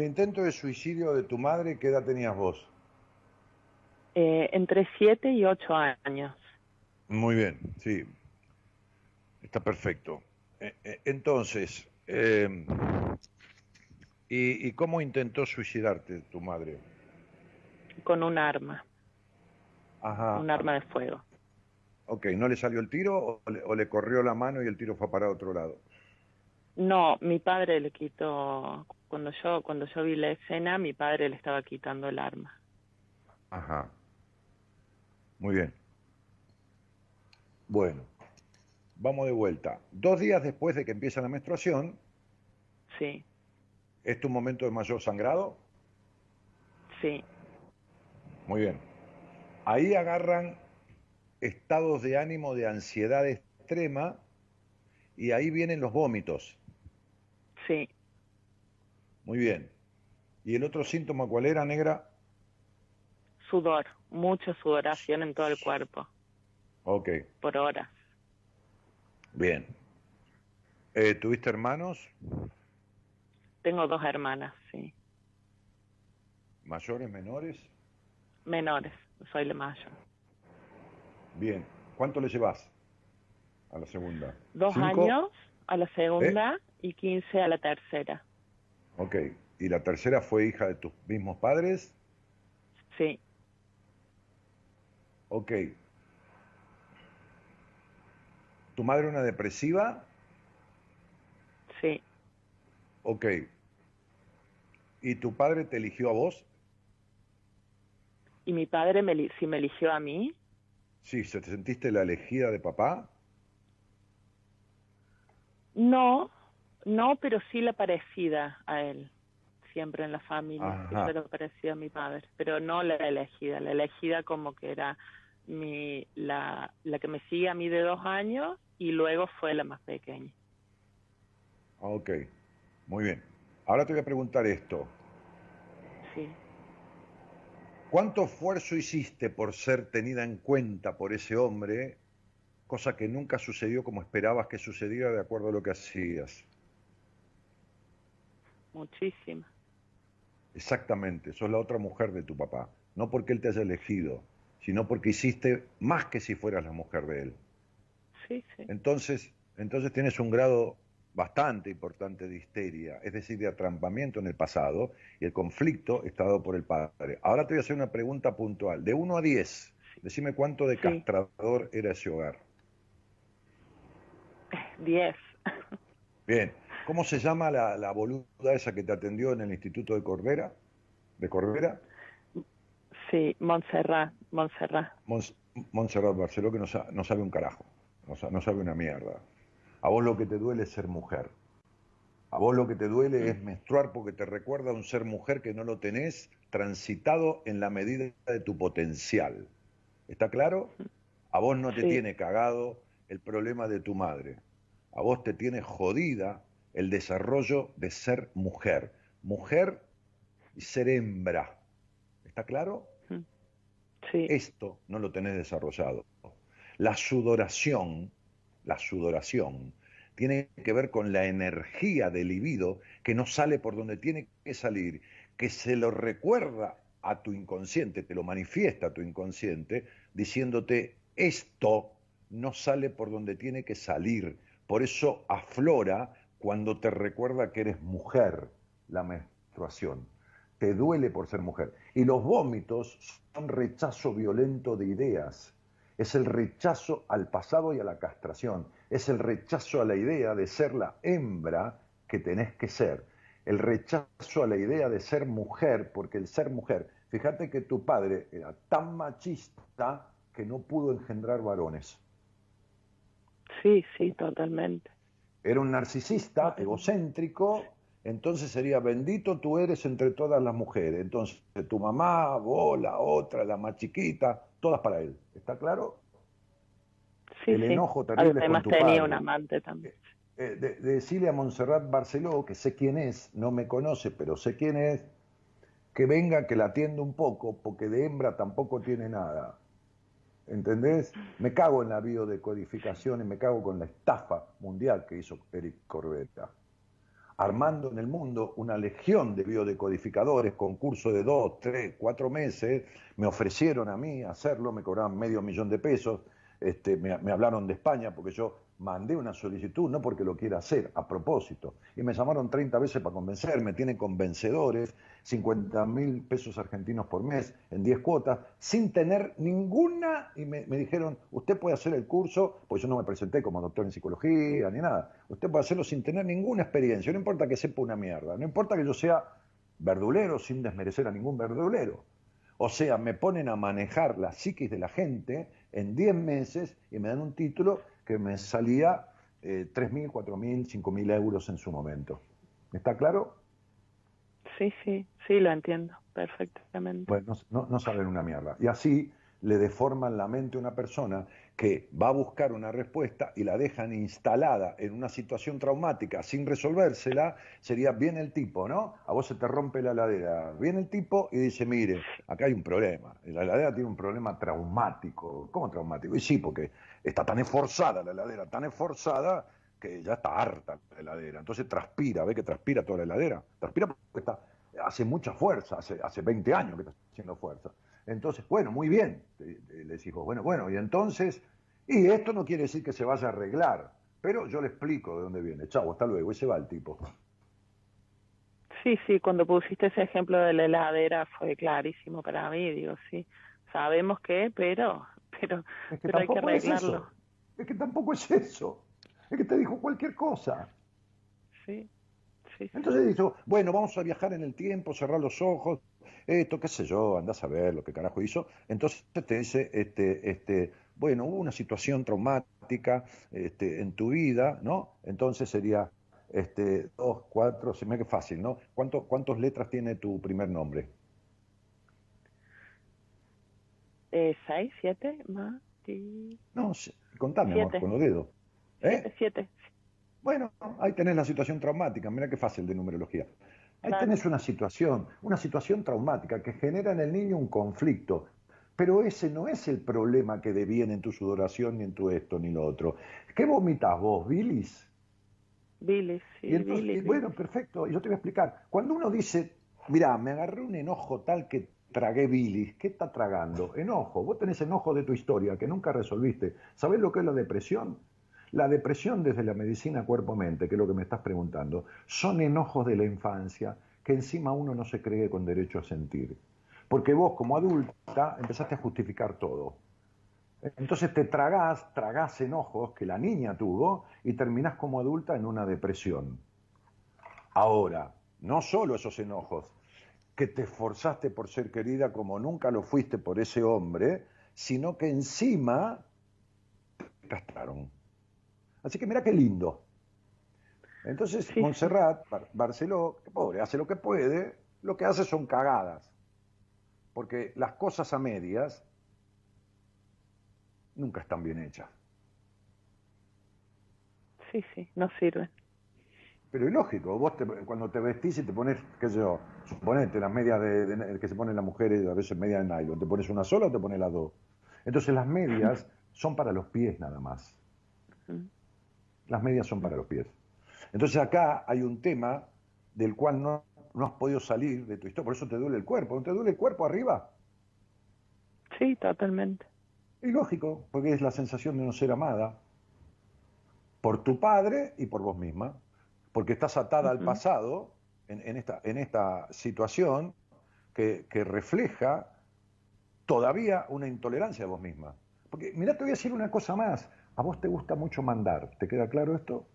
El intento de suicidio de tu madre, ¿qué edad tenías vos? Eh, entre 7 y 8 años. Muy bien, sí. Está perfecto. Eh, eh, entonces, eh, ¿y, y cómo intentó suicidarte tu madre? con un arma, Ajá. un arma de fuego. Ok, ¿no le salió el tiro o le, o le corrió la mano y el tiro fue para otro lado? No, mi padre le quitó, cuando yo, cuando yo vi la escena, mi padre le estaba quitando el arma. Ajá. Muy bien. Bueno, vamos de vuelta. Dos días después de que empieza la menstruación, Sí, ¿es tu momento de mayor sangrado? sí, Muy bien. Ahí agarran estados de ánimo de ansiedad extrema y ahí vienen los vómitos. Sí. Muy bien. ¿Y el otro síntoma cuál era, negra? Sudor, mucha sudoración en todo el cuerpo, Ok, por horas. bien. Eh, ¿Tuviste hermanos Tengo dos hermanas, sí, mayores, menores? menores, soy la mayor. Bien. ¿Cuánto le llevas a la segunda? Dos ¿Cinco? ¿Eh? años a la segunda y 15 a la tercera. Ok. ¿Y la tercera fue hija de tus mismos padres? Sí, Ok. ¿Tu madre una depresiva? sí, Ok. ¿Y tu padre te eligió a vos? y mi padre me, si me eligió a mí, Sí, ¿se te sentiste la elegida de papá? no, no, pero sí la parecida a él, siempre en la familia, siempre la parecida a mi padre, pero no la elegida, la elegida como que era mi, la, la que me sigue a mí de dos años y luego fue la más pequeña. Ok, muy bien. Ahora te voy a preguntar esto. Sí. ¿Cuánto esfuerzo hiciste por ser tenida en cuenta por ese hombre, cosa que nunca sucedió como esperabas que sucediera de acuerdo a lo que hacías? Muchísima. Exactamente, sos la otra mujer de tu papá. No porque él te haya elegido, sino porque hiciste más que si fueras la mujer de él. Sí, sí. Entonces, entonces tienes un grado bastante importante de histeria, es decir, de atrampamiento en el pasado, y el conflicto está dado por el padre. Ahora te voy a hacer una pregunta puntual. De 1 a 10, decime cuánto de castrador era ese hogar. 10. Bien. ¿Cómo se llama la, la boluda esa que te atendió en el Instituto de Cordera? ¿De Cordera? Sí, Montserrat, Montserrat. Mons- Montserrat Barceló, que no, no sabe un carajo, no, sa- no sabe una mierda. A vos lo que te duele es ser mujer. A vos lo que te duele es menstruar porque te recuerda a un ser mujer que no lo tenés transitado en la medida de tu potencial. ¿Está claro? A vos no te Sí. tiene cagado el problema de tu madre. A vos te tiene jodida el desarrollo de ser mujer. Mujer y ser hembra. ¿Está claro? Sí. Esto no lo tenés desarrollado. La sudoración, la sudoración, tiene que ver con la energía del libido que no sale por donde tiene que salir, que se lo recuerda a tu inconsciente, te lo manifiesta a tu inconsciente, diciéndote, esto no sale por donde tiene que salir. Por eso aflora cuando te recuerda que eres mujer, la menstruación. Te duele por ser mujer. Y los vómitos son rechazo violento de ideas. Es el rechazo al pasado y a la castración. Es el rechazo a la idea de ser la hembra que tenés que ser. El rechazo a la idea de ser mujer, porque el ser mujer, fíjate que tu padre era tan machista que no pudo engendrar varones. Sí, sí, totalmente. Era un narcisista, egocéntrico, entonces sería bendito tú eres entre todas las mujeres. Entonces tu mamá, vos, la otra, la más chiquita, todas para él. ¿Está claro? Sí, El sí. enojo terrible con Además tu tenía padre. un amante también. Eh, de, de decirle a Montserrat Barceló, que sé quién es, no me conoce, pero sé quién es, que venga, que la atienda un poco, porque de hembra tampoco tiene nada. ¿Entendés? Me cago en la biodecodificación y me cago con la estafa mundial que hizo Eric Corbetta. Armando en el mundo una legión de biodecodificadores, concurso de dos, tres, cuatro meses, me ofrecieron a mí hacerlo, me cobraban medio millón de pesos, este, me, me hablaron de España porque yo mandé una solicitud, no porque lo quiera hacer, a propósito. Y me llamaron 30 veces para convencerme, tiene convencedores, 50 mil pesos argentinos por mes en 10 cuotas, sin tener ninguna, y me, me dijeron, usted puede hacer el curso, pues yo no me presenté como doctor en psicología ni nada, usted puede hacerlo sin tener ninguna experiencia, no importa que sepa una mierda, no importa que yo sea verdulero sin desmerecer a ningún verdulero. O sea, me ponen a manejar la psiquis de la gente en 10 meses y me dan un título que me salía eh, 3.000, 4.000, 5.000 euros en su momento. ¿Está claro? Sí, sí, sí, lo entiendo perfectamente. Bueno, no, no saben una mierda. Y así le deforman la mente a una persona que va a buscar una respuesta y la dejan instalada en una situación traumática sin resolvérsela, sería bien el tipo, ¿no? A vos se te rompe la heladera, viene el tipo y dice, mire, acá hay un problema, la heladera tiene un problema traumático. ¿Cómo traumático? Y sí, porque está tan esforzada la heladera, tan esforzada que ya está harta la heladera. Entonces transpira, ve que transpira toda la heladera. Transpira porque está, hace mucha fuerza, hace, hace 20 años que está haciendo fuerza. Entonces, bueno, muy bien, te- les dijo, bueno, bueno, y entonces, y esto no quiere decir que se vaya a arreglar, pero yo le explico de dónde viene. Chau, hasta luego, y se va el tipo. Sí, sí, cuando pusiste ese ejemplo de la heladera fue clarísimo para mí, digo, sí, sabemos que, pero, pero, Es que pero hay que tampoco es arreglarlo. eso. Es que tampoco es eso. Es que te dijo cualquier cosa. Sí, sí. Entonces dijo, bueno, vamos a viajar en el tiempo, cerrar los ojos, esto, qué sé yo, andás a ver lo que carajo hizo. Entonces te dice, este, este, bueno, hubo una situación traumática este, en tu vida, ¿no? Entonces sería, este, dos, cuatro, se me que fácil, ¿no? ¿Cuánto, ¿Cuántas letras tiene tu primer nombre? Eh, ¿Seis, siete, más? No, contame, amor, Siete. con los dedos. ¿Eh? Siete. Bueno, ahí tenés la situación traumática, mira qué fácil de numerología. Ahí Claro. tenés una situación, una situación traumática que genera en el niño un conflicto. Pero ese no es el problema que deviene en tu sudoración, ni en tu esto, ni lo otro. ¿Qué vomitas vos, bilis? Bilis, sí, Y entonces, bilis, y bueno, perfecto, yo te voy a explicar. Cuando uno dice, mira, me agarré un enojo tal que tragué bilis, ¿qué está tragando? Enojo, vos tenés enojo de tu historia que nunca resolviste. ¿Sabés lo que es la depresión? La depresión desde la medicina cuerpo-mente, que es lo que me estás preguntando, son enojos de la infancia que encima uno no se cree con derecho a sentir. Porque vos como adulta empezaste a justificar todo. Entonces te tragás, tragás enojos que la niña tuvo y terminás como adulta en una depresión. Ahora, no solo esos enojos, que te esforzaste por ser querida como nunca lo fuiste por ese hombre, sino que encima te castraron. Así que mira qué lindo. Entonces, Montserrat, Bar- Barceló, que pobre, hace lo que puede, lo que hace son cagadas. Porque las cosas a medias nunca están bien hechas. Sí, sí, no sirven. Pero es lógico, vos te- cuando te vestís y te pones, qué sé yo, suponete las medias de, de- que se ponen las mujeres, a veces medias de nylon, ¿te pones una sola o te pones las dos? Entonces las medias son para los pies nada más. Las medias son para los pies. Entonces acá hay un tema del cual no, no has podido salir de tu historia, por eso te duele el cuerpo. ¿No te duele el cuerpo arriba? Sí, totalmente. Y lógico, porque es la sensación de no ser amada por tu padre y por vos misma, porque estás atada al pasado en, en esta, en esta situación que, que refleja todavía una intolerancia de vos misma. Porque, mira, te voy a decir una cosa más. A vos te gusta mucho mandar. ¿Te queda claro esto?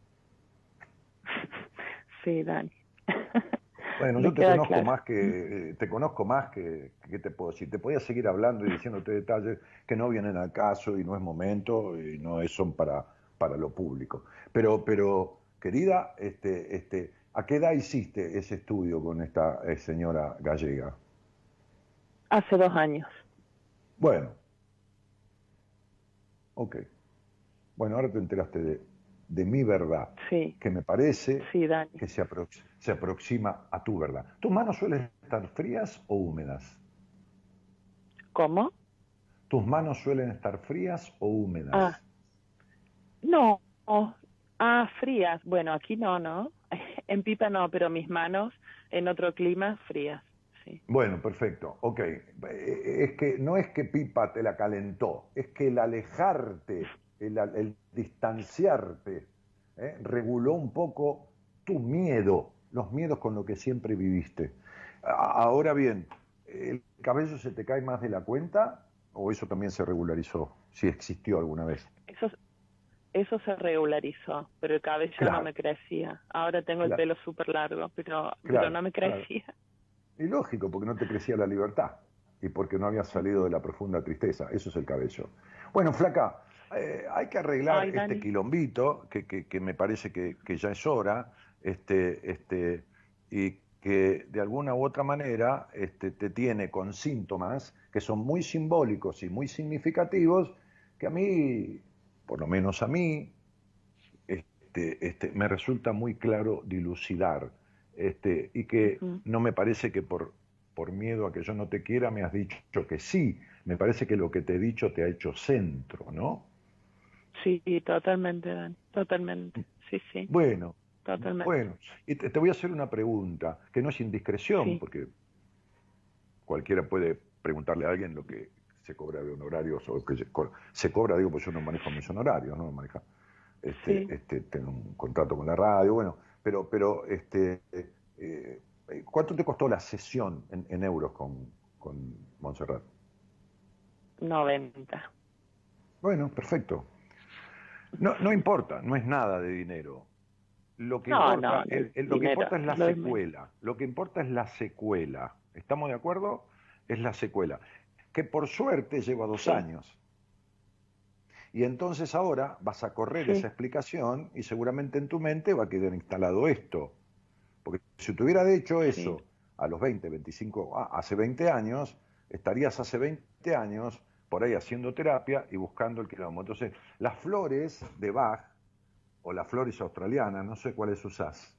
Sí, Dani. Bueno, Me yo te conozco claro. más que eh, te conozco más que, que te puedo decir. Te podía seguir hablando y diciéndote detalles que no vienen al caso y no es momento y no es, son para, para lo público. Pero, pero, querida, este, este, ¿a qué edad hiciste ese estudio con esta eh, señora gallega? Hace dos años. Bueno. Ok. Bueno, ahora te enteraste de, de mi verdad, Sí, que me parece sí, que se, aprox- se aproxima a tu verdad. ¿Tus manos suelen estar frías o húmedas? ¿Cómo? ¿Tus manos suelen estar frías o húmedas? Ah, no. Ah, frías. Bueno, aquí no, ¿no? En Pipa no, pero mis manos en otro clima frías. Sí. Bueno, perfecto. Ok. Eh, Es que no es que Pipa te la calentó, es que el alejarte, el, el distanciarte, ¿eh? reguló un poco tu miedo, los miedos con los que siempre viviste. Ahora bien, ¿el cabello se te cae más de la cuenta o eso también se regularizó, si existió alguna vez? Eso, eso se regularizó, pero el cabello Claro. no me crecía. Ahora tengo el Claro. pelo súper largo, pero, Claro, pero no me crecía. Y lógico, porque no te crecía la libertad y porque no habías salido de la profunda tristeza. Eso es el cabello. Bueno, flaca, eh, hay que arreglar Ay, este quilombito, que, que- que me parece que, que ya es hora, este, este, y que de alguna u otra manera este, te tiene con síntomas que son muy simbólicos y muy significativos, que a mí, por lo menos a mí, este, este, me resulta muy claro dilucidar. Este, y que no me parece que por, por miedo a que yo no te quiera me has dicho que sí. Me parece que lo que te he dicho te ha hecho centro, ¿no? Sí, totalmente, Dani. Totalmente. Sí, sí. Bueno, Totalmente. bueno. Y te, te voy a hacer una pregunta, que no es indiscreción, Sí. porque cualquiera puede preguntarle a alguien lo que se cobra de honorarios o que se, co- se cobra, digo, pues yo no manejo mis honorarios, ¿no? Maneja, este, Sí. este, tengo un contrato con la radio, bueno, pero, pero este, eh, ¿cuánto te costó la sesión en, en euros con, con Montserrat? 90. Bueno, perfecto. No, no importa, no es nada de dinero. Lo que, No, importa, no, el- el- lo que importa es la lo secuela. Lo que importa es la secuela. ¿Estamos de acuerdo? Es la secuela. Que por suerte lleva dos Sí. años. Y entonces ahora vas a correr Sí. esa explicación y seguramente en tu mente va a quedar instalado esto. Porque si te hubiera hecho eso a los 20, 25, ah, hace 20 años, estarías hace 20 años por ahí haciendo terapia y buscando el quilombo. Entonces, las flores de Bach o la Floris australiana, no sé cuáles usás.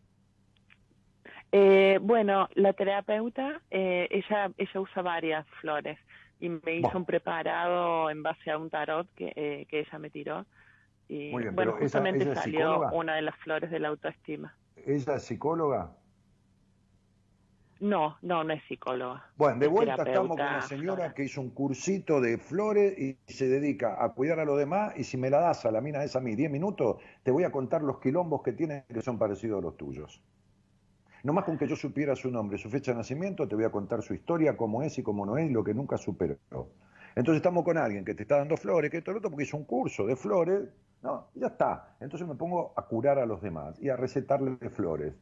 Eh, bueno, la terapeuta, eh, ella, ella usa varias flores y me hizo un preparado en base a un tarot que, eh, que ella me tiró. Y Muy bien, bueno, pero justamente salió psicóloga. una de las flores de la autoestima. ¿Ella es psicóloga? No, no, no es psicóloga. Bueno, de vuelta estamos con una señora que hizo un cursito de flores y se dedica a cuidar a los demás y si me la das a la mina esa a mí 10 minutos, te voy a contar los quilombos que tiene que son parecidos a los tuyos. No más con que yo supiera su nombre, su fecha de nacimiento, te voy a contar su historia, cómo es y cómo no es, y lo que nunca superó. Entonces estamos con alguien que te está dando flores, que todo lo otro, porque hizo un curso de flores, no, ya está. Entonces me pongo a curar a los demás y a recetarle flores.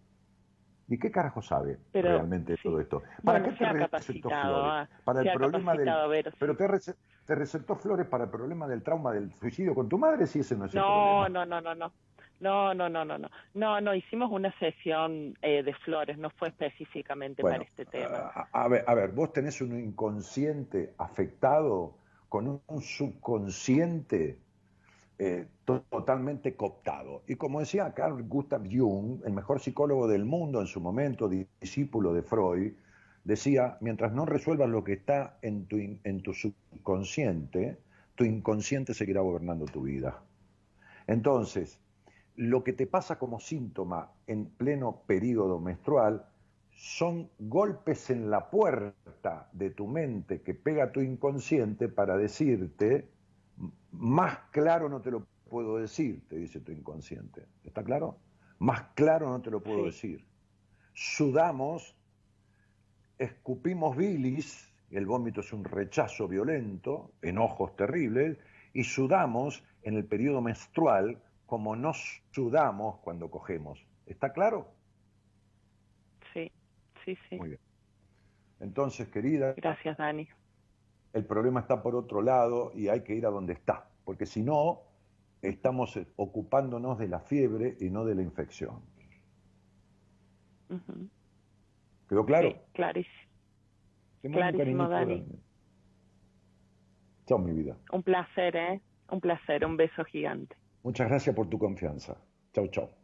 ¿Y qué carajo sabe Pero, realmente todo esto? ¿Para Bueno, qué te recetó flores? ah, Para el problema del... sí. Pero te, rece- te recetó flores para el problema del trauma del suicidio con tu madre, si ese no es el problema. no, no, no, no. No, no, no, no, no. No, no, hicimos una sesión eh, de flores, no fue específicamente Bueno, para este tema. A, a ver, a ver, vos tenés un inconsciente afectado con un, un subconsciente eh, to- totalmente cooptado. Y como decía Carl Gustav Jung, el mejor psicólogo del mundo en su momento, di- discípulo de Freud, decía, mientras no resuelvas lo que está en tu, in- en tu subconsciente, tu inconsciente seguirá gobernando tu vida. Entonces, lo que te pasa como síntoma en pleno periodo menstrual son golpes en la puerta de tu mente que pega tu inconsciente para decirte, "M- más claro no te lo puedo decir, te dice tu inconsciente. ¿Está claro? Más claro no te lo puedo decir. Sudamos, escupimos bilis, el vómito es un rechazo violento, enojos terribles, y sudamos en el periodo menstrual como no sudamos cuando cogemos. ¿Está claro? Sí, sí, sí. Muy bien. Entonces, querida, Gracias, Dani. el problema está por otro lado y hay que ir a donde está, porque si no, estamos eh, ocupándonos de la fiebre y no de la infección. ¿Quedó claro? Sí, clarísimo. Dani. Chao, mi vida. Un placer, ¿eh? Un placer, un beso gigante. Muchas gracias por tu confianza. Chau, chau.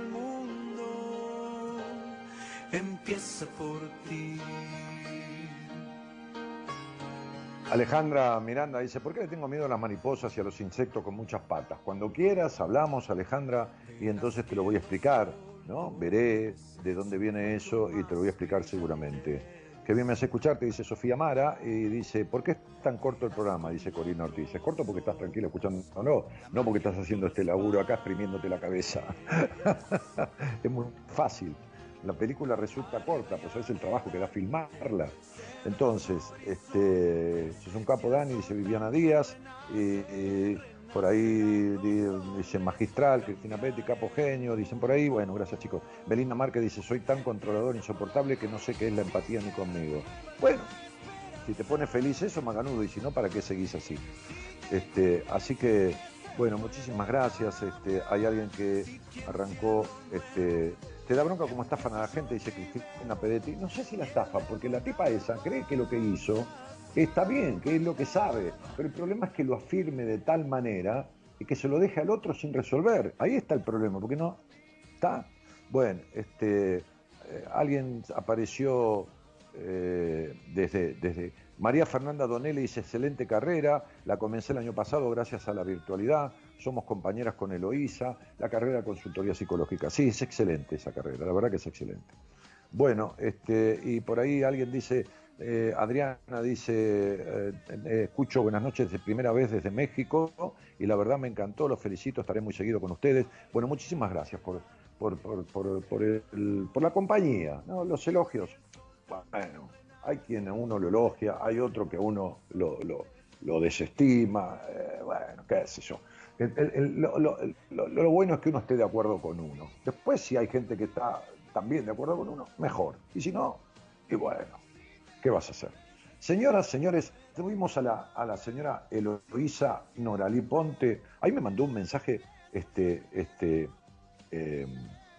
empieza por ti. Alejandra Miranda dice, ¿por qué le tengo miedo a las mariposas y a los insectos con muchas patas? Cuando quieras, hablamos, Alejandra, y entonces te lo voy a explicar, ¿no? Veré de dónde viene eso y te lo voy a explicar seguramente. Qué bien me hace escucharte, dice Sofía Mara, y dice, ¿por qué es tan corto el programa? Dice Corina Ortiz. Es corto porque estás tranquilo escuchando, no, no porque estás haciendo este laburo acá exprimiéndote la cabeza. es muy fácil. La película resulta corta, pues es el trabajo que da filmarla. Entonces, este, es un capo Dani, dice Viviana Díaz, y, por ahí di- dice magistral, Cristina Petty, capo genio, dicen por ahí, bueno, gracias chicos. Belinda Márquez dice, soy tan controlador, insoportable que no sé qué es la empatía ni conmigo. Bueno, si te pone feliz eso, maganudo, y si no, ¿para qué seguís así? Este, así que, bueno, muchísimas gracias. Este, hay alguien que arrancó, este, te da bronca como estafan a la gente, dice Cristina Pedetti. No sé si la estafa, porque la tipa esa cree que lo que hizo está bien, que es lo que sabe, pero el problema es que lo afirme de tal manera y que se lo deje al otro sin resolver. Ahí está el problema, porque no está. Bueno, este, eh, alguien apareció eh, desde, desde María Fernanda Donelli dice excelente carrera, la comencé el año pasado gracias a la virtualidad, somos compañeras con Eloísa, la carrera de consultoría psicológica. Sí, es excelente esa carrera, la verdad que es excelente. Bueno, este, y por ahí alguien dice, eh, Adriana dice, eh, eh, escucho buenas noches de primera vez desde México y la verdad me encantó, los felicito, estaré muy seguido con ustedes. Bueno, muchísimas gracias por, por, por, por, por la compañía, ¿no? los elogios. Bueno, hay quien a uno lo elogia, hay otro que uno lo, lo- lo desestima, bueno, qué sé yo. Lo, bueno es que uno esté de acuerdo con uno. Después, si hay gente que está también de acuerdo con uno, mejor. Y si no, y bueno, ¿qué vas a hacer? Señoras, señores, tuvimos a la, señora Eloísa Noralí Ponte. Ahí me mandó un mensaje, este, este, eh,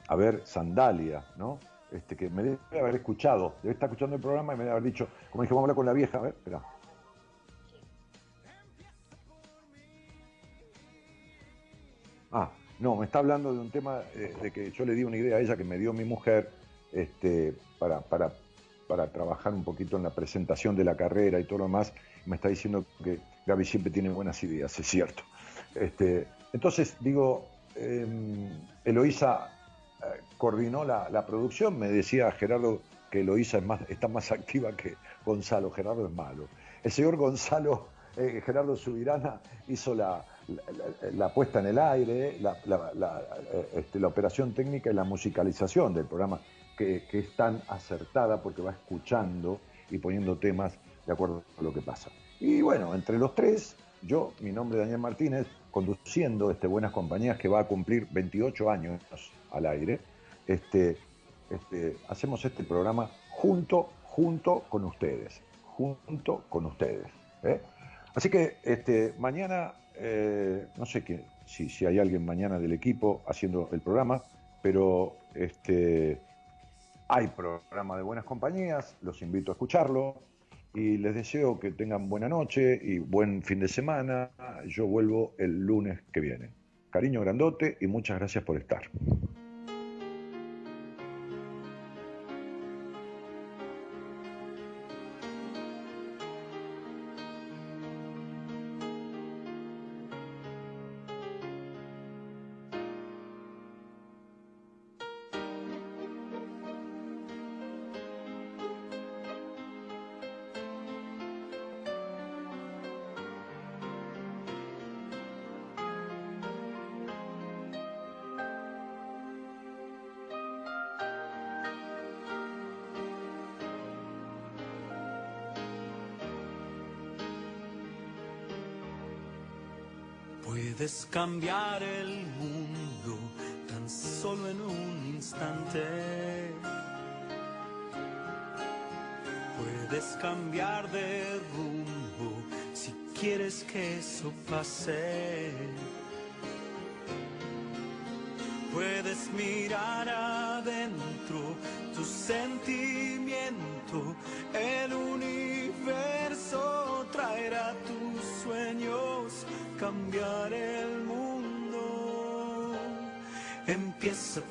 a ver, Sandalia, ¿no? Este, que me debe haber escuchado, debe estar escuchando el programa y me debe haber dicho, como dije, vamos a hablar con la vieja, a ver, espera. Ah, no, me está hablando de un tema eh, de que yo le di una idea a ella que me dio mi mujer este, para, para, para trabajar un poquito en la presentación de la carrera y todo lo demás. Me está diciendo que Gaby siempre tiene buenas ideas, es cierto. Este, entonces, digo, eh, Eloísa eh, coordinó la, la producción, me decía Gerardo que Eloísa es más, está más activa que Gonzalo, Gerardo es malo. El señor Gonzalo, eh, Gerardo Subirana, hizo la, la, la- puesta en el aire, eh, este, la operación técnica y la musicalización del programa, que, que es tan acertada porque va escuchando y poniendo temas de acuerdo a lo que pasa. Y bueno, entre los tres, yo, mi nombre es Daniel Martínez, conduciendo este Buenas Compañías que va a cumplir 28 años al aire, este, este, hacemos este programa junto, junto con ustedes, junto con ustedes. ¿eh? Así que este, mañana, eh, no sé qué, si, si hay alguien mañana del equipo haciendo el programa, pero este, hay programa de buenas compañías, los invito a escucharlo y les deseo que tengan buena noche y buen fin de semana. Yo vuelvo el lunes que viene. Cariño grandote y muchas gracias por estar. Puedes cambiar el mundo tan solo en un instante. Puedes cambiar de rumbo si quieres que eso pase. Puedes mirar adentro tu sentimiento, el universo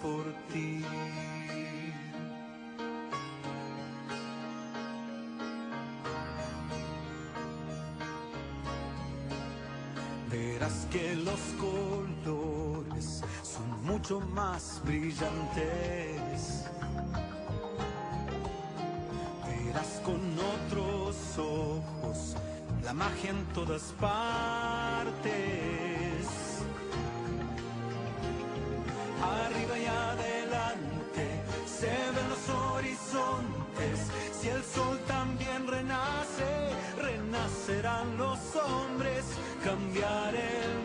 por ti. Verás que los colores son mucho más brillantes. Verás con otros ojos la magia en todas partes. arriba y adelante se ven los horizontes. Si el sol también renace, renacerán los hombres, cambiar el